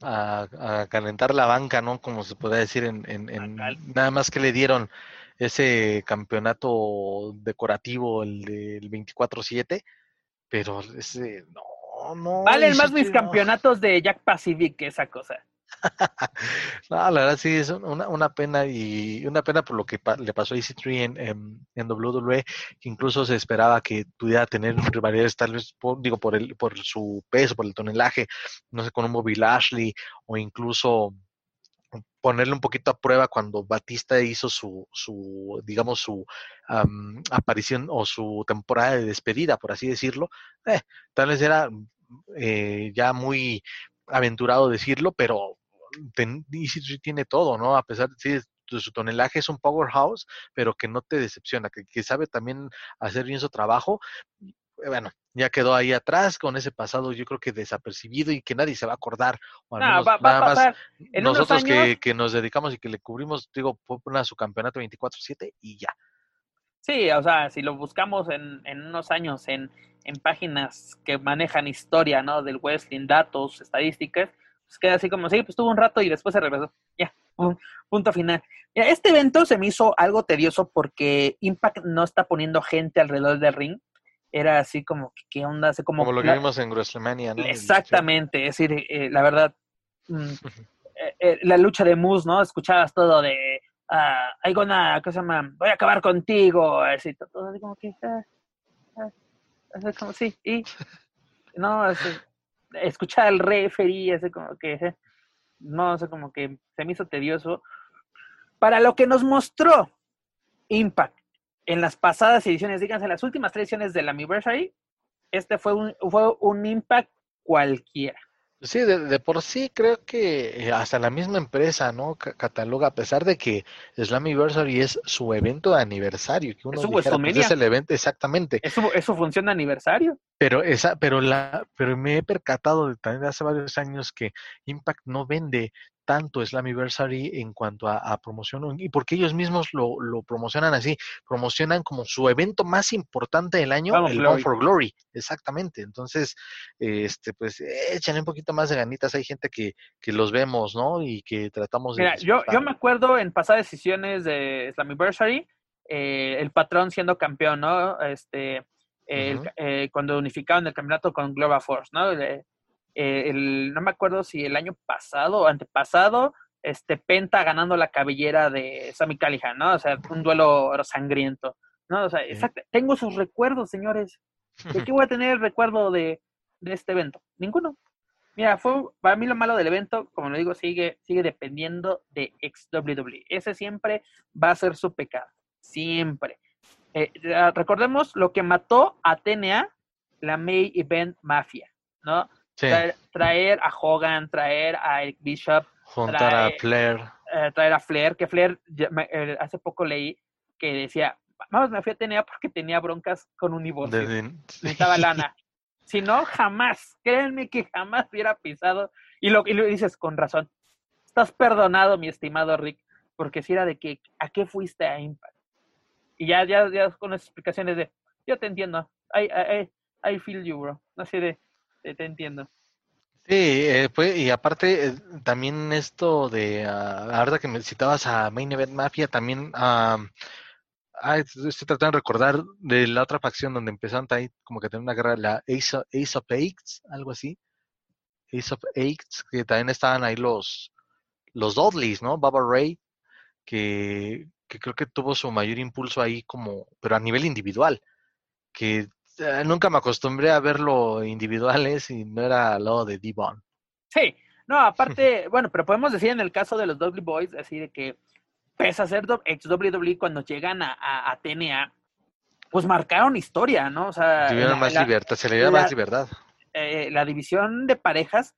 A, calentar la banca, ¿no? Como se puede decir, en, en, nada más que le dieron ese campeonato decorativo, el del 24-7, pero ese, no, no, Valen más mis campeonatos de Jack Pacific que esa cosa. no, la verdad sí es una, una, pena y una pena por lo que le pasó a EC3 en, en, WWE, que incluso se esperaba que pudiera tener rivalidades tal vez, por, digo, por, el, por su peso, por el tonelaje, no sé, con un Bobby Lashley o incluso ponerle un poquito a prueba cuando Batista hizo su, su digamos, su aparición o su temporada de despedida, por así decirlo. Eh, tal vez era eh, ya muy aventurado decirlo, pero tiene todo, ¿no? A pesar de su tonelaje es un powerhouse, pero que no te decepciona, que, que sabe también hacer bien su trabajo bueno, ya quedó ahí atrás con ese pasado, yo creo que desapercibido y que nadie se va a acordar. O nada más nosotros que, que, nos dedicamos y que le cubrimos, digo, a su campeonato 24-7 y ya. Sí, o sea, si lo buscamos en, en unos años en, en, páginas que manejan historia, ¿no? Del wrestling, datos, estadísticas, pues queda así como, sí, pues tuvo un rato y después se regresó. Ya, punto final. este evento se me hizo algo tedioso porque Impact no está poniendo gente alrededor del ring era así como, ¿qué onda? Así como, como lo que vimos en WrestleMania, ¿no? Exactamente, es decir, eh, la verdad, mm, eh, eh, la lucha de Moose, ¿no? Escuchabas todo de, ah, hay una, ¿qué se llama? Voy a acabar contigo, así, todo así como que, ah, ah, así como, sí, y, no, así, escuchar al referee, así como que, no, sé, como que se me hizo tedioso. Para lo que nos mostró Impact en las pasadas ediciones, díganse, las últimas tres ediciones del Anniversary, este fue un, fue un impact cualquiera. Sí, de, por sí creo que eh, hasta la misma empresa, ¿no? Cataloga, a pesar de que Slammiversary es su evento de aniversario, que uno Es su dijera, pues, es el evento exactamente. Es su, es su función de aniversario. Pero esa, pero la, pero me he percatado de, también de hace varios años que Impact no vende tanto Slammiversary en cuanto a, a promoción y porque ellos mismos lo, lo promocionan así, promocionan como su evento más importante del año, el Glory. For Glory, exactamente. Entonces, este, pues échenle un poquito más de ganitas. Hay gente que, que los vemos, ¿no? Y que tratamos de. Mira, yo, yo me acuerdo en pasadas decisiones de Slammiversary, eh, el patrón siendo campeón, ¿no? Este, eh, cuando unificaron el campeonato con Global Force, ¿no? Eh, el- no me acuerdo si el año pasado o antepasado, este Penta ganando la cabellera de Sammy Callihan, ¿no? O sea, un duelo sangriento, ¿no? O sea, exacto. Tengo sus recuerdos, señores. ¿De qué voy a tener el recuerdo de, de este evento? Ninguno. Mira, fue para mí lo malo del evento, como lo digo, sigue, sigue dependiendo de XWW. Ese siempre va a ser su pecado. Siempre. Eh, recordemos lo que mató a TNA, la May Event Mafia, ¿no? Sí, Traer, traer a Hogan, traer a Eric Bishop, juntar a trae- Flair. eh, traer a Flair, que Flair, eh, hace poco leí que decía, vamos, me fui a TNA porque tenía broncas con un divorcio de- de- necesitaba lana. Si no, jamás, créanme que jamás hubiera pisado. Y lo, y lo dices con razón. Estás perdonado, mi estimado Rick, porque si era de que, ¿a qué fuiste a Impact? Y ya, ya, ya con esas explicaciones de, yo te entiendo, I, I, I- I feel you, bro. Así de, te entiendo. Sí, eh, pues, y aparte eh, también esto de, ah, ahora que me citabas a Main Event Mafia, también ah, estoy tratando de recordar de la otra facción donde empezaron ahí como que tener una guerra, la Ace of, Ace of Eights, algo así. Ace of Eights, que también estaban ahí los, los Dudleys, ¿no? Baba Ray, que, que creo que tuvo su mayor impulso ahí como, pero a nivel individual, que nunca me acostumbré a verlo individuales y no era al lado de D-Von. Sí, no, aparte, bueno, pero podemos decir en el caso de los Dudley Boys, así de que pese a ser ex WWE cuando llegan a, a, a TNA, pues marcaron historia, ¿no? O sea, Tuvieron la- más la- libertad, se le dio más libertad. eh, la división de parejas,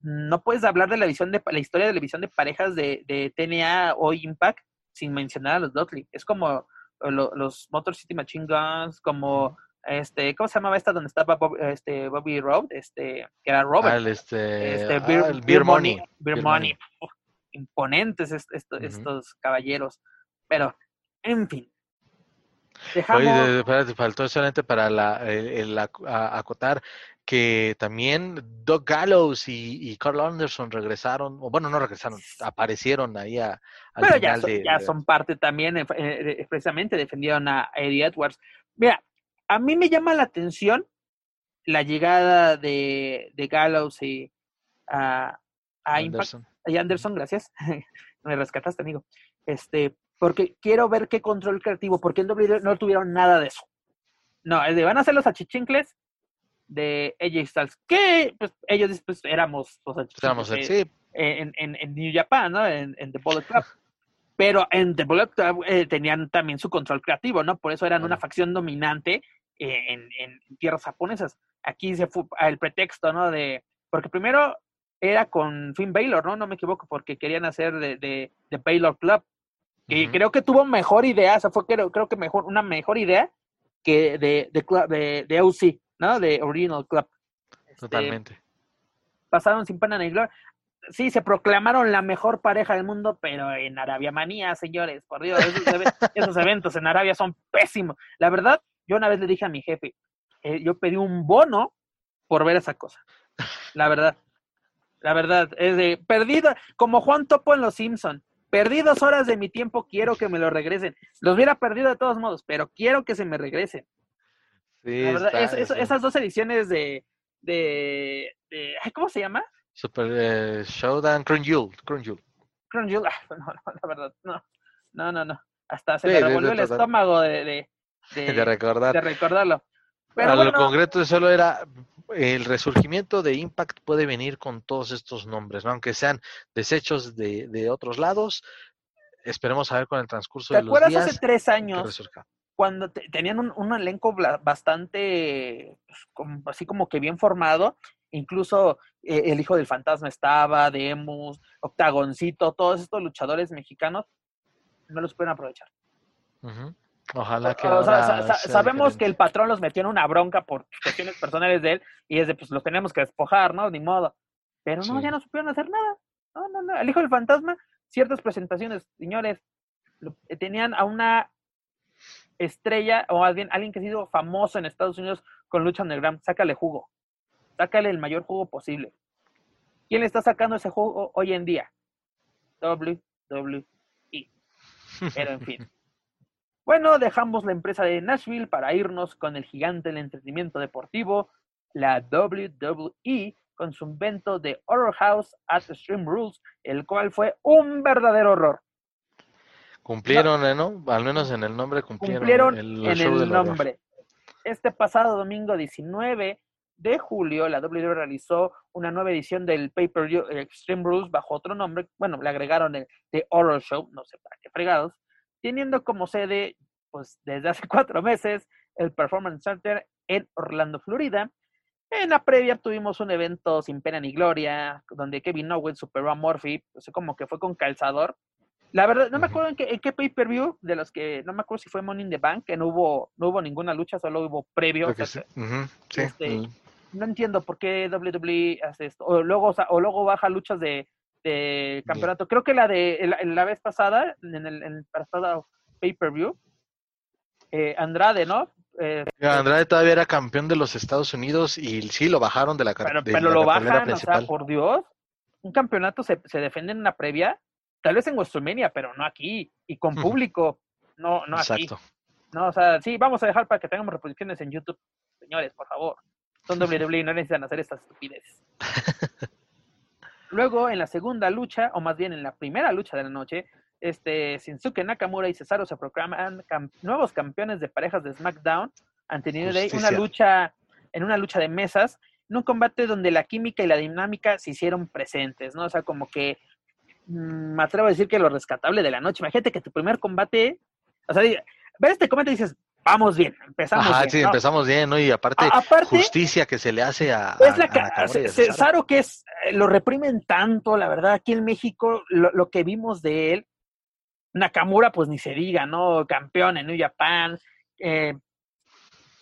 no puedes hablar de la división de la historia de la división de parejas de, de TNA o Impact sin mencionar a los Dudley. Es como eh, lo- los Motor City Machine Guns, como este, ¿cómo se llamaba esta donde estaba Bob- este, Bobby Road? Este, que era Robert. Ah, el, este, este, ah, Beer, el Beer Beer Money. Money. Beer Beer Money. Money. Uf, imponentes est- estos caballeros. Pero, en fin. Oye, Dejamos. de- de- espérate, faltó solamente para la, el, el ac- a- acotar que también Doug Gallows y, y Carl Anderson regresaron, o bueno, no regresaron, aparecieron ahí a, al Pero ya son, de, ya son parte también, eh, eh, precisamente defendieron a Eddie Edwards. Mira, a mí me llama la atención la llegada de, de Gallows y a, a Impact, Anderson. y Anderson, gracias. me rescataste, amigo. Este, porque quiero ver qué control creativo, porque en WWE no tuvieron nada de eso. No, es de van a ser los achichincles de AJ Styles, que pues ellos pues, éramos los éramos, achichincles, sí, en, en, en New Japan, ¿no? En, en The Bullet Club. Pero en The Bullet Club eh, tenían también su control creativo, ¿no? Por eso eran una facción dominante en, en tierras japonesas. Aquí se fue el pretexto, ¿no? De, porque primero era con Finn Baylor, ¿no? No me equivoco, porque querían hacer de, de, de Baylor Club. Y creo que tuvo mejor idea, o sea, fue creo, creo que mejor, una mejor idea que de, de, club- de, de OC, ¿no? De Original Club. Este, totalmente. pasaron sin pena ni gloria. Sí, se proclamaron la mejor pareja del mundo, pero en Arabia Manía, señores, por Dios, esos, esos eventos en Arabia son pésimos. La verdad, yo una vez le dije a mi jefe, eh, yo pedí un bono por ver esa cosa. La verdad, la verdad, es de perdido, como Juan Topo en Los Simpson. Perdí dos horas de mi tiempo, quiero que me lo regresen. Los hubiera perdido de todos modos, pero quiero que se me regresen. Sí, La verdad, es- es- esas dos ediciones de, de, ¿cómo se llama? Super eh, Showdown, Crown Jewel, Crown Jewel. Crown Jewel, ah, no, no, la verdad, no, no, no, no. Hasta se Sí, me revolvió el estómago de, de, de, de recordar. de recordarlo. Pero a lo bueno, concreto solo era el resurgimiento de Impact puede venir con todos estos nombres, ¿no? aunque sean desechos de, de otros lados. Esperemos a ver con el transcurso ¿te de los acuerdas días hace tres años cuando te- tenían un, un elenco bastante, pues, como- así como que bien formado incluso eh, el hijo del fantasma estaba, Demus, Octagoncito, todos estos luchadores mexicanos no los pueden aprovechar. Ojalá que. sabemos que el patrón los metió en una bronca por cuestiones personales de él y es de, pues los tenemos que despojar, ¿no? Ni modo. Pero no, ya no supieron hacer nada. No, no, no. El hijo del fantasma, ciertas presentaciones, señores, eh, tenían a una estrella, o más bien alguien que ha sido famoso en Estados Unidos con lucha underground. Sácale jugo. Sácale el mayor jugo posible. ¿Quién le está sacando ese jugo hoy en día? WWE. Pero en fin. Bueno, dejamos la empresa de Nashville para irnos con el gigante del entretenimiento deportivo, la WWE, con su invento de Horror House at Extreme Rules, el cual fue un verdadero horror. Cumplieron, ¿eh, ¿no? Al menos en el nombre cumplieron. Cumplieron en el nombre. Este pasado domingo 19 de julio, la WWE realizó una nueva edición del pay-per-view Extreme Rules bajo otro nombre. Bueno, le agregaron el The Horror Show, no sé para qué fregados teniendo como sede, pues desde hace cuatro meses, el Performance Center en Orlando, Florida. En la previa tuvimos un evento sin pena ni gloria, donde Kevin Owens superó a Murphy, pues como que fue con calzador. La verdad, no me acuerdo en qué, pay-per-view, de los que, no me acuerdo si fue Money in the Bank, que no hubo, no hubo ninguna lucha, solo hubo previo. Este, no entiendo por qué WWE hace esto. O luego, o luego baja luchas de, de campeonato. Creo que la de la, vez pasada, en el, en pasado pay-per-view, eh, Andrade, ¿no? Eh, Andrade todavía era campeón de los Estados Unidos y sí lo bajaron de la Pero, pero lo bajan, o sea, por Dios, un campeonato se, se defiende en una previa, tal vez en WrestleMania, pero no aquí y con público, no, no aquí. No, o sea, sí, vamos a dejar para que tengamos reproducciones en YouTube, señores, por favor. Son WWE, no necesitan hacer estas estupideces. Luego, en la segunda lucha, o más bien en la primera lucha de la noche, este, Shinsuke Nakamura y Cesaro se proclaman nuevos campeones de parejas de SmackDown ante New Day, una lucha, en una lucha de mesas, en un combate donde la química y la dinámica se hicieron presentes, ¿no? O sea, como que mm, me atrevo a decir que lo rescatable de la noche. Imagínate que tu primer combate, o sea, ver este combate y dices, vamos bien, empezamos bien. sí, empezamos bien, ¿no? Y aparte, justicia que se le hace a. Es la Cesaro que es, eh, lo reprimen tanto, la verdad, aquí en México, lo, que vimos de él, Nakamura, pues ni se diga, ¿no? Campeón en New Japan, eh,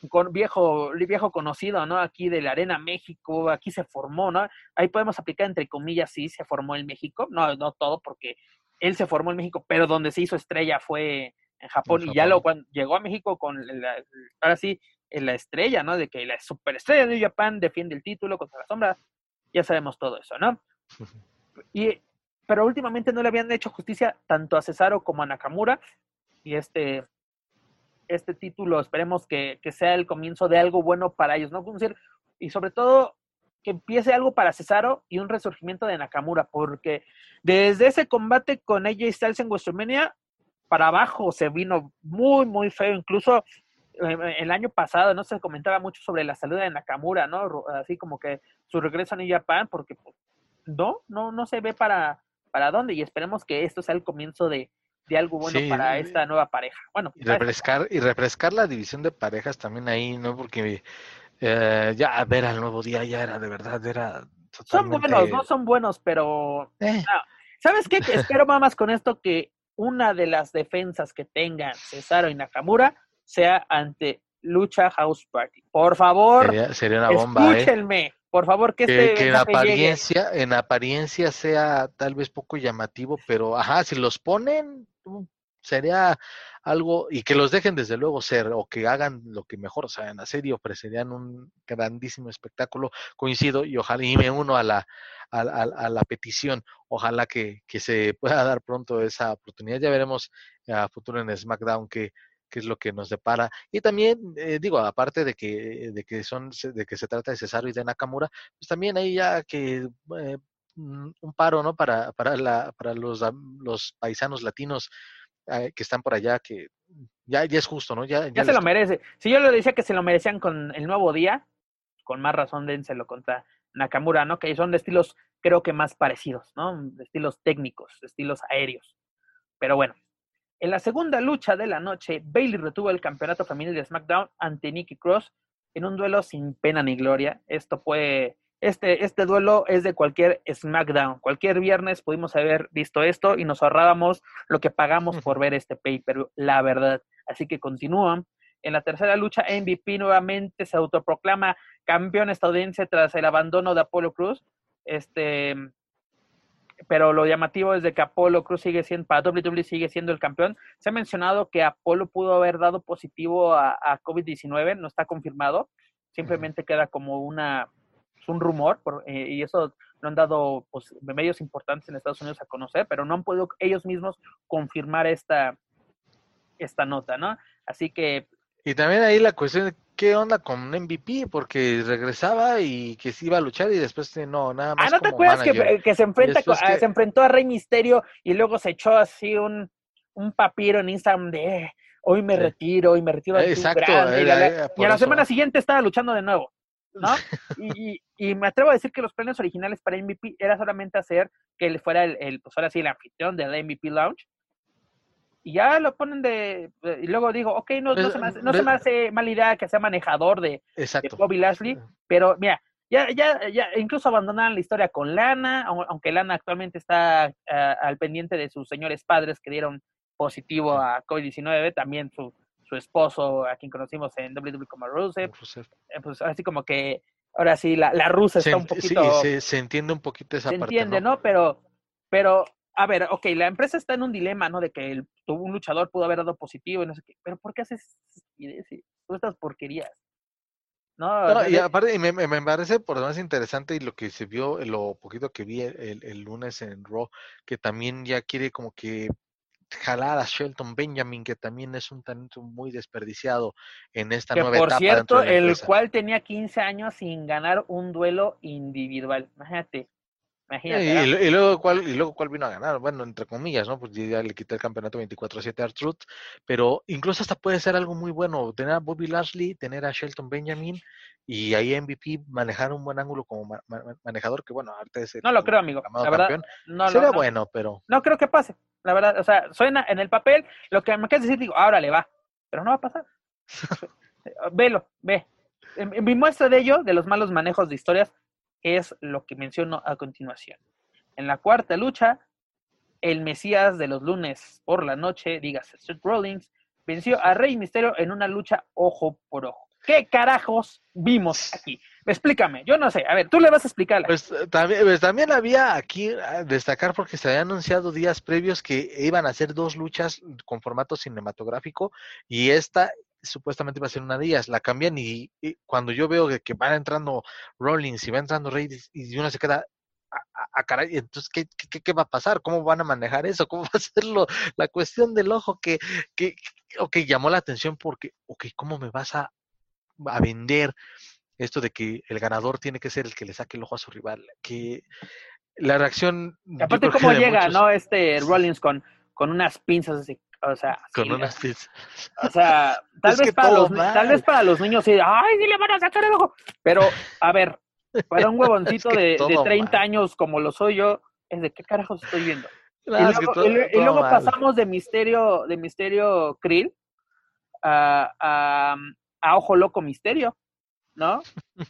con viejo, viejo conocido, ¿no? Aquí de la Arena México, aquí se formó, ¿no? Ahí podemos aplicar entre comillas, sí, se formó en México, no, no todo, porque él se formó en México, pero donde se hizo estrella fue en Japón, y ya lo cuando llegó a México con la, ahora sí la estrella, ¿no? De que la superestrella de New Japan defiende el título contra la sombra, ya sabemos todo eso, ¿no? Y pero últimamente no le habían hecho justicia tanto a Cesaro como a Nakamura y este este título esperemos que, que sea el comienzo de algo bueno para ellos, ¿no? Y sobre todo que empiece algo para Cesaro y un resurgimiento de Nakamura, porque desde ese combate con AJ Styles en WrestleMania para abajo se vino muy, muy feo. Incluso eh, el año pasado no se comentaba mucho sobre la salud de Nakamura, ¿no? Así como que su regreso a New Japan, porque pues, no, no, no se ve para, para dónde y esperemos que esto sea el comienzo de, algo bueno para esta nueva pareja. Bueno, y refrescar, y refrescar la división de parejas también ahí, ¿no? Porque eh, ya ver al nuevo día ya era de verdad, era Son buenos, no son buenos, pero... Eh. ¿Sabes qué? Espero más con esto que una de las defensas que tengan Cesaro y Nakamura sea ante Lucha House Party. Por favor, sería, una bomba, ¿eh? escúchenme. Por favor, que, este en apariencia, en apariencia sea tal vez poco llamativo, pero ajá, si los ponen, sería algo, y que los dejen desde luego ser, o que hagan lo que mejor saben hacer y ofrecerían un grandísimo espectáculo. Coincido y ojalá, y me uno a la, a, la petición. Ojalá que, se pueda dar pronto esa oportunidad. Ya veremos a futuro en SmackDown qué, qué es lo que nos depara. Y también, eh, digo, aparte de que, de que son, de que se trata de Cesaro y de Nakamura, pues también hay ya que eh, un paro, ¿no? Para, para, la, para los, los paisanos latinos eh, que están por allá, que ya, ya es justo, ¿no? Ya, ya, se lo merece. Si yo le decía que se lo merecían con el nuevo día, con más razón dénselo contra Nakamura, ¿no? Que son de estilos, creo que más parecidos, ¿no? De estilos técnicos, de estilos aéreos. Pero bueno, en la segunda lucha de la noche, Bailey retuvo el campeonato femenil de SmackDown ante Nikki Cross en un duelo sin pena ni gloria. Esto fue este, este duelo es de cualquier SmackDown. Cualquier viernes pudimos haber visto esto y nos ahorrábamos lo que pagamos por ver este pay-per-view, la verdad. Así que continúan. En la tercera lucha, MVP nuevamente se autoproclama campeón estadounidense tras el abandono de Apolo Cruz. Este, pero lo llamativo es de que Apolo Cruz sigue siendo, para WWE sigue siendo el campeón. Se ha mencionado que Apolo pudo haber dado positivo a, COVID-19, no está confirmado, simplemente queda como una, un rumor, eh, y eso lo han dado pues, medios importantes en Estados Unidos a conocer, pero no han podido ellos mismos confirmar esta, esta nota, ¿no? Así que... Y también ahí la cuestión de qué onda con MVP, porque regresaba y que se iba a luchar y después no, nada más. Ah, ¿no te acuerdas que, se, enfrenta, se enfrentó a Rey Misterio y luego se echó así un, un papiro en Instagram de hoy me retiro, hoy me retiro. Exacto. y, a la semana siguiente estaba luchando de nuevo. ¿no? Y, y, me atrevo a decir que los planes originales para MVP era solamente hacer que él fuera el, el pues ahora sí, el anfitrión del MVP Lounge. Y ya lo ponen de. Y luego digo, ok, no, no, se, me hace, no se me hace mala idea que sea manejador de, de Bobby Lashley, pero mira, ya, ya, ya incluso abandonaron la historia con Lana, aunque Lana actualmente está ah, al pendiente de sus señores padres que dieron positivo a COVID-19, también su, su esposo, a quien conocimos en WWE como Rusev. Eh, pues así como que ahora sí, la, la rusa está un poquito... Sí, se, entiende un poquito esa parte, Se entiende, ¿no? Pero, pero, a ver, ok, la empresa está en un dilema, ¿no? De que el, un luchador pudo haber dado positivo y no sé qué, pero ¿por qué haces estas porquerías? No, y aparte, me, me, parece por lo más interesante y lo que se vio, lo poquito que vi el, el lunes en Raw, que también ya quiere como que jalar a Shelton Benjamin, que también es un talento muy desperdiciado en esta que nueva por cierto, el cual tenía 15 años sin ganar un duelo individual. Imagínate. Imagínate y, luego cuál y luego cuál vino a ganar, bueno, entre comillas, ¿no? Pues ya le quité el campeonato 24-7 a Truth, pero incluso hasta puede ser algo muy bueno, tener a Bobby Lashley, tener a Shelton Benjamin y ahí MVP manejar un buen ángulo como manejador, que bueno, arte es No lo creo, amigo. La verdad, no, Sería bueno, pero... No creo que pase, la verdad. O sea, suena en el papel, lo que me quieres decir, digo, ahora le va, pero no va a pasar. Velo, ve. Mi muestra de ello, de los malos manejos de historias, es lo que menciono a continuación. En la cuarta lucha, el Mesías de los lunes por la noche, dígase Seth Rollins, venció a Rey Misterio en una lucha ojo por ojo. ¿Qué carajos vimos aquí? Explícame, yo no sé. A ver, tú le vas a explicar. Pues también, pues, también había aquí a destacar porque se había anunciado días previos que iban a hacer dos luchas con formato cinematográfico y esta supuestamente iba a ser una de ellas. La cambian y, cuando yo veo que, van entrando Rollins y va entrando Reyes y uno se queda a, caray, entonces, ¿qué, ¿qué, qué, va a pasar? ¿Cómo van a manejar eso? ¿Cómo va a ser la cuestión del ojo que, que, que llamó la atención porque, ok, ¿cómo me vas a a vender esto de que el ganador tiene que ser el que le saque el ojo a su rival, que la reacción... Aparte cómo llega, ¿no? Este Rollins con, con unas pinzas así, o sea... Con unas pinzas. O sea, tal, vez para los, tal vez para los niños sí, ay, sí le van a sacar el ojo, pero a ver, para un huevoncito de, de 30 años como lo soy yo, es de qué carajos estoy viendo. y luego, pasamos de misterio, de misterio Krill a, a Ojo Loco Misterio, ¿no?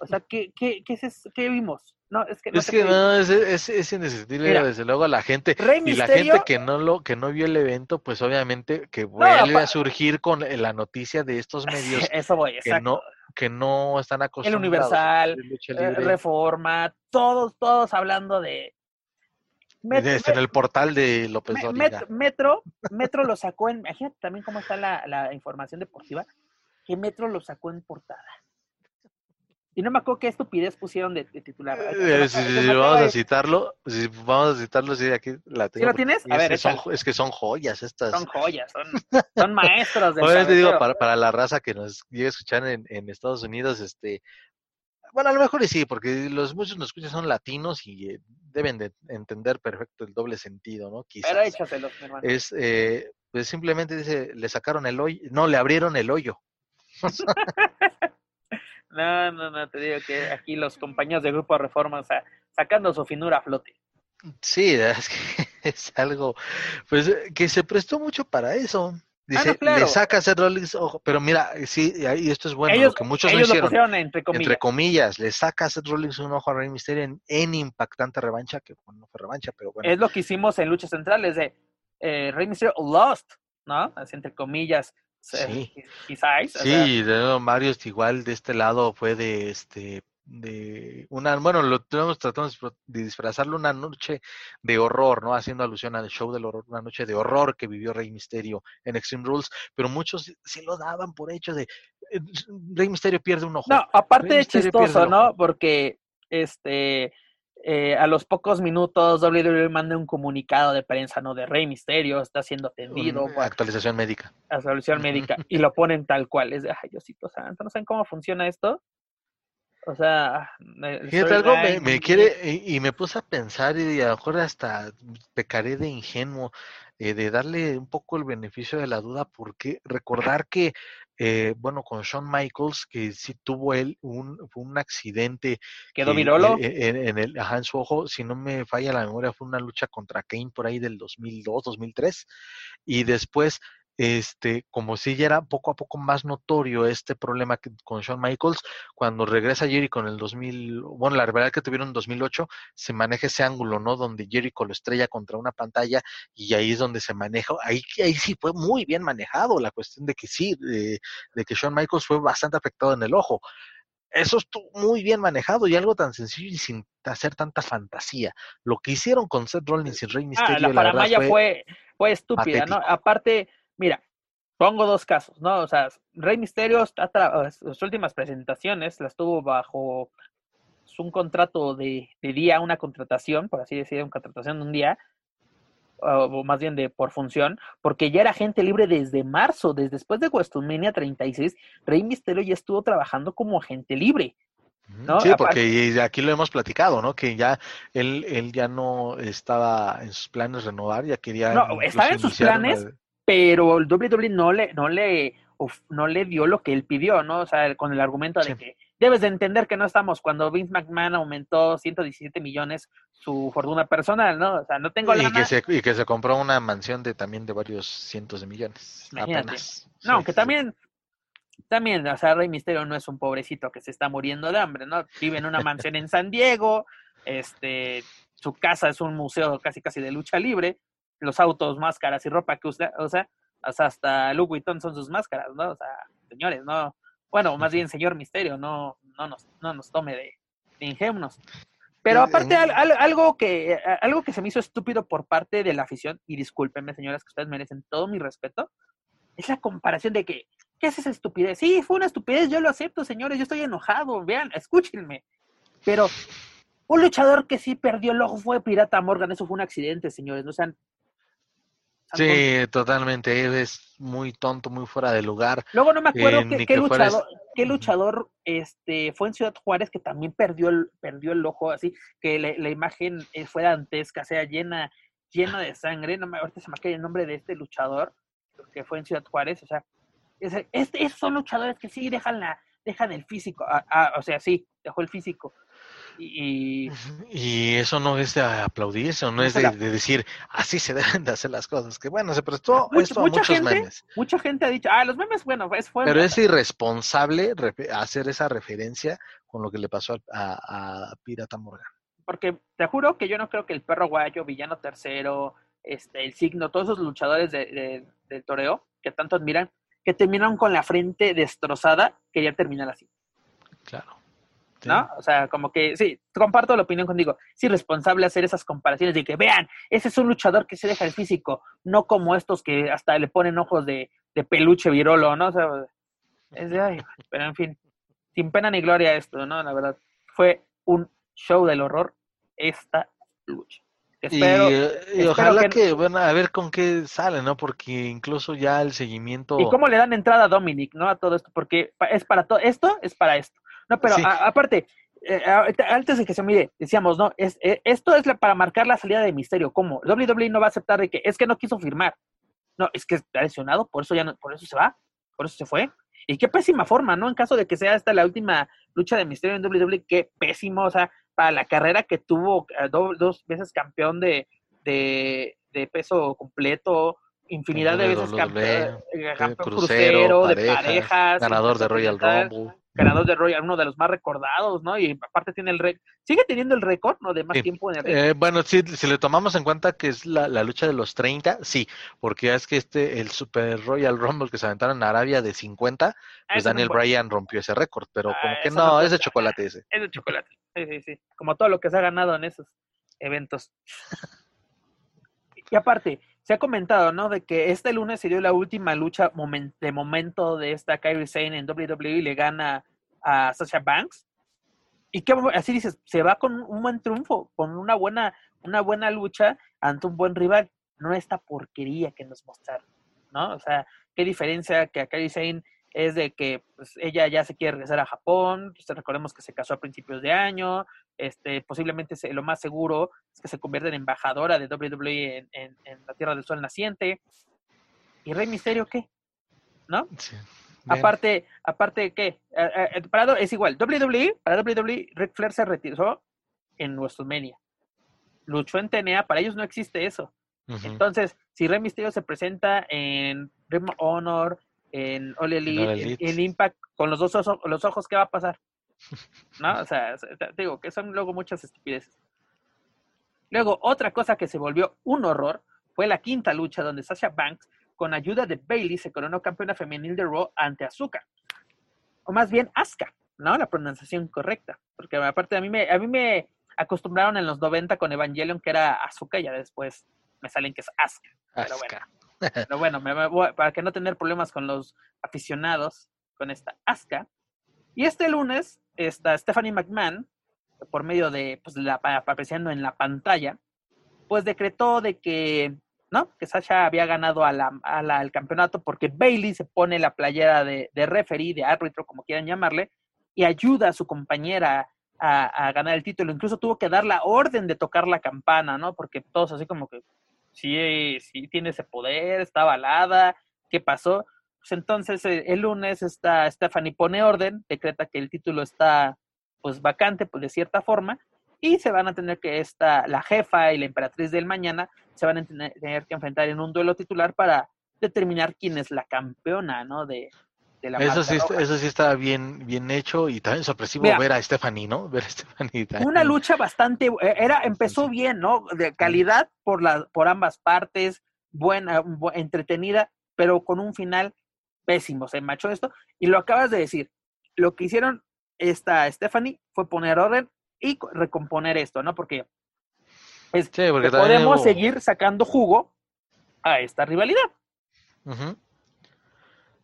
O sea, ¿qué, qué, qué, es, qué vimos? No, es que no, es, que no es, es, es indescriptible, desde luego, a la gente. y la gente que no lo que no vio el evento, pues obviamente que vuelve a surgir con la noticia de estos medios Eso voy, que no que no están acostumbrados. El Universal, eh, Reforma, todos, todos hablando de. en el portal de López Metro, Metro, Metro lo sacó en. Imagínate también cómo está la, la información deportiva ¿Qué Metro lo sacó en portada? Y no me acuerdo qué estupidez pusieron de, titular. Eh, si, vamos a citarlo, si vamos a citarlo, sí, aquí la tengo. ¿Sí lo tienes? A ver, es que, son, es que son joyas estas. Son joyas, son, son maestros de Obviamente digo, para, para la raza que nos llega a escuchar en, en Estados Unidos, este, bueno, a lo mejor sí, porque los muchos nos escuchan son latinos y eh, deben de entender perfecto el doble sentido, ¿no? Quizás. Pero échaselo, hermano. Es, eh, pues simplemente dice, le sacaron el hoyo, no, le abrieron el hoyo. no, no, no, te digo que aquí los compañeros de Grupo Reforma, o sea, sacando su finura a flote. Sí, es que es algo, pues, que se prestó mucho para eso. Dice, claro. le saca a Seth Rollins, ojo, pero mira, sí, y esto es bueno, ellos lo que muchos no ellos lo hicieron. pusieron entre comillas. Entre comillas, le saca a Seth Rollins un ojo a Rey Mysterio en, en impactante revancha, que bueno, no fue revancha, pero bueno. Es lo que hicimos en luchas centrales de eh, Rey Mysterio lost, ¿no? Así entre comillas. Sí. quizás. o sea, Sí, de nuevo, Mario igual de este lado fue de este de una, bueno, lo tenemos tratamos de disfrazarlo una noche de horror, ¿no? Haciendo alusión al show del horror, una noche de horror que vivió Rey Misterio en Extreme Rules, pero muchos sí lo daban por hecho de eh, Rey Misterio pierde un ojo. No, aparte Rey pierde chistoso, ¿no? Porque este eh, a los pocos minutos WWE manda un comunicado de prensa, ¿no? De Rey Misterio, está siendo atendido Una actualización médica. solución médica y lo ponen tal cual. Es de, ay, Diosito santo, ¿no saben cómo funciona esto? O sea, Fíjate algo, me, me quiere, y, y me puse a pensar y a lo mejor hasta pecaré de ingenuo, eh, de darle un poco el beneficio de la duda, porque recordar que, eh, bueno, con Shawn Michaels, que sí tuvo él un, un accidente Quedó que, virolo. eh, en, en el, ajá, en su ojo, si no me falla la memoria, fue una lucha contra Kane por ahí del 2002, 2003, y después este, como si ya era poco a poco más notorio este problema que, con Shawn Michaels, cuando regresa Jericho en el 2000, bueno, la verdad que tuvieron en 2008, se maneja ese ángulo, ¿no? Donde Jericho lo estrella contra una pantalla y ahí es donde se maneja, ahí, ahí sí fue muy bien manejado la cuestión de que sí, de, de que Shawn Michaels fue bastante afectado en el ojo. Eso estuvo muy bien manejado y algo tan sencillo y sin hacer tanta fantasía. Lo que hicieron con Seth Rollins y Rey Mysterio, Ah, la la verdad fue, fue, fue estúpida, ¿no? Aparte, mira, pongo dos casos, ¿no? O sea, Rey Misterio, sus últimas presentaciones las tuvo bajo un contrato de, de día, una contratación, por así decirlo, una contratación de un día, o más bien de por función, porque ya era gente libre desde marzo, desde después de WrestleMania 36, Rey Misterio ya estuvo trabajando como agente libre. ¿no? Sí, porque aquí lo hemos platicado, ¿no? Que ya él, él ya no estaba en sus planes renovar, ya quería No, estaba en sus una- planes, pero el WWE no le, no le, uf, no le dio lo que él pidió, ¿no? O sea, con el argumento de Sí. que debes de entender que no estamos cuando Vince McMahon aumentó 117 millones su fortuna personal, ¿no? O sea, no tengo y, lana. que se, y que se compró una mansión de también de varios cientos de millones. Imagínate. Apenas. No, Sí, aunque sí. también, también, o sea, Rey Misterio no es un pobrecito que se está muriendo de hambre, ¿no? Vive en una mansión en San Diego, este, su casa es un museo casi casi de lucha libre, los autos, máscaras y ropa que usa, o sea, hasta Louis Vuitton son sus máscaras, ¿no? O sea, señores, no, bueno, más bien señor Misterio, no, no nos, no nos tome de, de ingenuos. Pero Eh, aparte, al- al- algo, que, eh, algo que se me hizo estúpido por parte de la afición, y discúlpenme, señoras, que ustedes merecen todo mi respeto, es la comparación de que, ¿qué es esa estupidez? Sí, fue una estupidez, yo lo acepto, señores, yo estoy enojado, vean, escúchenme. Pero un luchador que sí perdió el ojo fue Pirata Morgan, eso fue un accidente, señores, no sean... Sí, totalmente. Es muy tonto, muy fuera de lugar. Luego no me acuerdo Eh, qué, luchador, qué luchador este, fue en Ciudad Juárez que también perdió el, perdió el ojo, así que le- la imagen eh, fue dantesca, o sea, llena, llena de sangre. No me, ahorita se me cae el nombre de este luchador que fue en Ciudad Juárez, o sea, este- esos son luchadores que sí dejan, la, dejan el físico, ah, ah, o sea, sí, dejó el físico. Y, eso no es de aplaudirse, o no es de, decir, así se deben de hacer las cosas. Que bueno, se prestó Mucha- esto a mucha muchos gente- memes. mucha gente ha dicho, ah, los memes, bueno, es, fue Pero es irresponsable hacer esa referencia con lo que le pasó a, a- a Pirata Morgan. porque te juro que yo no creo que el perro guayo, villano tercero, este, el signo, todos esos luchadores de, de- del toreo que tanto admiran, que terminaron con la frente destrozada, querían terminar así, Claro. Sí. ¿no? O sea, como que, sí, comparto la opinión contigo, es irresponsable hacer esas comparaciones de que, vean, ese es un luchador que se deja el físico, no como estos que hasta le ponen ojos de, de peluche virolo, ¿no? O sea, es de, ay, pero en fin, sin pena ni gloria esto, ¿no? La verdad, fue un show del horror esta lucha. Y, Espero, eh, y ojalá que- que, bueno, a ver con qué sale, ¿no? Porque incluso ya el seguimiento. ¿Y cómo le dan entrada a Dominic, no? A todo esto, porque es para todo, esto es para esto. No, pero Sí. a- aparte, eh, antes de que se mire, decíamos, no, es, eh, esto es la- para marcar la salida de Misterio. ¿Cómo? WWE no va a aceptar de que es que no quiso firmar. No, es que está lesionado, por eso ya no, por eso se va, por eso se fue. Y qué pésima forma, ¿no? En caso de que sea esta la última lucha de Misterio en WWE, qué pésimo, o sea, para la carrera que tuvo eh, do- dos veces campeón de, de, de peso completo, infinidad de veces WWE, campeón, eh, campeón crucero, crucero, de parejas, ganador de Royal Rumble. Ganador de Royal, uno de los más recordados, ¿no? Y aparte tiene el récord, sigue teniendo el récord, ¿no? De más Sí. tiempo en el. Eh, bueno, si, si le tomamos en cuenta que es la, la lucha de los 30, sí, porque es que este, el Super Royal Rumble que se aventaron en Arabia de 50, Ah, pues Daniel Bryan rompió ese récord, pero Ah, como que no no, es de chocolate ese. Es de chocolate. Sí, sí, sí. Como todo lo que se ha ganado en esos eventos. Y aparte, se ha comentado, ¿no? De que este lunes sería la última lucha momen- de momento de esta Kairi Sane en WWE y le gana a Sasha Banks. Y que así dices, se va con un buen triunfo, con una buena, una buena lucha ante un buen rival. No esta porquería que nos mostraron, ¿no? O sea, qué diferencia que a Kairi Sane es de que pues, ella ya se quiere regresar a Japón, pues, recordemos que se casó a principios de año, este, posiblemente se- lo más seguro es que se convierta en embajadora de WWE en, en- en la Tierra del Sol naciente. ¿Y Rey Misterio qué? ¿No? Sí. Bien. Aparte, aparte ¿qué? Eh, eh, para- es igual, WWE, para WWE, Ric Flair se retiró en WrestleMania. Luchó en TNA, para ellos no existe eso. Entonces, si Rey Mysterio se presenta en of Honor, en All Elite, en, Impact, con los dos ojos, los ojos, ¿qué va a pasar? ¿No? O sea, digo que son luego muchas estupideces. Luego, otra cosa que se volvió un horror fue la quinta lucha donde Sasha Banks, con ayuda de Bailey, se coronó campeona femenil de Raw ante Asuka. O más bien Asuka, ¿no? La pronunciación correcta. Porque aparte a mí me, a mí me acostumbraron en los 90 con Evangelion que era Asuka y ya después me salen que es Asuka. Pero bueno. pero bueno, para que no tener problemas con los aficionados con esta Asuka. Y este lunes está Stephanie McMahon, por medio de, pues, la, pa- apareciendo en la pantalla, pues decretó de que, ¿no? Que Sasha había ganado a al campeonato porque Bailey se pone la playera de, de referee, de árbitro, como quieran llamarle, y ayuda a su compañera a, a ganar el título. Incluso tuvo que dar la orden de tocar la campana, ¿no? Porque todos así como que, sí, sí tiene ese poder, está avalada, ¿qué pasó? Pues entonces eh, el lunes está Stephanie pone orden, decreta que el título está pues vacante pues de cierta forma y se van a tener que esta la jefa y la emperatriz del mañana se van a tener, tener que enfrentar en un duelo titular para determinar quién es la campeona, ¿no? De, de la Eso sí, roja. eso sí está bien, bien hecho y también sorpresivo Mira. ver a Stephanie, ¿no? Ver a Stephanie. una lucha bastante eh, era empezó bien no de calidad por la por ambas partes buena bu- entretenida pero con un final pésimo se machó esto y lo acabas de decir lo que hicieron esta Stephanie fue poner orden y co- recomponer esto no porque es Sí, porque que también podemos hubo- seguir sacando jugo a esta rivalidad Ujú.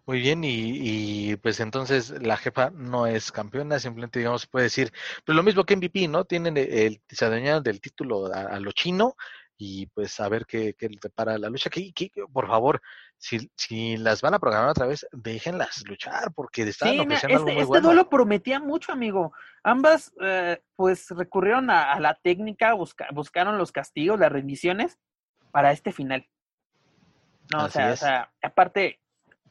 Muy bien, y, y, pues entonces la jefa no es campeona, simplemente digamos, puede decir, pues lo mismo que MVP, ¿no? Tienen el, el- se adueñaron del título a, a lo chino y pues a ver qué, qué le depara la lucha. Que, que, por favor, si, si las van a programar otra vez, déjenlas luchar porque están Sí, ofreciendo algo este, muy este bueno. duelo prometía mucho, amigo. Ambas, eh, pues, recurrieron a, a la técnica, busca- buscaron los castigos, las rendiciones para este final. No, o sea, o sea, aparte,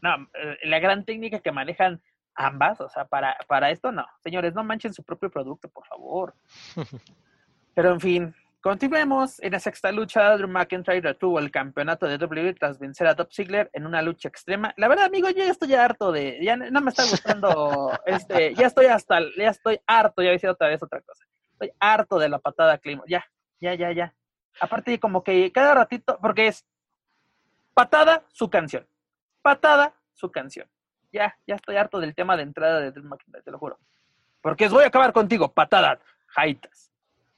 no, eh, la gran técnica que manejan ambas, o sea, para, para esto, no. Señores, no manchen su propio producto, por favor. Pero en fin, continuemos. En la sexta lucha, Drew McIntyre retuvo el campeonato de WWE tras vencer a Top Ziggler en una lucha extrema. La verdad, amigo, yo ya estoy harto de, ya no me está gustando, este, ya estoy hasta, ya estoy harto, ya voy a decir otra vez otra cosa. Estoy harto de la patada clima. Ya, ya, ya, ya. Aparte, como que cada ratito, porque es patada, su canción. Patada, su canción. Ya, ya estoy harto del tema de entrada de Drew McIntyre, te lo juro. Porque es voy a acabar contigo, patada, jaitas.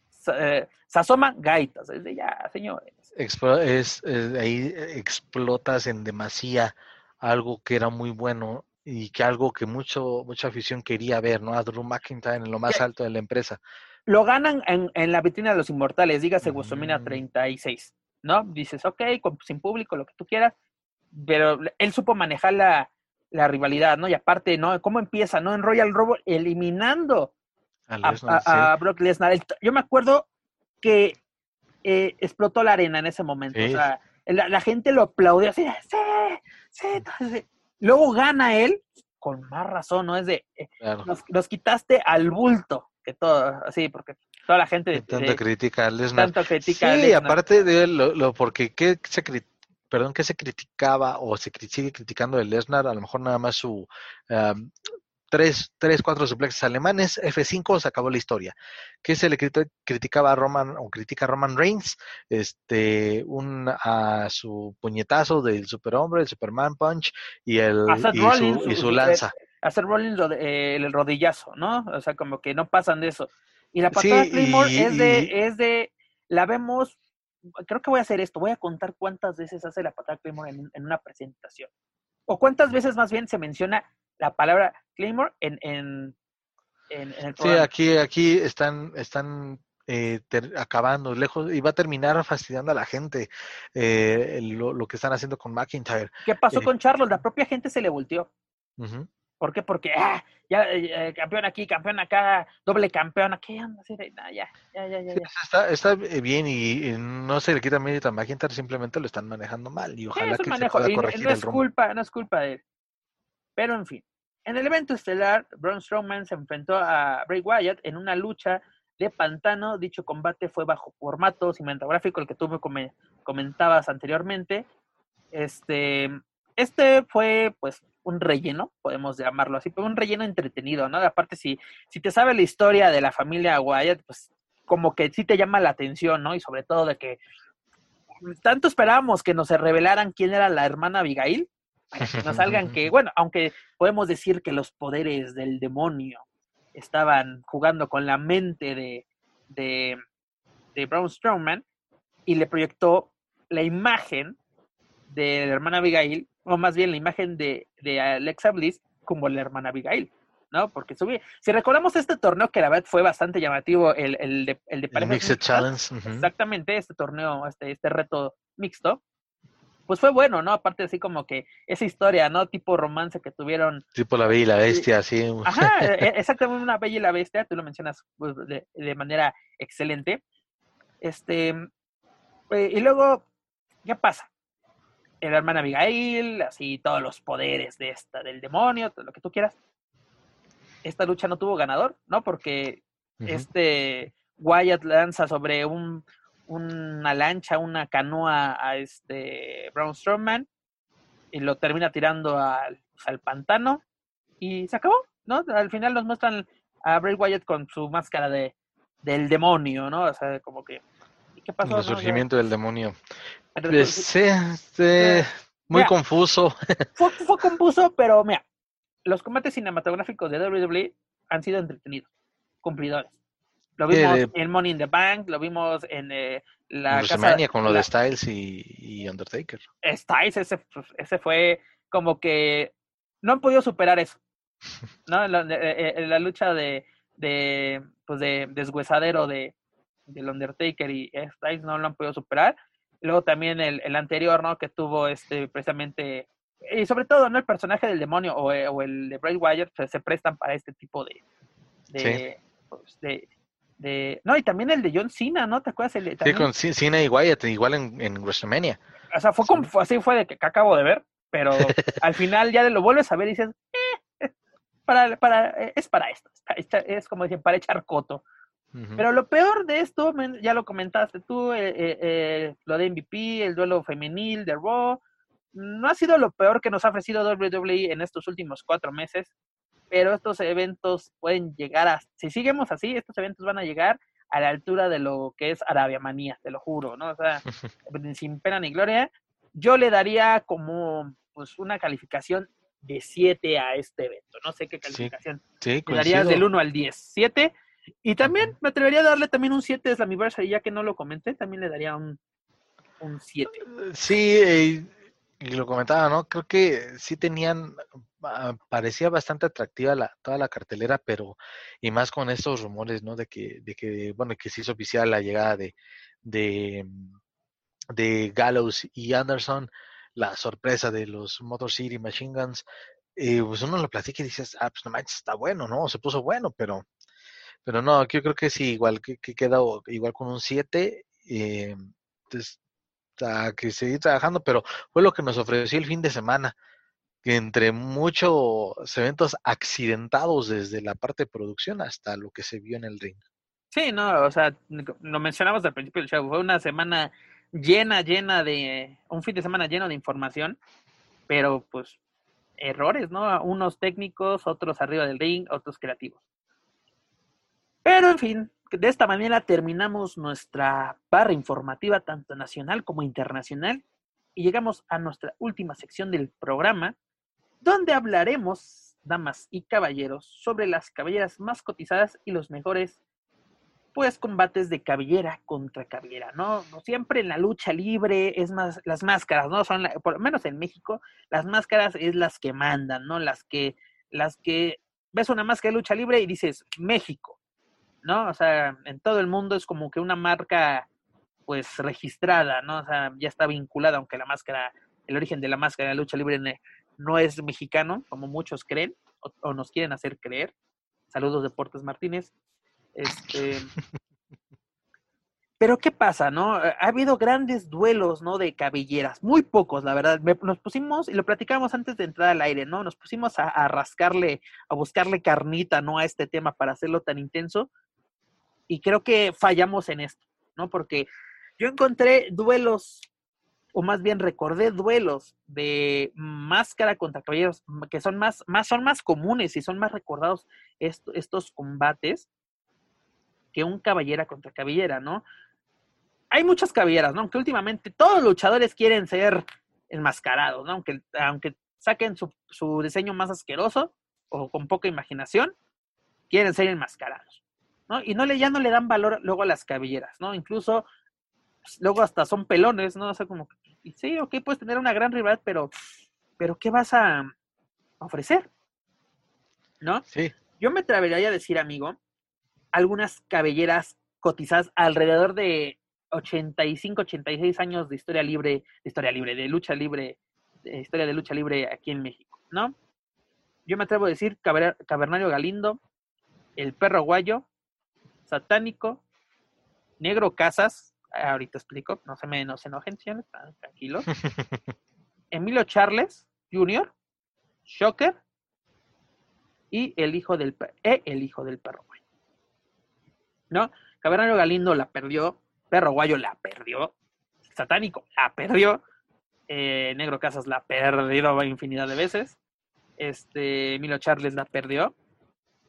Sa- eh, Sasoma, gaitas. Es de ya, señores. Explo- es, es- ahí explotas en demasía algo que era muy bueno y que algo que mucho mucha afición quería ver, ¿no? A Drew McIntyre en lo más alto de la empresa. Lo ganan en, en la vitrina de los inmortales, dígase WrestleMania Mm. 36, ¿no? Dices, ok, con- sin público, lo que tú quieras, pero él supo manejar la, la rivalidad, ¿no? Y aparte, ¿no? ¿Cómo empieza, no? En Royal Rumble, eliminando A a, Lesnar, a- a Brock Lesnar. Yo me acuerdo que eh, explotó la arena en ese momento. O sea, la, la gente lo aplaudió así, sí, sí, entonces, Luego gana él, con más razón, ¿no? Es de, eh, claro. nos, nos quitaste al bulto, que todo, así, porque toda la gente De tanta de- crítica a Lesnar. tanto critica a Sí, Lesnar. aparte de lo, lo- porque ¿qué se cri- perdón, qué se criticaba o se sigue criticando de Lesnar? A lo mejor nada más su um, tres, tres, cuatro suplexes alemanes, F5, se acabó la historia. ¿Qué se le criticaba a Roman o critica a Roman Reigns? Este, un, a su puñetazo del superhombre, el Superman Punch y, el, y, su, lanza. Hacer Rollins el rodillazo, ¿no? O sea, como que no pasan de eso. Y la patada de Claymore es de, es de, la vemos, creo que voy a hacer esto, voy a contar cuántas veces hace la patada Claymore en, en una presentación. O cuántas veces más bien se menciona la palabra Claymore en, en, en, el Sí, aquí, aquí están, están eh, acabando lejos y va a terminar fastidiando a la gente eh, lo, que están haciendo con McIntyre. ¿Qué pasó eh, con Charlos? La propia gente se le volteó. ¿Por qué? Porque ah, ya campeón aquí, campeón acá, doble campeón aquí, ya, ya, ya, ya, está, está, bien y, no se le quita mérito a McIntyre, simplemente lo están manejando mal y ojalá que se pueda corregir no es culpa, no es culpa de él. Pero en fin, en el evento estelar, Braun Strowman se enfrentó a Bray Wyatt en una lucha de pantano. Dicho combate fue bajo formato cinematográfico, el que tú me comentabas anteriormente. Este, este fue, pues, un relleno, podemos llamarlo así, pero un relleno entretenido, ¿no? Aparte, si, si te sabe la historia de la familia Wyatt, pues, como que sí te llama la atención, ¿no? Y sobre todo de que tanto esperábamos que nos revelaran quién era la hermana Abigail, no salgan que, bueno, aunque podemos decir que los poderes del demonio estaban jugando con la mente de, de, de Braun Strowman y le proyectó la imagen de la hermana Abigail, o más bien la imagen de, de Alexa Bliss como la hermana Abigail, ¿no? Porque subí. Si recordamos este torneo que la verdad fue bastante llamativo, el, el de, el de Mixed Challenge. Exactamente, este torneo, este, este reto mixto, pues fue bueno, ¿no? Aparte así como que esa historia, ¿no? Tipo romance que tuvieron. Tipo la Bella y la Bestia, sí. Ajá, e, exactamente una Bella y la Bestia, tú lo mencionas pues, de, manera excelente. Este, eh, y luego, ¿qué pasa? La hermana Abigail, así todos los poderes de esta, del demonio, todo lo que tú quieras. Esta lucha no tuvo ganador, ¿no? Porque este Wyatt lanza sobre un, una lancha, una canoa a este Braun Strowman y lo termina tirando al, pues, al, pantano y se acabó, ¿no? Al final nos muestran a Bray Wyatt con su máscara de del demonio, ¿no? O sea, como que ¿qué pasó? El surgimiento del demonio. Sí, sí, muy confuso. Fue, fue confuso, pero mira, los combates cinematográficos de WWE han sido entretenidos, cumplidores. Lo vimos en Money in the Bank, lo vimos en eh, la casa, con lo de Styles y, Undertaker. Styles, ese, pues, ese fue como que no han podido superar eso. ¿No? La, eh, eh, la lucha de, de, pues de deshuesadero de, del Undertaker y Styles no lo han podido superar. Luego también el, el anterior, ¿no? Que tuvo este precisamente y sobre todo, ¿no? El personaje del demonio o, o el de Bray Wyatt pues, se prestan para este tipo de, de, pues, de, no, y también el de John Cena, ¿no? ¿Te acuerdas? El Sí, con Cena y Wyatt, igual en, en WrestleMania. O sea, fue como, así fue de que, acabo de ver, pero al final ya lo vuelves a ver y dices, eh, para, para, eh, es para esto, es como dicen, para echar coto. Pero lo peor de esto, ya lo comentaste tú, eh, lo de MVP, el duelo femenil de Raw, no ha sido lo peor que nos ha ofrecido WWE en estos últimos cuatro meses pero estos eventos pueden llegar a, si seguimos así, estos eventos van a llegar a la altura de lo que es Arabia Manía, te lo juro, ¿no? O sea, sin pena ni gloria, yo le daría como pues una calificación de 7 a este evento, no sé qué calificación. Sí, le daría del 1 al 10, 7. Y también me atrevería a darle también un 7 de Slammiversary, ya que no lo comenté, también le daría un, un 7. Sí, eh, y lo comentaba, ¿no? Creo que sí tenían, ah, parecía bastante atractiva la, toda la cartelera, pero, y más con estos rumores, ¿no? De que, de que, bueno, que se hizo oficial la llegada de, de, de Gallows y Anderson, la sorpresa de los Motor City Machine Guns, eh, pues uno lo platica y dices, ah, pues no manches, está bueno, ¿no? Se puso bueno, pero, pero no, yo creo que sí, igual que, que queda igual con un 7, eh, entonces a que seguir trabajando, pero fue lo que nos ofreció el fin de semana, que entre muchos eventos accidentados desde la parte de producción hasta lo que se vio en el ring. Sí, no, o sea, lo mencionamos al principio del show, fue una semana llena, llena de, un fin de semana lleno de información, pero pues errores, ¿no? Unos técnicos, otros arriba del ring, otros creativos. Pero en fin, de esta manera terminamos nuestra barra informativa tanto nacional como internacional y llegamos a nuestra última sección del programa, donde hablaremos, damas y caballeros, sobre las cabelleras más cotizadas y los mejores pues combates de cabellera contra cabellera, ¿no? Siempre en la lucha libre es más las máscaras, ¿no? Son por lo menos en México, las máscaras es las que mandan, ¿no? Las que las que ves una máscara de lucha libre y dices México, ¿no? O sea, en todo el mundo es como que una marca pues registrada, ¿no? O sea, ya está vinculada, aunque la máscara, el origen de la máscara de la lucha libre no es mexicano, como muchos creen o, nos quieren hacer creer. Saludos, Deportes Martínez. Este, pero ¿qué pasa, no? Ha habido grandes duelos, ¿no? De cabelleras, muy pocos, la verdad. Nos pusimos, y lo platicamos antes de entrar al aire, ¿no? Nos pusimos a, a, rascarle, a buscarle carnita, ¿no? A este tema para hacerlo tan intenso. Y creo que fallamos en esto, ¿no? Porque yo encontré duelos, o más bien recordé duelos de máscara contra caballeros, que son más, más, son más comunes y son más recordados estos combates que un caballera contra cabellera, ¿no? Hay muchas cabelleras, ¿no? Aunque últimamente todos los luchadores quieren ser enmascarados, ¿no? Aunque, aunque saquen su, su diseño más asqueroso o con poca imaginación, quieren ser enmascarados, ¿no? Y no le, ya no le dan valor luego a las cabelleras, ¿no? Incluso pues, luego hasta son pelones, ¿no? O sea, como, sí, ok, puedes tener una gran rivalidad, pero, pero ¿qué vas a ofrecer? ¿No? Sí. Yo me atrevería a decir, amigo, algunas cabelleras cotizadas alrededor de 85, 86 años de historia libre, de historia libre, de lucha libre, de historia de lucha libre aquí en México, ¿no? Yo me atrevo a decir Cabernario Galindo, El Perro Guayo, Satánico, Negro Casas, ahorita explico, no se me no se enojen, tranquilos. Emilio Charles Jr., Shocker y el hijo del e el hijo del perro guayo. ¿No? Cabernario Galindo la perdió, Perro Guayo la perdió, Satánico la perdió, eh, Negro Casas la perdió infinidad de veces, este Emilio Charles la perdió,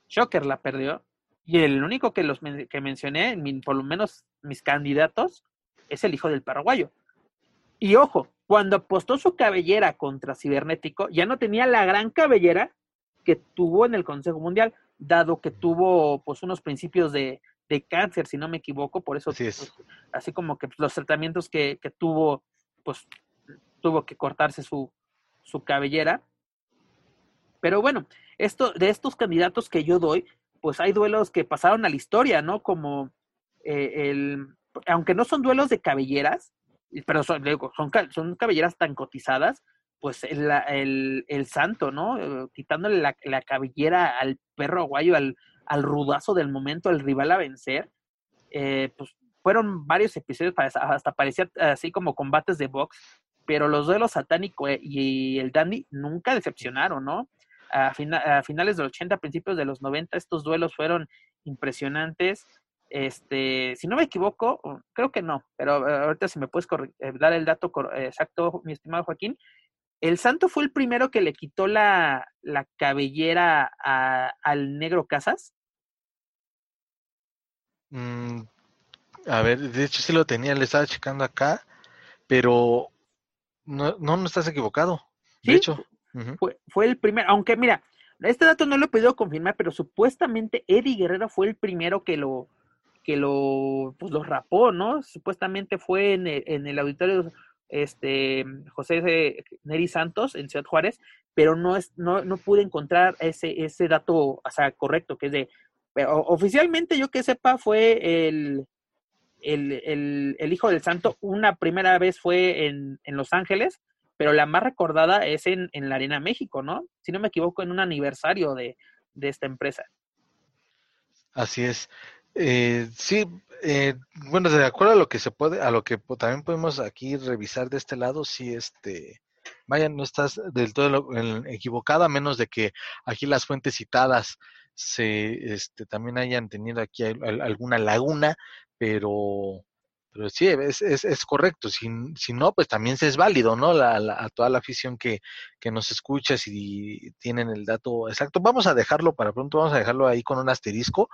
Shocker la perdió, y el único que los que mencioné, por lo menos mis candidatos, es el hijo del paraguayo. Y ojo, cuando apostó su cabellera contra Cibernético, ya no tenía la gran cabellera que tuvo en el Consejo Mundial, dado que tuvo pues unos principios de, de cáncer, si no me equivoco, por eso así, pues, así como que los tratamientos que, que, tuvo, pues tuvo que cortarse su, su cabellera. Pero bueno, esto, de estos candidatos que yo doy, pues hay duelos que pasaron a la historia, ¿no? Como eh, el, aunque no son duelos de cabelleras, pero son, son, son cabelleras tan cotizadas, pues el, el, el santo, ¿no? Eh, quitándole la, la, cabellera al perro aguayo, al, al rudazo del momento, al rival a vencer, eh, pues fueron varios episodios, hasta parecía así como combates de box, pero los duelos satánico y el dandy nunca decepcionaron, ¿no? A, finales del 80, principios de los 90, estos duelos fueron impresionantes. Este, si no me equivoco, creo que no, pero eh, ahorita si me puedes eh, dar el dato exacto, mi estimado Joaquín, el santo fue el primero que le quitó la, la cabellera al negro Casas. Mm, a ver, de hecho sí lo tenía, le estaba checando acá, pero no, no, no estás equivocado. De hecho, fue, fue el primero, aunque mira, este dato no lo he podido confirmar, pero supuestamente Eddie Guerrero fue el primero que lo que lo pues lo rapó, ¿no? Supuestamente fue en el, en el auditorio este José Neri Santos en Ciudad Juárez, pero no es no, no pude encontrar ese ese dato, o sea, correcto, que es de oficialmente yo que sepa fue el el, el, el, hijo del santo, una primera vez fue en, en Los Ángeles, pero la más recordada es en, en la Arena México, ¿no? Si no me equivoco, en un aniversario de, de esta empresa. Así es. Eh, sí, eh, bueno, de acuerdo a lo que se puede, a lo que también podemos aquí revisar de este lado, sí, este, vaya, no estás del todo equivocada, a menos de que aquí las fuentes citadas se, este, también hayan tenido aquí alguna laguna, pero pero sí, es, es, es correcto. Si, si, no, pues también es válido, ¿no? La, la, a toda la afición que, que nos escucha, si tienen el dato exacto. Vamos a dejarlo para pronto, vamos a dejarlo ahí con un asterisco,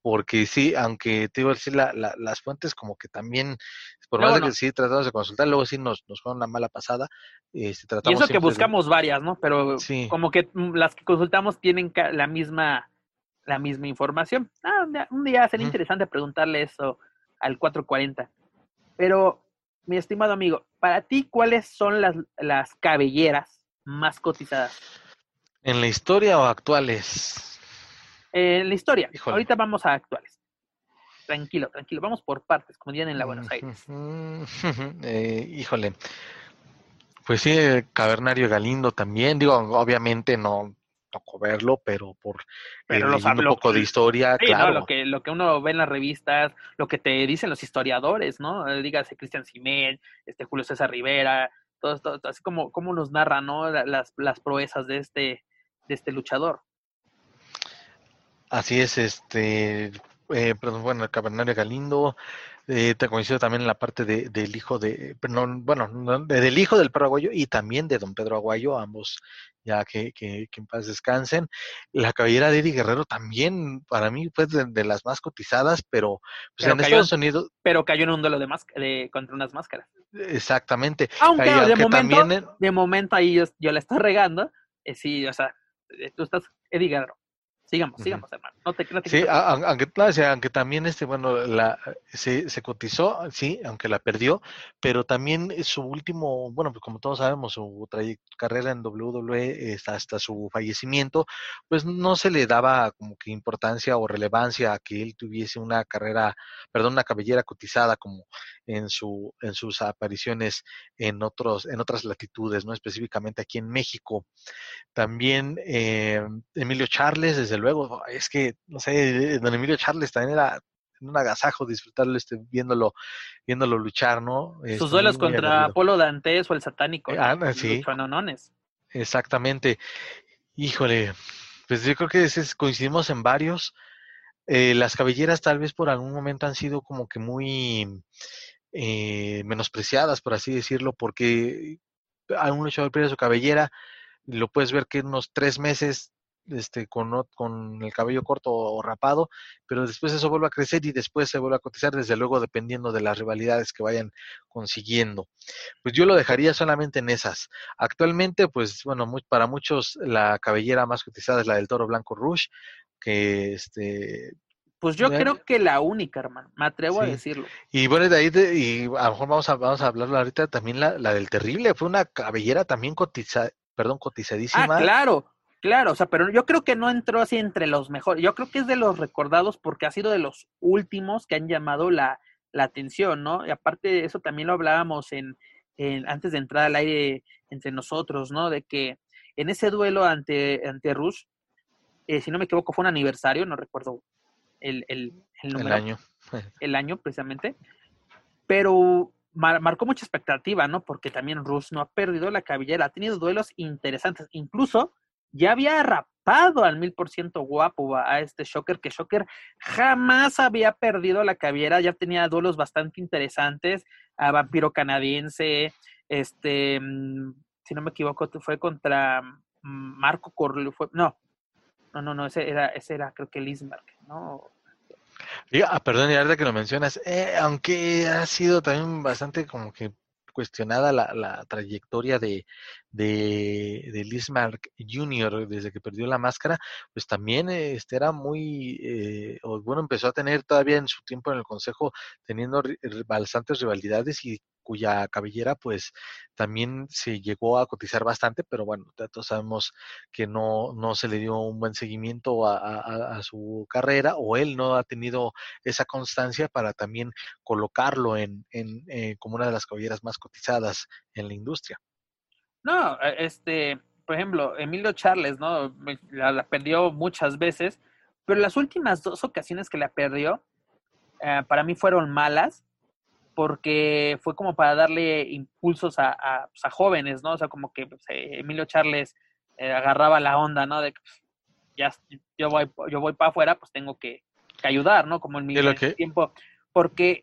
porque sí, aunque te iba a decir, la, la, las fuentes como que también, por más de que sí tratamos de consultar, luego sí nos, nos fue una mala pasada. Este, tratamos y eso que buscamos de... varias, ¿no? Pero sí. como que mm, las que consultamos tienen la misma la misma información. Ah, un día, un día sería uh -huh. interesante preguntarle eso al 440. Pero, mi estimado amigo, para ti, ¿cuáles son las, las cabelleras más cotizadas? ¿En la historia o actuales? En la historia. Híjole. Ahorita vamos a actuales. Tranquilo, tranquilo. Vamos por partes, como dirían en la Buenos Aires. eh, híjole. Pues sí, Cavernario Galindo también. Digo, obviamente no, tocó verlo, pero por pero eh, un poco de historia, sí, claro. ¿no? Lo que, lo que uno ve en las revistas, lo que te dicen los historiadores, ¿no? Eh, dígase Cristian Simel, este Julio César Rivera, todo esto, así como, como nos narran, ¿no? Las, las proezas de este, de este luchador. Así es, este, eh, perdón, bueno, el Cabernario Galindo, eh, te coincido también en la parte de, del hijo de, no, bueno, no, del hijo del perro Aguayo y también de don Pedro Aguayo, ambos ya que, que, que, en paz descansen. La cabellera de Eddie Guerrero también para mí fue de, de las más cotizadas, pero, pues pero en cayó, Estados Unidos. Pero cayó en un duelo de, de contra unas máscaras. Exactamente. Aunque, Ahí, de, momento, también... de momento ahí yo, yo la estoy regando, eh, sí, o sea, eh, tú estás Eddie Guerrero. Sigamos, sigamos, uh -huh. hermano. No te, no te sí, aunque, aunque también este, bueno, la, se, se, cotizó, sí, aunque la perdió, pero también su último, bueno, pues como todos sabemos, su carrera en WWE hasta, hasta su fallecimiento, pues no se le daba como que importancia o relevancia a que él tuviese una carrera, perdón, una cabellera cotizada como en su, en sus apariciones en otros, en otras latitudes, no específicamente aquí en México. También eh, Emilio Charles, desde luego, es que, no sé, don Emilio Charles también era un agasajo disfrutarlo este, viéndolo, viéndolo luchar, ¿no? Sus este, duelos contra Apolo Dantes o el satánico. Ah, sí. Exactamente. Híjole, pues yo creo que es, coincidimos en varios. Eh, las cabelleras tal vez por algún momento han sido como que muy eh, menospreciadas, por así decirlo, porque a un luchador pierde su cabellera, lo puedes ver que en unos tres meses este, con, con el cabello corto o rapado, pero después eso vuelve a crecer y después se vuelve a cotizar, desde luego dependiendo de las rivalidades que vayan consiguiendo. Pues yo lo dejaría solamente en esas. Actualmente, pues bueno, muy, para muchos la cabellera más cotizada es la del toro blanco Rush, que este pues yo creo que la única, hermano, me atrevo sí. a decirlo. Y bueno, de ahí, de, y a lo mejor vamos a, vamos a hablarlo ahorita, también la, la del terrible, fue una cabellera también cotizada, perdón, cotizadísima. Ah, claro, Claro, o sea, pero yo creo que no entró así entre los mejores. Yo creo que es de los recordados porque ha sido de los últimos que han llamado la, la atención, ¿no? Y aparte de eso también lo hablábamos en, en, antes de entrar al aire entre nosotros, ¿no? De que en ese duelo ante, ante Rush, eh, si no me equivoco, fue un aniversario, no recuerdo el, el, el número. El año. el año, precisamente. Pero mar, marcó mucha expectativa, ¿no? Porque también Rush no ha perdido la cabellera, ha tenido duelos interesantes. Incluso ya había rapado al mil por ciento guapo a este Shocker, que Shocker jamás había perdido la cabellera, ya tenía duelos bastante interesantes, a Vampiro Canadiense, este, si no me equivoco, fue contra Marco Corleo, fue, no, no, no, no, ese era, ese era creo que Lismark, ¿no? Ah, perdón, y ahora que lo mencionas, eh, aunque ha sido también bastante como que cuestionada la, la trayectoria de, de, de Lismark Jr. desde que perdió la máscara, pues también este era muy, eh, bueno, empezó a tener todavía en su tiempo en el Consejo teniendo bastantes rivalidades y cuya cabellera pues también se llegó a cotizar bastante, pero bueno, todos sabemos que no, no se le dio un buen seguimiento a, su carrera o él no ha tenido esa constancia para también colocarlo en, en eh, como una de las cabelleras más cotizadas en la industria. No, este, por ejemplo, Emilio Charles, ¿no? La, la, perdió muchas veces, pero las últimas dos ocasiones que la perdió, eh, para mí fueron malas, porque fue como para darle impulsos a, a, pues, a jóvenes, ¿no? O sea, como que pues, Emilio Charles eh, agarraba la onda, ¿no? De ya yo voy, yo voy para afuera, pues tengo que, que ayudar, ¿no? Como en mi que... tiempo. Porque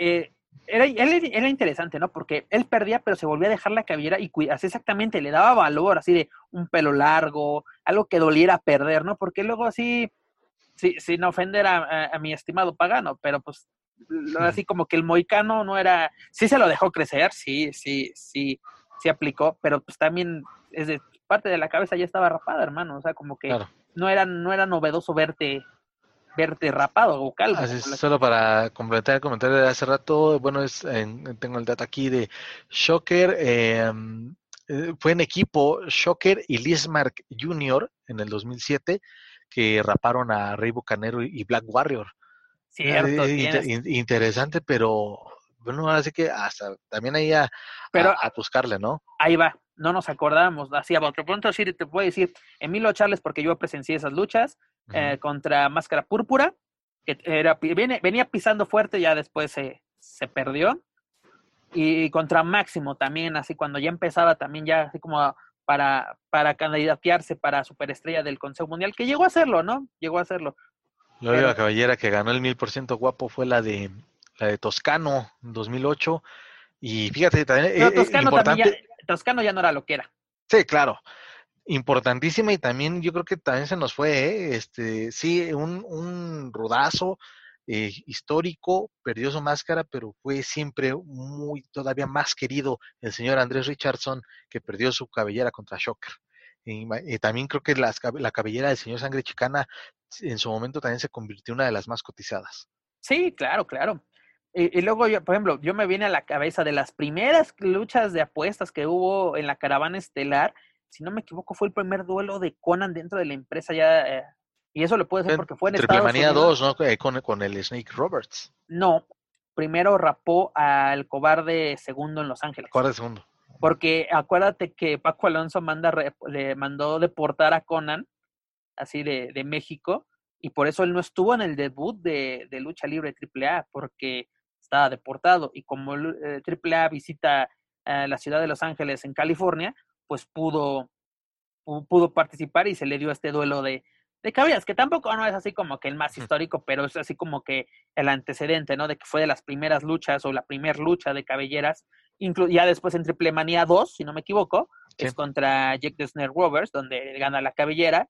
eh, era, él era interesante, ¿no? Porque él perdía, pero se volvía a dejar la cabellera y así exactamente, le daba valor, así de un pelo largo, algo que doliera perder, ¿no? Porque luego así, sin ofender a, mi estimado pagano, pero pues así como que el moicano no era, sí se lo dejó crecer, sí, sí, sí, sí aplicó, pero pues también es de parte de la cabeza ya estaba rapada, hermano, o sea, como que no era, no era novedoso verte verte rapado o calvo. Así solo para completar el comentario de hace rato, bueno, es, tengo el dato aquí de Shocker, em, eh, fue en equipo Shocker y Lismark Jr. en el 2007 que raparon a Rey Bucanero y Black Warrior. Cierto, interesante, pero bueno, así que hasta también ahí a, a, buscarle, ¿no? Ahí va, no nos acordamos, así a otro punto sí te puedo decir, Emilio Charles, porque yo presencié esas luchas, eh, contra Máscara Púrpura, que era, venía pisando fuerte, ya después se, se perdió. Y contra Máximo también, así cuando ya empezaba también ya así como para, para candidatearse para superestrella del Consejo Mundial, que llegó a hacerlo, ¿no? Llegó a hacerlo. La única caballera que ganó el mil por ciento guapo fue la de la de Toscano en 2008. Y fíjate, también, eh, Toscano, también ya, Toscano ya no era lo que era. Sí, claro importantísima y también yo creo que también se nos fue, ¿eh? este, sí, un, un rodazo eh, histórico, perdió su máscara, pero fue siempre muy, todavía más querido el señor Andrés Richardson, que perdió su cabellera contra Shocker. Y, también creo que la cabellera del señor Sangre Chicana en su momento también se convirtió en una de las más cotizadas. Sí, claro, claro. Y, y, luego, yo, por ejemplo, yo me viene a la cabeza de las primeras luchas de apuestas que hubo en la caravana estelar, si no me equivoco, fue el primer duelo de Conan dentro de la empresa ya. Eh, y eso le puede ser porque fue en Estados Unidos. 2, ¿no? Eh, con, con, el Snake Roberts. No, primero rapó al cobarde segundo en Los Ángeles. Cobarde segundo. Porque acuérdate que Paco Alonso manda, le mandó deportar a Conan, así de, de, México, y por eso él no estuvo en el debut de, Lucha Libre AAA, porque estaba deportado. Y como AAA eh, visita la ciudad de Los Ángeles en California, pues pudo, pudo participar y se le dio este duelo de, de cabellas, que tampoco no es así como que el más histórico, pero es así como que el antecedente, ¿no? De que fue de las primeras luchas o la primera lucha de cabelleras, ya después en Triple Manía 2, si no me equivoco, es contra Jack the Snare Rovers, donde gana la cabellera.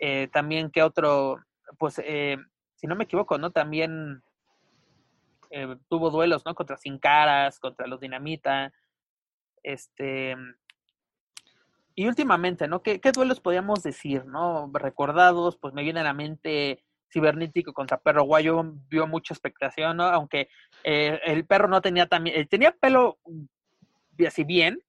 Eh, también que otro, pues, eh, si no me equivoco, ¿no? También eh, tuvo duelos, ¿no? Contra Sin Caras, contra los Dinamita, este, y últimamente, ¿no? ¿Qué, ¿Qué, duelos podríamos decir, ¿no? Recordados, pues me viene a la mente Cibernético contra Perro Guayo, vio mucha expectación, ¿no? Aunque eh, el perro no tenía también, eh, tenía pelo así bien,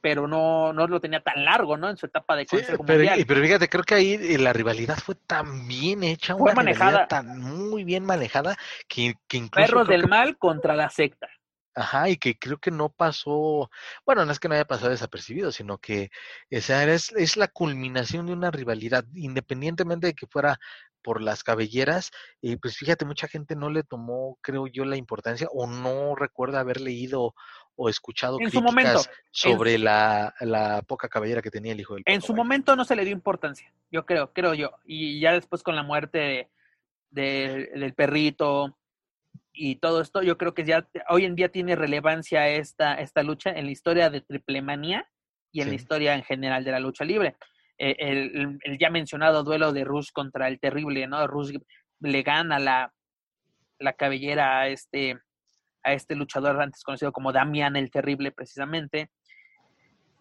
pero no, no lo tenía tan largo, ¿no? En su etapa de Consejo pero, Mundial. Pero fíjate, creo que ahí eh, la rivalidad fue tan bien hecha, fue manejada, tan muy bien manejada, que, que incluso... Perros del mal contra la secta. Ajá, y que creo que no pasó, bueno, no es que no haya pasado desapercibido, sino que esa es, es la culminación de una rivalidad, independientemente de que fuera por las cabelleras, y pues fíjate, mucha gente no le tomó, creo yo, la importancia o no recuerda haber leído o escuchado críticas sobre la, la, poca cabellera que tenía el hijo del En su momento no se le dio importancia, yo creo, creo yo, y ya después con la muerte de, del perrito, y todo esto, yo creo que ya hoy en día tiene relevancia esta, esta lucha en la historia de Triple Manía y en la historia en general de la lucha libre. Eh, el, ya mencionado duelo de Rush contra el terrible, ¿no? Rush le gana la, la cabellera a este, a este luchador antes conocido como Damian el Terrible, precisamente.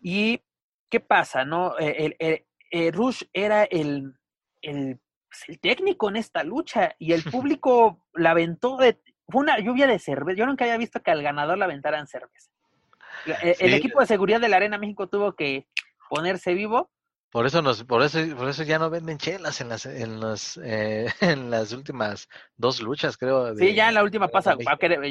¿Y qué pasa, no? Eh, el, eh, Rush era el, el, pues, el técnico en esta lucha y el público la aventó de, fue una lluvia de cerveza. Yo nunca había visto que al ganador la aventaran cerveza. E, el, equipo de seguridad de la Arena México tuvo que ponerse vivo. Por eso nos, por eso, por eso ya no venden chelas en las, en las, eh, en las últimas dos luchas, creo. sí, ya en la última pasa,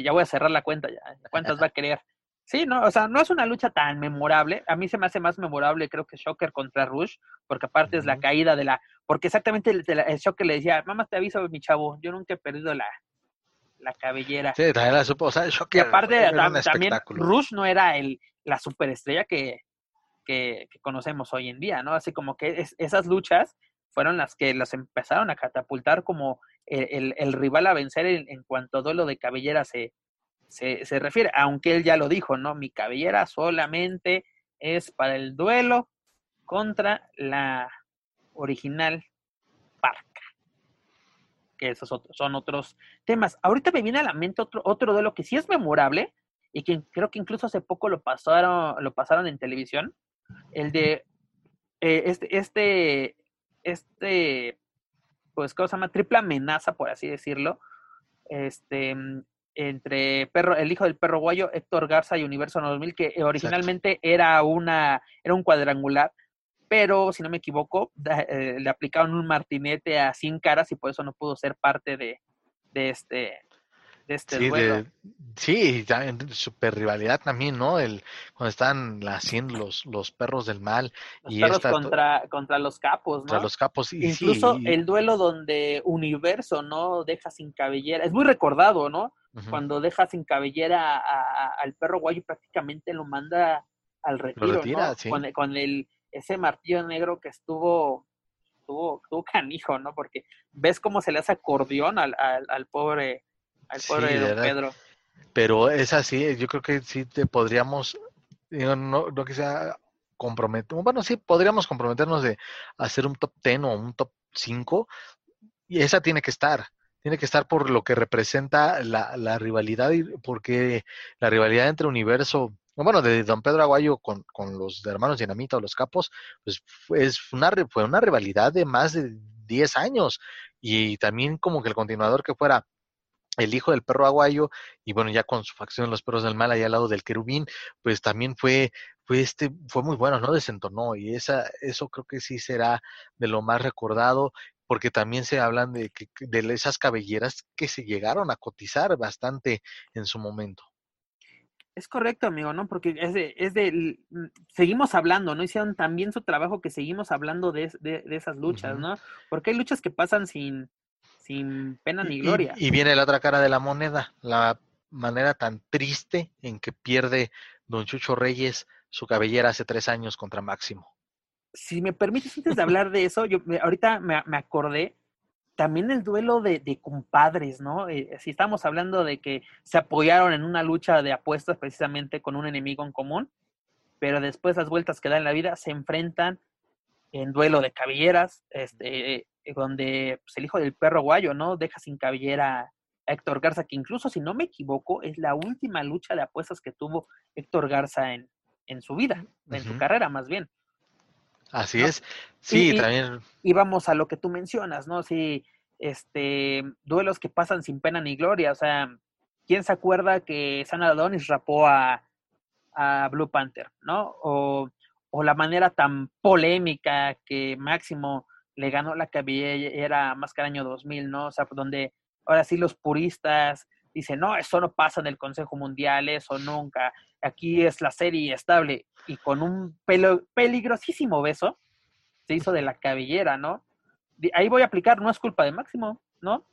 ya voy a cerrar la cuenta ya. ¿Cuántas va a querer? Sí, no, o sea, no es una lucha tan memorable. A mí se me hace más memorable, creo que Shocker contra Rush, porque aparte es la caída de la, porque exactamente el, el Shocker le decía, mamá te aviso, mi chavo, yo nunca he perdido la, la cabellera. Sí, también la supo, o sea, y aparte también Rush no era el, la superestrella que, que, conocemos hoy en día, ¿no? Así como que esas luchas fueron las que los empezaron a catapultar como el, el, rival a vencer en, cuanto duelo de cabellera se, se, se refiere, aunque él ya lo dijo, ¿no? Mi cabellera solamente es para el duelo contra la original. Que esos son otros temas. Ahorita me viene a la mente otro, otro duelo que sí es memorable y que creo que incluso hace poco lo pasaron, lo pasaron en televisión. El de eh, este, este, este, pues, ¿cómo se llama? Triple amenaza, por así decirlo. Este, entre perro, el hijo del perro guayo, Héctor Garza y Universo 2000, que originalmente era una, era un cuadrangular, pero si no me equivoco, eh, le aplicaron un martinete a 100 caras y por eso no pudo ser parte de, de este, de este sí, duelo. sí, super rivalidad también, ¿no? El, cuando están haciendo los, los perros del mal. Los y perros esta- contra, contra los capos, ¿no? contra los capos. Y, sí, Incluso y- el duelo donde Universo, ¿no? Deja sin cabellera. Es muy recordado, ¿no? Cuando deja sin cabellera a- a- al perro guayo y prácticamente lo manda al retiro, retira, ¿no? sí. Con, con el, ese martillo negro que estuvo, estuvo, estuvo canijo, ¿no? Porque ves cómo se le hace acordeón al, al, al pobre, al pobre don verdad. Pedro. Pero es así, yo creo que sí te podríamos, digo, no, no que sea comprometer, bueno, sí podríamos comprometernos de hacer un top 10 o un top 5 y esa tiene que estar, tiene que estar por lo que representa la, la rivalidad porque la rivalidad entre Universo, bueno, de Don Pedro Aguayo con, con los hermanos Dinamita o los Capos, pues fue, es una, fue una rivalidad de más de 10 años y también como que el continuador que fuera el hijo del perro aguayo, y bueno, ya con su facción Los Perros del Mal allá al lado del querubín, pues también fue, fue este, fue muy bueno, ¿no? Desentonó, y esa, eso creo que sí será de lo más recordado, porque también se hablan de de esas cabelleras que se llegaron a cotizar bastante en su momento. Es correcto, amigo, ¿no? Porque es de, es de, mm, seguimos hablando, ¿no? Hicieron también su trabajo que seguimos hablando de, de, de esas luchas. ¿no? Porque hay luchas que pasan sin, sin pena ni Y- gloria. Y, viene la otra cara de la moneda, la manera tan triste en que pierde Don Chucho Reyes su cabellera hace tres años contra Máximo. si me permites, antes de hablar de eso, yo me- ahorita me, me acordé también el duelo de, de compadres, ¿no? Eh, si estamos hablando de que se apoyaron en una lucha de apuestas precisamente con un enemigo en común, pero después las vueltas que dan en la vida se enfrentan en duelo de cabelleras, este, eh, donde pues, el hijo del perro guayo, ¿no? Deja sin cabellera a Héctor Garza, que incluso si no me equivoco, es la última lucha de apuestas que tuvo Héctor Garza en, en su vida, en su carrera más bien. Así No, es. Sí, y- también. y vamos a lo que tú mencionas, ¿no? Sí, este, duelos que pasan sin pena ni gloria, o sea, ¿quién se acuerda que Sana Adonis rapó a, a Blue Panther, ¿no? O, o la manera tan polémica que Máximo le ganó la cabellera Máscara Año 2000, ¿no? O sea, donde ahora sí los puristas dicen, no, eso no pasa en el Consejo Mundial, eso nunca, aquí es la serie estable, y con un pelo, peligrosísimo beso, se hizo de la cabellera, ¿no? Ahí voy a aplicar, no es culpa de Máximo, ¿no?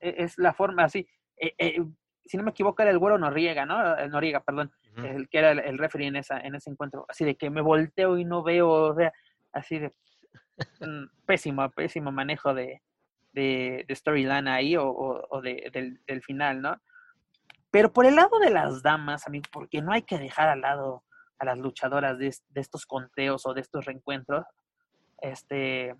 E- Es la forma así. eh, eh, si no me equivoco, era el güero Noriega, ¿no? Eh, Noriega, perdón, el que era el, el referee en, esa, en ese encuentro. Así de que me volteo y no veo, o sea, así de mm, pésimo, pésimo manejo de, de, de storyline ahí o, o- de- del, del final, ¿no? Pero por el lado de las damas, amigo, porque no hay que dejar al lado a las luchadoras de, de estos conteos o de estos reencuentros, este,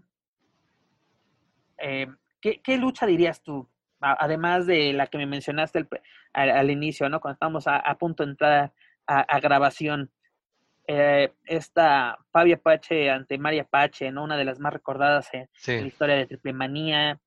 eh, ¿qué, qué lucha dirías tú? Además de la que me mencionaste al, inicio, ¿no? Cuando estábamos a, punto de entrar a grabación. Eh, esta Fabi Apache ante María Apache, ¿no? Una de las más recordadas en, en la historia de Triple Manía.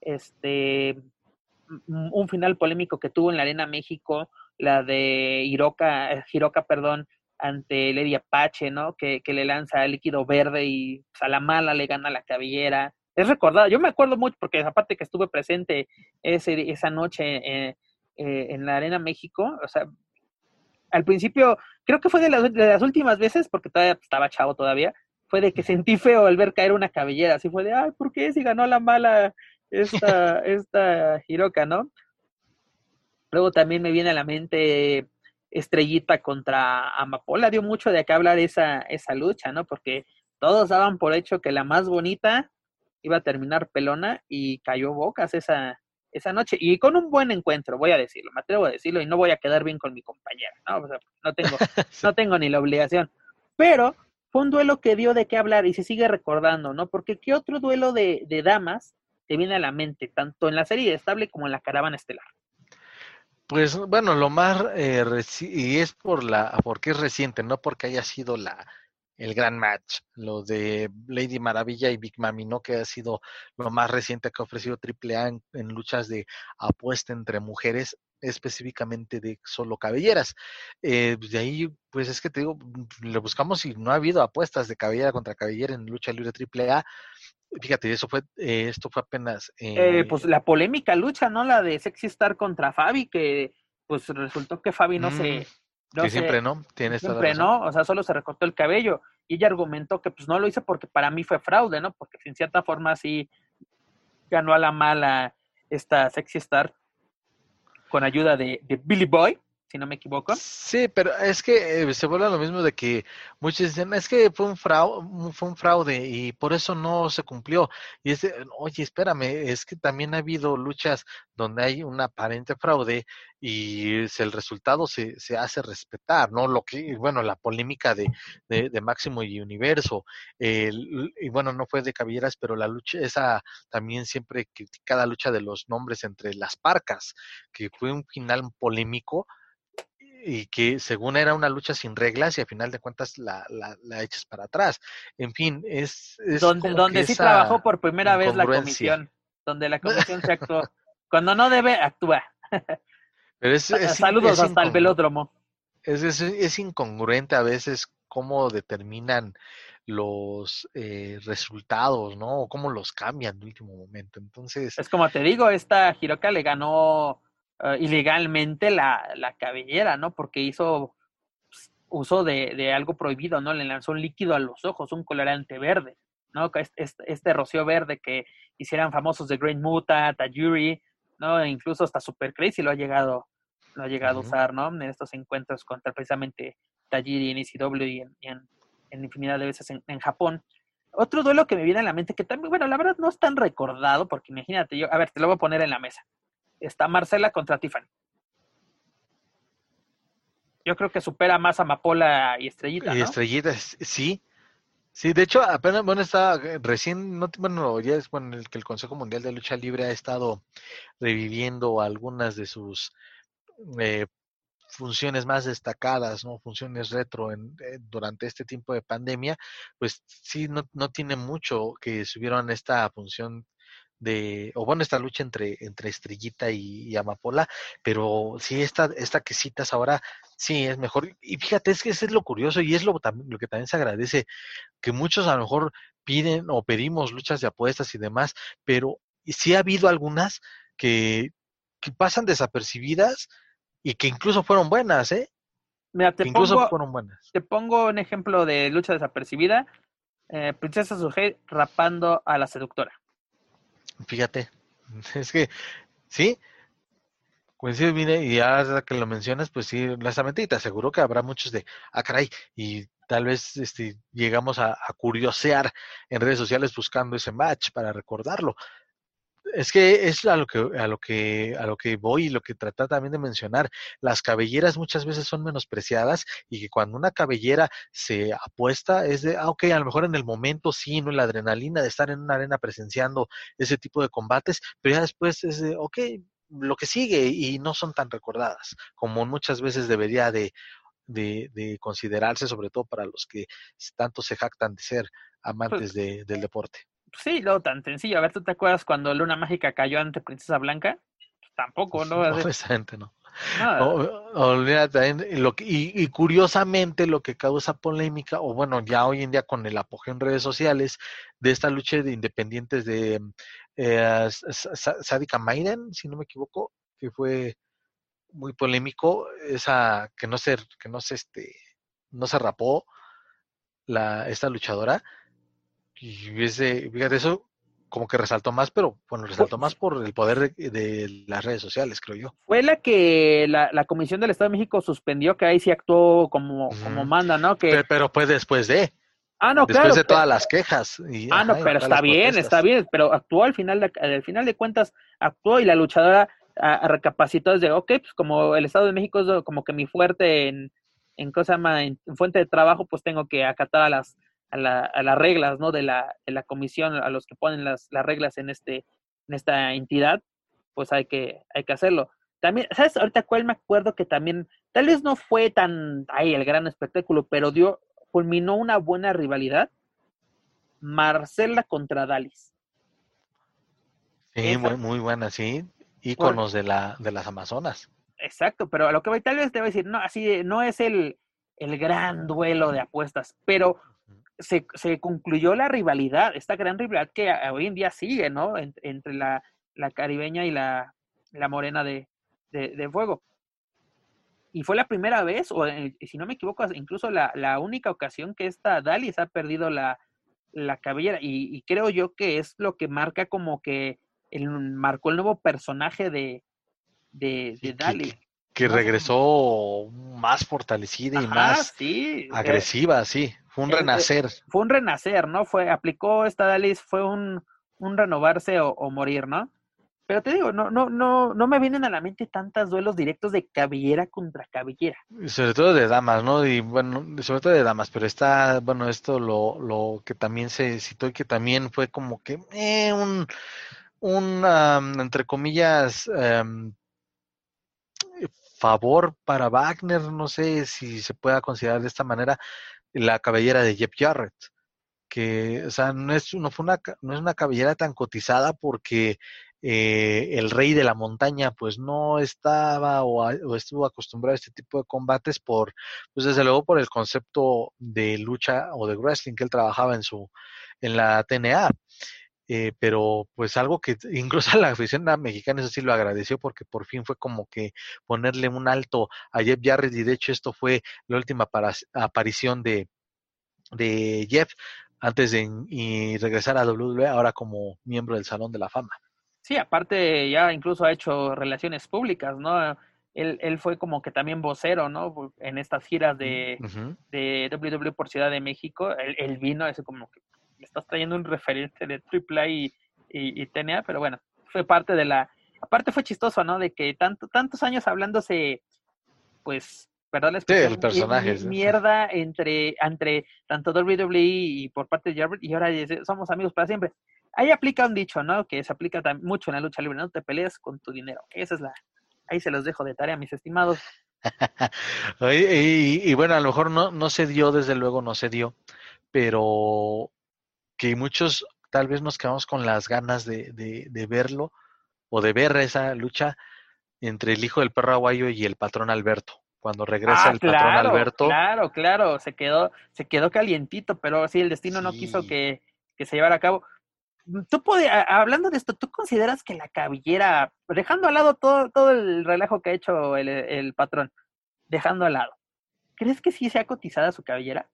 Este, m- un final polémico que tuvo en la Arena México, la de Hiroka, Hiroka, perdón, ante Lady Apache, ¿no? Que, que le lanza líquido verde y pues, a la mala le gana la cabellera. Es recordada, yo me acuerdo mucho porque aparte que estuve presente ese, esa noche eh, eh, en la Arena México, o sea, al principio, creo que fue de las, de las últimas veces, porque todavía estaba chavo todavía, fue de que sentí feo al ver caer una cabellera, así fue de, ay, ¿por qué si ganó la mala esta, esta Hiroka, no? Luego también me viene a la mente Estrellita contra Amapola, dio mucho de qué hablar esa, esa lucha, ¿no? Porque todos daban por hecho que la más bonita iba a terminar pelona y cayó bocas esa, esa noche y con un buen encuentro, voy a decirlo, me atrevo a decirlo y no voy a quedar bien con mi compañera, ¿no? O sea, no tengo, no tengo ni la obligación, pero fue un duelo que dio de qué hablar y se sigue recordando, ¿no? Porque ¿qué otro duelo de, de damas te viene a la mente, tanto en la serie estable como en la caravana estelar? Pues bueno, lo más eh, y es por la porque es reciente, no porque haya sido la el gran match, lo de Lady Maravilla y Big Mami, ¿no? Que ha sido lo más reciente que ha ofrecido AAA en, en luchas de apuesta entre mujeres, específicamente de solo cabelleras. Eh, de ahí, pues es que te digo, le buscamos y no ha habido apuestas de cabellera contra cabellera en lucha libre AAA. Fíjate, eso fue, eh, esto fue apenas. Eh, pues la polémica lucha, ¿no? La de Sexy Star contra Fabi, que pues resultó que Fabi no se. No que siempre no, tiene Siempre no, o sea, solo se recortó el cabello. Y ella argumentó que pues no lo hice porque para mí fue fraude, ¿no? Porque en cierta forma sí ganó a la mala esta Sexy Star con ayuda de, de Billy Boy si no me equivoco. Sí, pero es que eh, se vuelve lo mismo de que muchos dicen, es que fue un, fraude, fue un fraude y por eso no se cumplió. Y es oye, espérame, es que también ha habido luchas donde hay un aparente fraude y el resultado se, se hace respetar, ¿no? Lo que, bueno, la polémica de, de, Máximo y Universo, y bueno, no fue de cabelleras, pero la lucha, esa también siempre criticada lucha de los nombres entre las parcas, que fue un final polémico, y que según era una lucha sin reglas y a final de cuentas la, la, la echas para atrás. En fin, es... es donde donde sí trabajó por primera vez la comisión, donde la comisión se actuó. Cuando no debe, actúa. Pero es, Saludos hasta el velódromo. Es, es, es, incongruente a veces cómo determinan los eh, resultados, ¿no? O cómo los cambian de último momento. Entonces... Es como te digo, esta Hiroka le ganó uh, ilegalmente la, la, cabellera, ¿no? Porque hizo pues, uso de, de, algo prohibido, ¿no? Le lanzó un líquido a los ojos, un colorante verde, ¿no? Este, este rocío verde que hicieran famosos de Great Muta, Tajiri, ¿no? E incluso hasta Super Crazy lo ha llegado, lo ha llegado uh -huh. a usar, ¿no? En estos encuentros contra precisamente Tajiri en ECW y en, y en, en infinidad de veces en, en Japón. Otro duelo que me viene a la mente, que también, bueno, la verdad no es tan recordado, porque imagínate, yo, a ver, te lo voy a poner en la mesa está Marcela contra Tiffany. Yo creo que supera más a Mapola y Estrellita. Y. Estrellita, sí. Sí, de hecho, apenas, bueno, está recién, no, bueno, ya es bueno, el que el Consejo Mundial de Lucha Libre ha estado reviviendo algunas de sus eh, funciones más destacadas, ¿no? Funciones retro en, eh, durante este tiempo de pandemia, pues sí, no, no tiene mucho que subieron esta función de, o bueno, esta lucha entre, entre Estrellita y, y, Amapola, pero sí, esta, esta que citas ahora, sí, es mejor. Y fíjate, es que eso es lo curioso y es lo, lo que también se agradece, que muchos a lo mejor piden o pedimos luchas de apuestas y demás, pero sí ha habido algunas que, que pasan desapercibidas y que incluso fueron buenas, ¿eh? Mira, te, incluso pongo, fueron buenas. te pongo un ejemplo de lucha desapercibida. Eh, Princesa Sujei rapando a la seductora. Fíjate, es que, sí, coincide bien, y ahora que lo mencionas, pues sí, honestamente, y te aseguro que habrá muchos de, ah, caray, y tal vez este, llegamos a, a curiosear en redes sociales buscando ese match para recordarlo. Es que es a lo que, a lo que, a lo que voy y lo que trata también de mencionar. Las cabelleras muchas veces son menospreciadas y que cuando una cabellera se apuesta es de, ah, ok, a lo mejor en el momento sí, no la adrenalina de estar en una arena presenciando ese tipo de combates, pero ya después es de, ok, lo que sigue y no son tan recordadas como muchas veces debería de, de, de considerarse, sobre todo para los que tanto se jactan de ser amantes de, del deporte sí, lo tan sencillo. A ver, ¿tú te acuerdas cuando Luna Mágica cayó ante Princesa Blanca? Pues tampoco, ¿no? No, no. Olvídate, lo que, y, y, curiosamente lo que causa polémica, o bueno, ya hoy en día con el apogeo en redes sociales de esta lucha de independientes de eh, Sadika Maiden, si no me equivoco, que fue muy polémico, esa que no se, que no se, este, no se rapó la, esta luchadora, y ese, fíjate, eso como que resaltó más, pero bueno, resaltó más por el poder de, de las redes sociales, creo yo. Fue la que la, la, Comisión del Estado de México suspendió, que ahí sí actuó como, como manda, ¿no? Que, pero, pero fue después de. Ah, no, Después claro. de pero- todas las quejas. y, Ah, no, ajá, pero está bien, protestas. está bien, pero actuó al final de, al final de cuentas, actuó y la luchadora a, a recapacitó desde, ok, pues como el Estado de México es como que mi fuerte en, en cosa en, en fuente de trabajo, pues tengo que acatar a las, a, la- a las reglas, ¿no? De la, de la comisión, a los que ponen las, las reglas en este, en esta entidad, pues hay que, hay que hacerlo. También, ¿sabes? Ahorita cuál me acuerdo que también, tal vez no fue tan, ay, el gran espectáculo, pero dio, culminó una buena rivalidad. Marcela contra Dalis. Sí, Esa- muy, muy buena, sí. Íconos de, la, de las Amazonas. Exacto, pero a lo que voy, tal vez te voy a decir, no, así no es el, el gran duelo de apuestas, pero se, se concluyó la rivalidad, esta gran rivalidad que hoy en día sigue, ¿no? En- entre la, la caribeña y la, la morena de, de, de fuego. Y fue la primera vez, o eh, si no me equivoco, incluso la, la única ocasión que esta Dalis ha perdido la, la cabellera. Y, y creo yo que es lo que marca como que el, marcó el nuevo personaje de, de, que- Dalis. Que No. regresó más fortalecida y Ajá, más sí. eh, agresiva, sí. Fue un eh, eh, renacer. fue un renacer, ¿no? Fue, aplicó esta Dalis, fue un, un renovarse o, o morir, ¿no? Pero te digo, no, no, no, no me vienen a la mente tantos duelos directos de cabellera contra cabellera. Sobre todo de damas, ¿no? Y bueno, sobre todo de damas, pero está, bueno, esto lo, lo que también se citó y que también fue como que eh, un, un, am, entre comillas, am, favor para Wagner, no sé si se pueda considerar de esta manera, la cabellera de Jeff Jarrett, que, o sea, no es, no fue una, no es una cabellera tan cotizada porque eh, el rey de la montaña pues no estaba o, o estuvo acostumbrado a este tipo de combates por, pues desde luego por el concepto de lucha o de wrestling que él trabajaba en su, en la TNA. Eh, pero pues algo que incluso la afición mexicana eso sí lo agradeció porque por fin fue como que ponerle un alto a Jeff Jarrett y de hecho esto fue la última para- aparición de, de Jeff antes de y regresar a WWE ahora como miembro del Salón de la Fama. Sí, aparte ya incluso ha hecho relaciones públicas, ¿no? Él, él fue como que también vocero, ¿no? En estas giras de, Ujú. de WWE por Ciudad de México. Él, él vino, ese como que estás trayendo un referente de AAA y, y, y TNA, pero bueno, fue parte de la... Aparte fue chistoso, ¿no? De que tanto, tantos años hablándose, pues, la Sí, el personaje, sí. mierda entre, entre tanto WWE y por parte de Jarrett, y ahora somos amigos para siempre. Ahí aplica un dicho, ¿no? Que se aplica mucho en la lucha libre, no te pelees con tu dinero. Esa es la... Ahí se los dejo de tarea, mis estimados. Y, y bueno, a lo mejor no, no se dio, desde luego no se dio, pero que muchos tal vez nos quedamos con las ganas de, de, de verlo o de ver esa lucha entre el hijo del perro aguayo y el patrón Alberto. Cuando regresa Ah, el patrón Alberto, Claro, claro, se quedó, se quedó calientito, pero sí, el destino no quiso que, que se llevara a cabo. Tú podi- a- hablando de esto, ¿tú consideras que la cabellera, dejando al lado todo, todo el relajo que ha hecho el, el patrón, dejando al lado, ¿crees que sí sea cotizada su cabellera?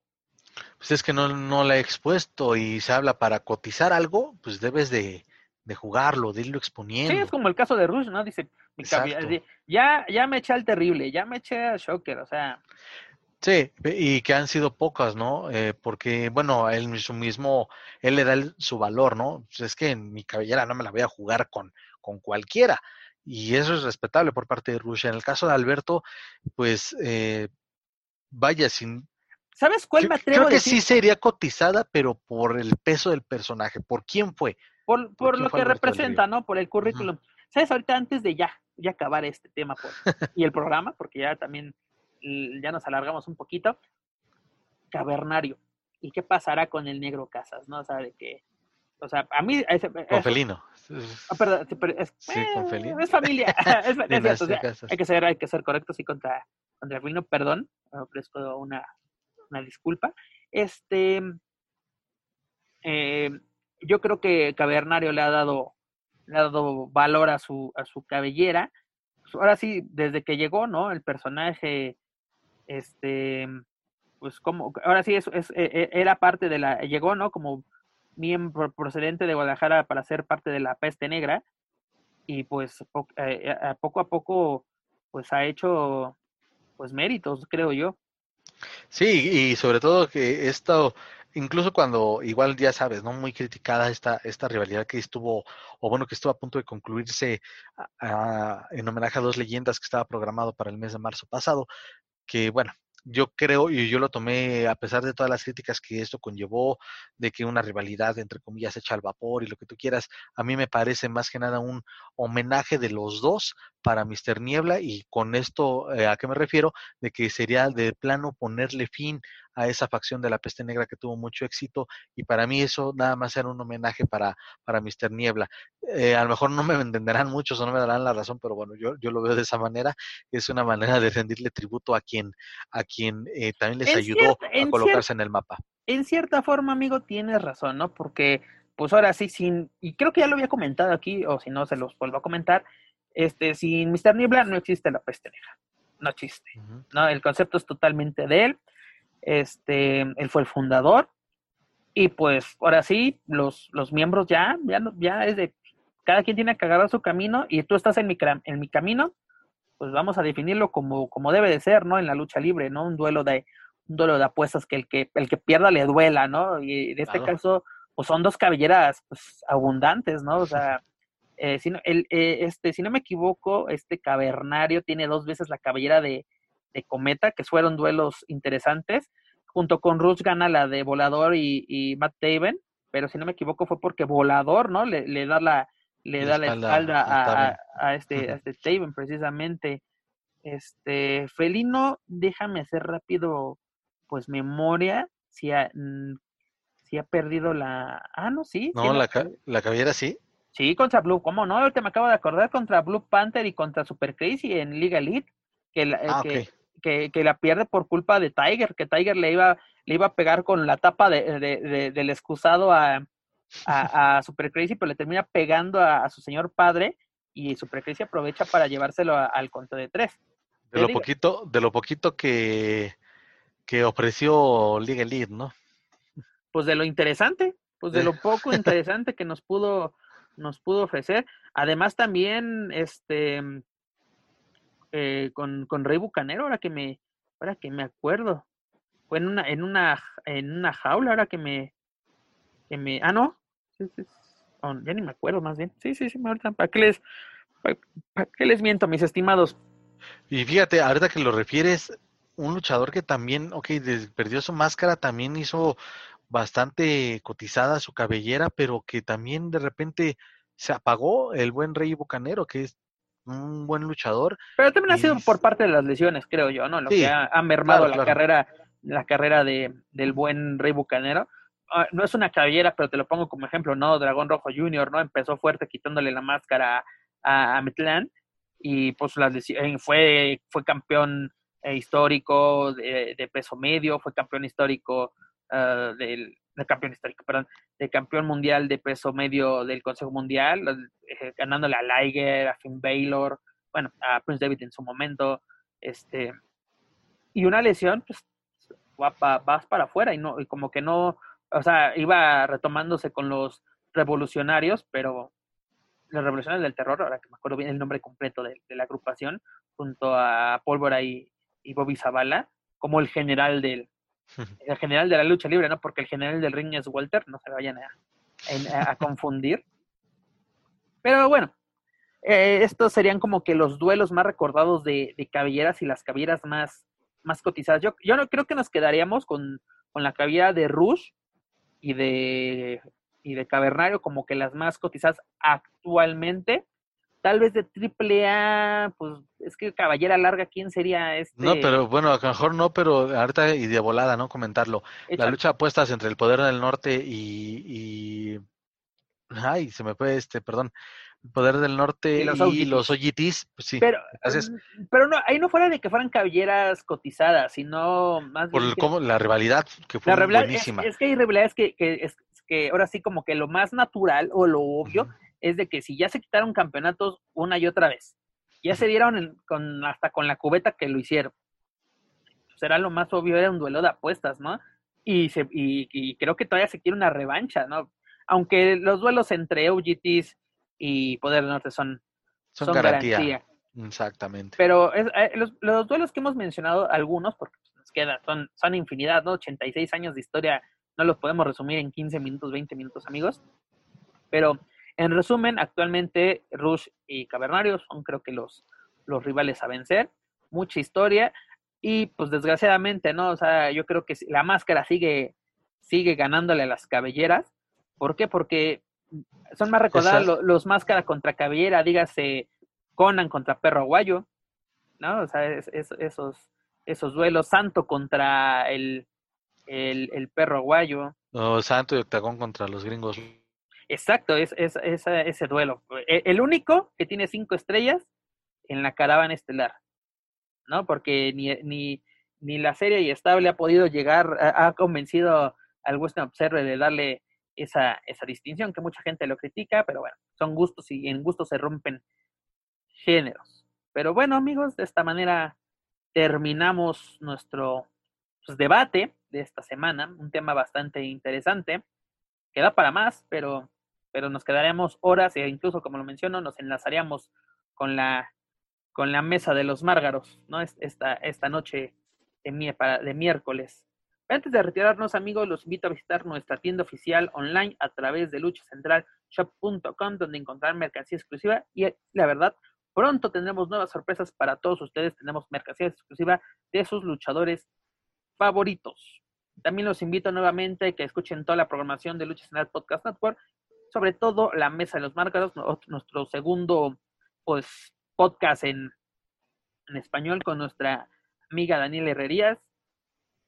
Pues es que no, no la he expuesto y se habla para cotizar algo, pues debes de, de jugarlo, de irlo exponiendo. Sí, es como el caso de Rush, ¿no? Dice, ya, ya me eché al terrible, ya me eché al Shocker, o sea, Sí, y que han sido pocas, ¿no? Eh, porque, bueno, él mismo, mismo, él le da el- su valor, ¿no? Pues es que en mi cabellera no me la voy a jugar con, con cualquiera. Y eso es respetable por parte de Rush. En el caso de Alberto, pues, eh, vaya, sin... ¿sabes cuál Creo, me atrevo creo a que sí sería cotizada, pero por el peso del personaje, por quién fue. por, por quién lo fue que representa? ¿no? Por el currículum. ¿Sabes? Ahorita antes de ya, ya acabar este tema por- y el programa, porque ya también l- ya nos alargamos un poquito, Cavernario. ¿Y qué pasará con el negro Casas, no? O sea, de que, o sea, a mí... Con Felino. ah, perdón, es, Sí, con eh, Felino. es familia, es, es cierto, o Dinastía sea, Casas. hay que ser, hay que ser correctos y contra, contra Felino, perdón, me ofrezco una, una disculpa. Este, eh, yo creo que Cavernario le ha dado, le ha dado valor a su, a su cabellera. Pues ahora sí, desde que llegó, ¿no? El personaje, este, pues como, ahora sí es, es- e- e- era parte de la, llegó, ¿no? Como miembro procedente de Guadalajara para ser parte de la peste negra y pues eh, poco a poco pues ha hecho pues méritos, creo yo. Sí, y sobre todo que esto incluso cuando, igual ya sabes, ¿no? Muy criticada esta, esta rivalidad que estuvo, o bueno, que estuvo a punto de concluirse en homenaje a dos leyendas que estaba programado para el mes de marzo pasado, que bueno, yo creo y yo lo tomé a pesar de todas las críticas que esto conllevó, de que una rivalidad entre comillas hecha al vapor y lo que tú quieras, a mí me parece más que nada un homenaje de los dos para Mr. Niebla y con esto eh, a qué me refiero, de que sería de plano ponerle fin a esa facción de la peste negra que tuvo mucho éxito y para mí eso nada más era un homenaje para, para Mr. Niebla. Eh, a lo mejor no me entenderán muchos o no me darán la razón, pero bueno, yo, yo lo veo de esa manera, es una manera de rendirle tributo a quien, a quien eh, también les ayudó a colocarse en el mapa. En cierta forma, amigo, tienes razón, ¿no? Porque pues ahora sí, sin, y creo que ya lo había comentado aquí, o si no, se los vuelvo a comentar, este, sin Mr. Niebla no existe la peste negra, no existe, ¿no? El concepto es totalmente de él, este, él fue el fundador, y pues ahora sí, los, los miembros ya, ya, ya es de, cada quien tiene que agarrar su camino, y tú estás en mi, en mi camino, pues vamos a definirlo como, como debe de ser, ¿no? En la lucha libre, ¿no? Un duelo de, un duelo de apuestas que el que, el que pierda le duela, ¿no? Y en este caso, pues son dos cabelleras pues, abundantes, ¿no? O sea, eh, si, no, el, eh, este, si no me equivoco, este cavernario tiene dos veces la cabellera de, Cometa, que fueron duelos interesantes. Junto con Rush gana la de Volador y, Matt Taven, pero si no me equivoco fue porque Volador, ¿no? Le, da la, le da la espalda a, este, a este Taven, precisamente. Este, Felino, déjame hacer rápido, pues, memoria. Si si ha perdido la. Ah, no, sí. No, la, la cabellera sí. Sí, contra Blue, ¿cómo no? Ahorita me acabo de acordar contra Blue Panther y contra Super Crazy en Liga Elite, que la, eh, ah, que, que, la pierde por culpa de Tiger, que Tiger le iba, le iba a pegar con la tapa de, de, del excusado a, a, Super Crazy, pero le termina pegando a, su señor padre y Super Crazy aprovecha para llevárselo al conto de tres. De lo poquito, de lo poquito que, que ofreció Liga Elite, ¿no? pues de lo interesante, pues de lo poco interesante que nos pudo, nos pudo ofrecer. Además también, este, eh, con, con Rey Bucanero, ahora que me, ahora que me acuerdo, fue en una, en una, en una jaula, ahora que me, que me, ah no, oh, ya ni me acuerdo más bien. Sí, sí, sí, ahorita, ¿para qué les, para qué les miento, mis estimados? Y fíjate, ahorita que lo refieres, un luchador que también, ok, perdió su máscara, también hizo bastante cotizada su cabellera, pero que también de repente se apagó el buen Rey Bucanero, que es un buen luchador. Pero también ha sido por parte de las lesiones, creo yo, ¿no? Lo que ha, mermado la carrera, la carrera de, del buen Rey Bucanero. Ah, no es una cabellera, pero te lo pongo como ejemplo, ¿no? Dragón Rojo Jr., ¿no? Empezó fuerte quitándole la máscara a, a Metlán y pues las eh, fue, fue campeón eh, histórico de, de, peso medio, fue campeón histórico Ah, del, campeón histórico, perdón, de campeón mundial de peso medio del Consejo Mundial, eh, ganándole a Liger, a Finn Baylor, bueno, a Prince David en su momento, este, y una lesión, pues, vas para afuera y no, y como que no, o sea, iba retomándose con los revolucionarios, pero los revolucionarios del terror, ahora que me acuerdo bien el nombre completo de, la agrupación, junto a Pólvora y Bobby Zavala, como el general del, el general de la lucha libre, ¿no? Porque el general del ring es Walter, no se vayan a, confundir. Pero bueno, eh, estos serían como que los duelos más recordados de, cabelleras y las cabelleras más, más cotizadas. Yo, yo no creo que nos quedaríamos con, con la cabellera de Rush y de, y de Cavernario como que las más cotizadas actualmente tal vez de triple A, pues es que caballera larga, ¿quién sería este? No, pero bueno, a lo mejor no, pero ahorita y de volada, ¿no? Comentarlo. La lucha apuestas entre el poder del norte y, y... Ay, se me fue este, perdón. El poder del norte y los, y los OGTs, pues sí. Pero, mm, pero no, ahí no fuera de que fueran caballeras cotizadas, sino más Por como la rivalidad, que fue buenísima. Es, que hay rivalidades que, que, es, que ahora sí como que lo más natural o lo obvio es de que si ya se quitaron campeonatos una y otra vez, ya se dieron con, hasta con la cubeta que lo hicieron. Será pues lo más obvio, era un duelo de apuestas, ¿no? Y, se, y, creo que todavía se quiere una revancha, ¿no? Aunque los duelos entre OGTs y Poder del Norte son, son, garantía. Exactamente. Pero eh, los, los, duelos que hemos mencionado, algunos, porque nos queda, son, son infinidad, ¿no? 86 años de historia no los podemos resumir en 15 minutos, 20 minutos, amigos. Pero en resumen, actualmente Rush y Cavernario son creo que los, los rivales a vencer. Mucha historia. Y pues desgraciadamente, ¿no? O sea, yo creo que la máscara sigue, sigue ganándole a las cabelleras. ¿Por qué? Porque son más recordados los, los máscara contra cabellera, dígase Conan contra Perro Aguayo, ¿no? O sea, esos, esos duelos, Santo contra el, el, Perro Aguayo. No, Santo y Octagón contra los gringos. Exacto, es, es, ese duelo. E, el único que tiene cinco estrellas en la caravana estelar, ¿no? Porque ni, ni, la serie y estable ha podido llegar, ha, convencido al Western Observer de darle esa, esa distinción, que mucha gente lo critica, pero bueno, son gustos y en gustos se rompen géneros. Pero bueno, amigos, de esta manera terminamos nuestro pues, debate de esta semana, un tema bastante interesante. Queda para más, pero, pero nos quedaremos horas e incluso, como lo menciono, nos enlazaríamos con la, con la mesa de los márgaros, ¿no? Esta, esta noche de, de miércoles. Antes de retirarnos, amigos, los invito a visitar nuestra tienda oficial online a través de luchacentralshop.com, donde encontrar mercancía exclusiva y, la verdad, pronto tendremos nuevas sorpresas para todos ustedes. Tenemos mercancía exclusiva de sus luchadores favoritos. También los invito nuevamente a que escuchen toda la programación de Lucha Central Podcast Network, sobre todo la Mesa de los Márgaros, nuestro segundo pues, podcast en, español con nuestra amiga Daniela Herrerías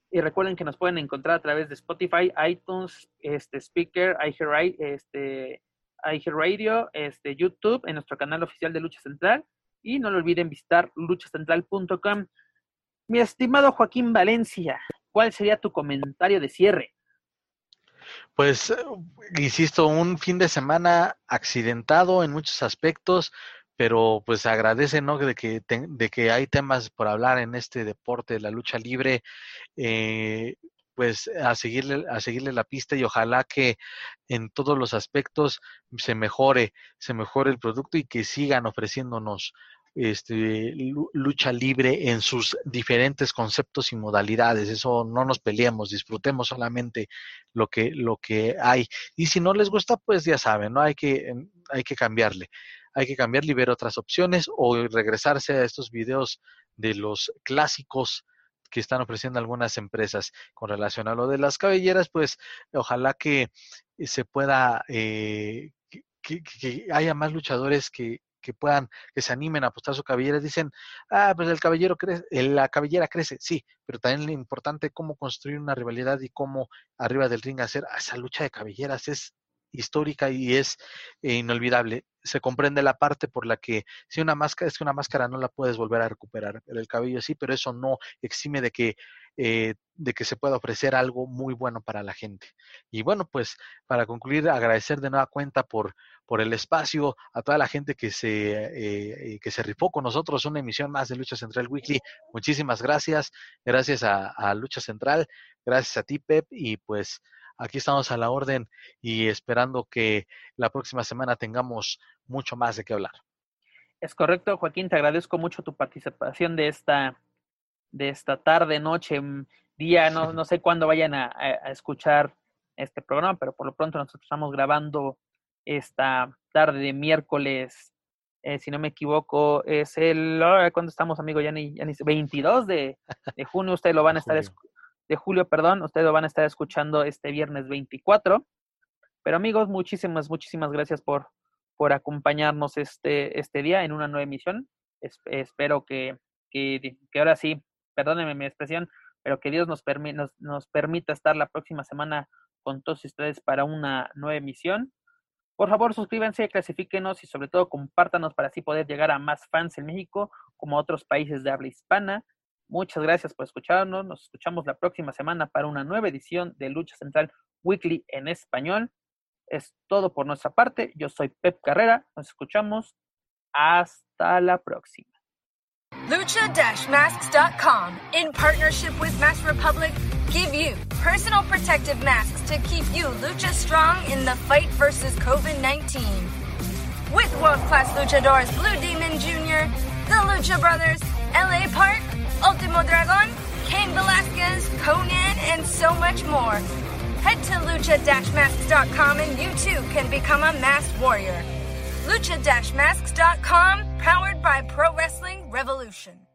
y recuerden que nos pueden encontrar a través de Spotify, iTunes, este Speaker, este iHeartRadio, este YouTube, en nuestro canal oficial de Lucha Central. Y no lo olviden visitar luchacentral.com. Mi estimado Joaquín Valencia, ¿cuál sería tu comentario de cierre? Pues, insisto, un fin de semana accidentado en muchos aspectos, pero pues agradece, ¿no? De que, de que hay temas por hablar en este deporte de la lucha libre, eh, pues a seguirle, a seguirle la pista y ojalá que en todos los aspectos se mejore, se mejore el producto y que sigan ofreciéndonos este, lucha libre en sus diferentes conceptos y modalidades. Eso no nos peleemos, disfrutemos solamente lo que, lo que hay. Y si no les gusta, pues ya saben, ¿no? Hay que, hay que cambiarle hay que cambiar y ver otras opciones o regresarse a estos videos de los clásicos que están ofreciendo algunas empresas con relación a lo de las cabelleras, pues ojalá que se pueda, eh, que, haya más luchadores que, que puedan, que se animen a apostar su cabellera. Dicen, ah, pues el cabellero crece, la cabellera crece, sí, pero también lo importante cómo construir una rivalidad y cómo arriba del ring hacer esa lucha de cabelleras es histórica y es inolvidable. Se comprende la parte por la que si una máscara es que una máscara no la puedes volver a recuperar, el cabello sí, pero eso no exime de que eh, de que se pueda ofrecer algo muy bueno para la gente. Y bueno, pues para concluir, agradecer de nueva cuenta por, por el espacio, a toda la gente que se, eh, que se rifó con nosotros una emisión más de Lucha Central Weekly. Muchísimas gracias, gracias a, a Lucha Central, gracias a ti, Pep, y pues aquí estamos a la orden y esperando que la próxima semana tengamos mucho más de qué hablar. Es correcto, Joaquín, te agradezco mucho tu participación de esta, de esta tarde, noche, mm, día, no, no sé cuándo vayan a, escuchar este programa, pero por lo pronto nosotros estamos grabando esta tarde de miércoles, eh, si no me equivoco, es el, ¿cuándo estamos, amigo? Ya ni, 22 de, de junio, ustedes lo van a estar de julio, perdón, ustedes lo van a estar escuchando este viernes 24. Pero amigos, muchísimas, muchísimas gracias por, por acompañarnos este, este día en una nueva emisión. espero que, que, ahora sí, perdónenme mi expresión, pero que Dios nos, nos, nos permita estar la próxima semana con todos ustedes para una nueva emisión. Por favor, suscríbanse, clasifíquenos y sobre todo compártanos para así poder llegar a más fans en México como a otros países de habla hispana. Muchas gracias por escucharnos. Nos escuchamos la próxima semana para una nueva edición de Lucha Central Weekly en español. Es todo por nuestra parte. Yo soy Pep Carrera. Nos escuchamos. Hasta la próxima. Lucha-masks.com, in partnership with Mask Republic, give you personal protective masks to keep you lucha strong in the fight versus COVID 19. With world class luchadors Blue Demon Jr., the Lucha Brothers, LA Park, Ultimo Dragon, Cain Velasquez, Conan, and so much more. Head to lucha-masks.com and you too can become a masked warrior. lucha-masks.com, powered by Pro Wrestling Revolution.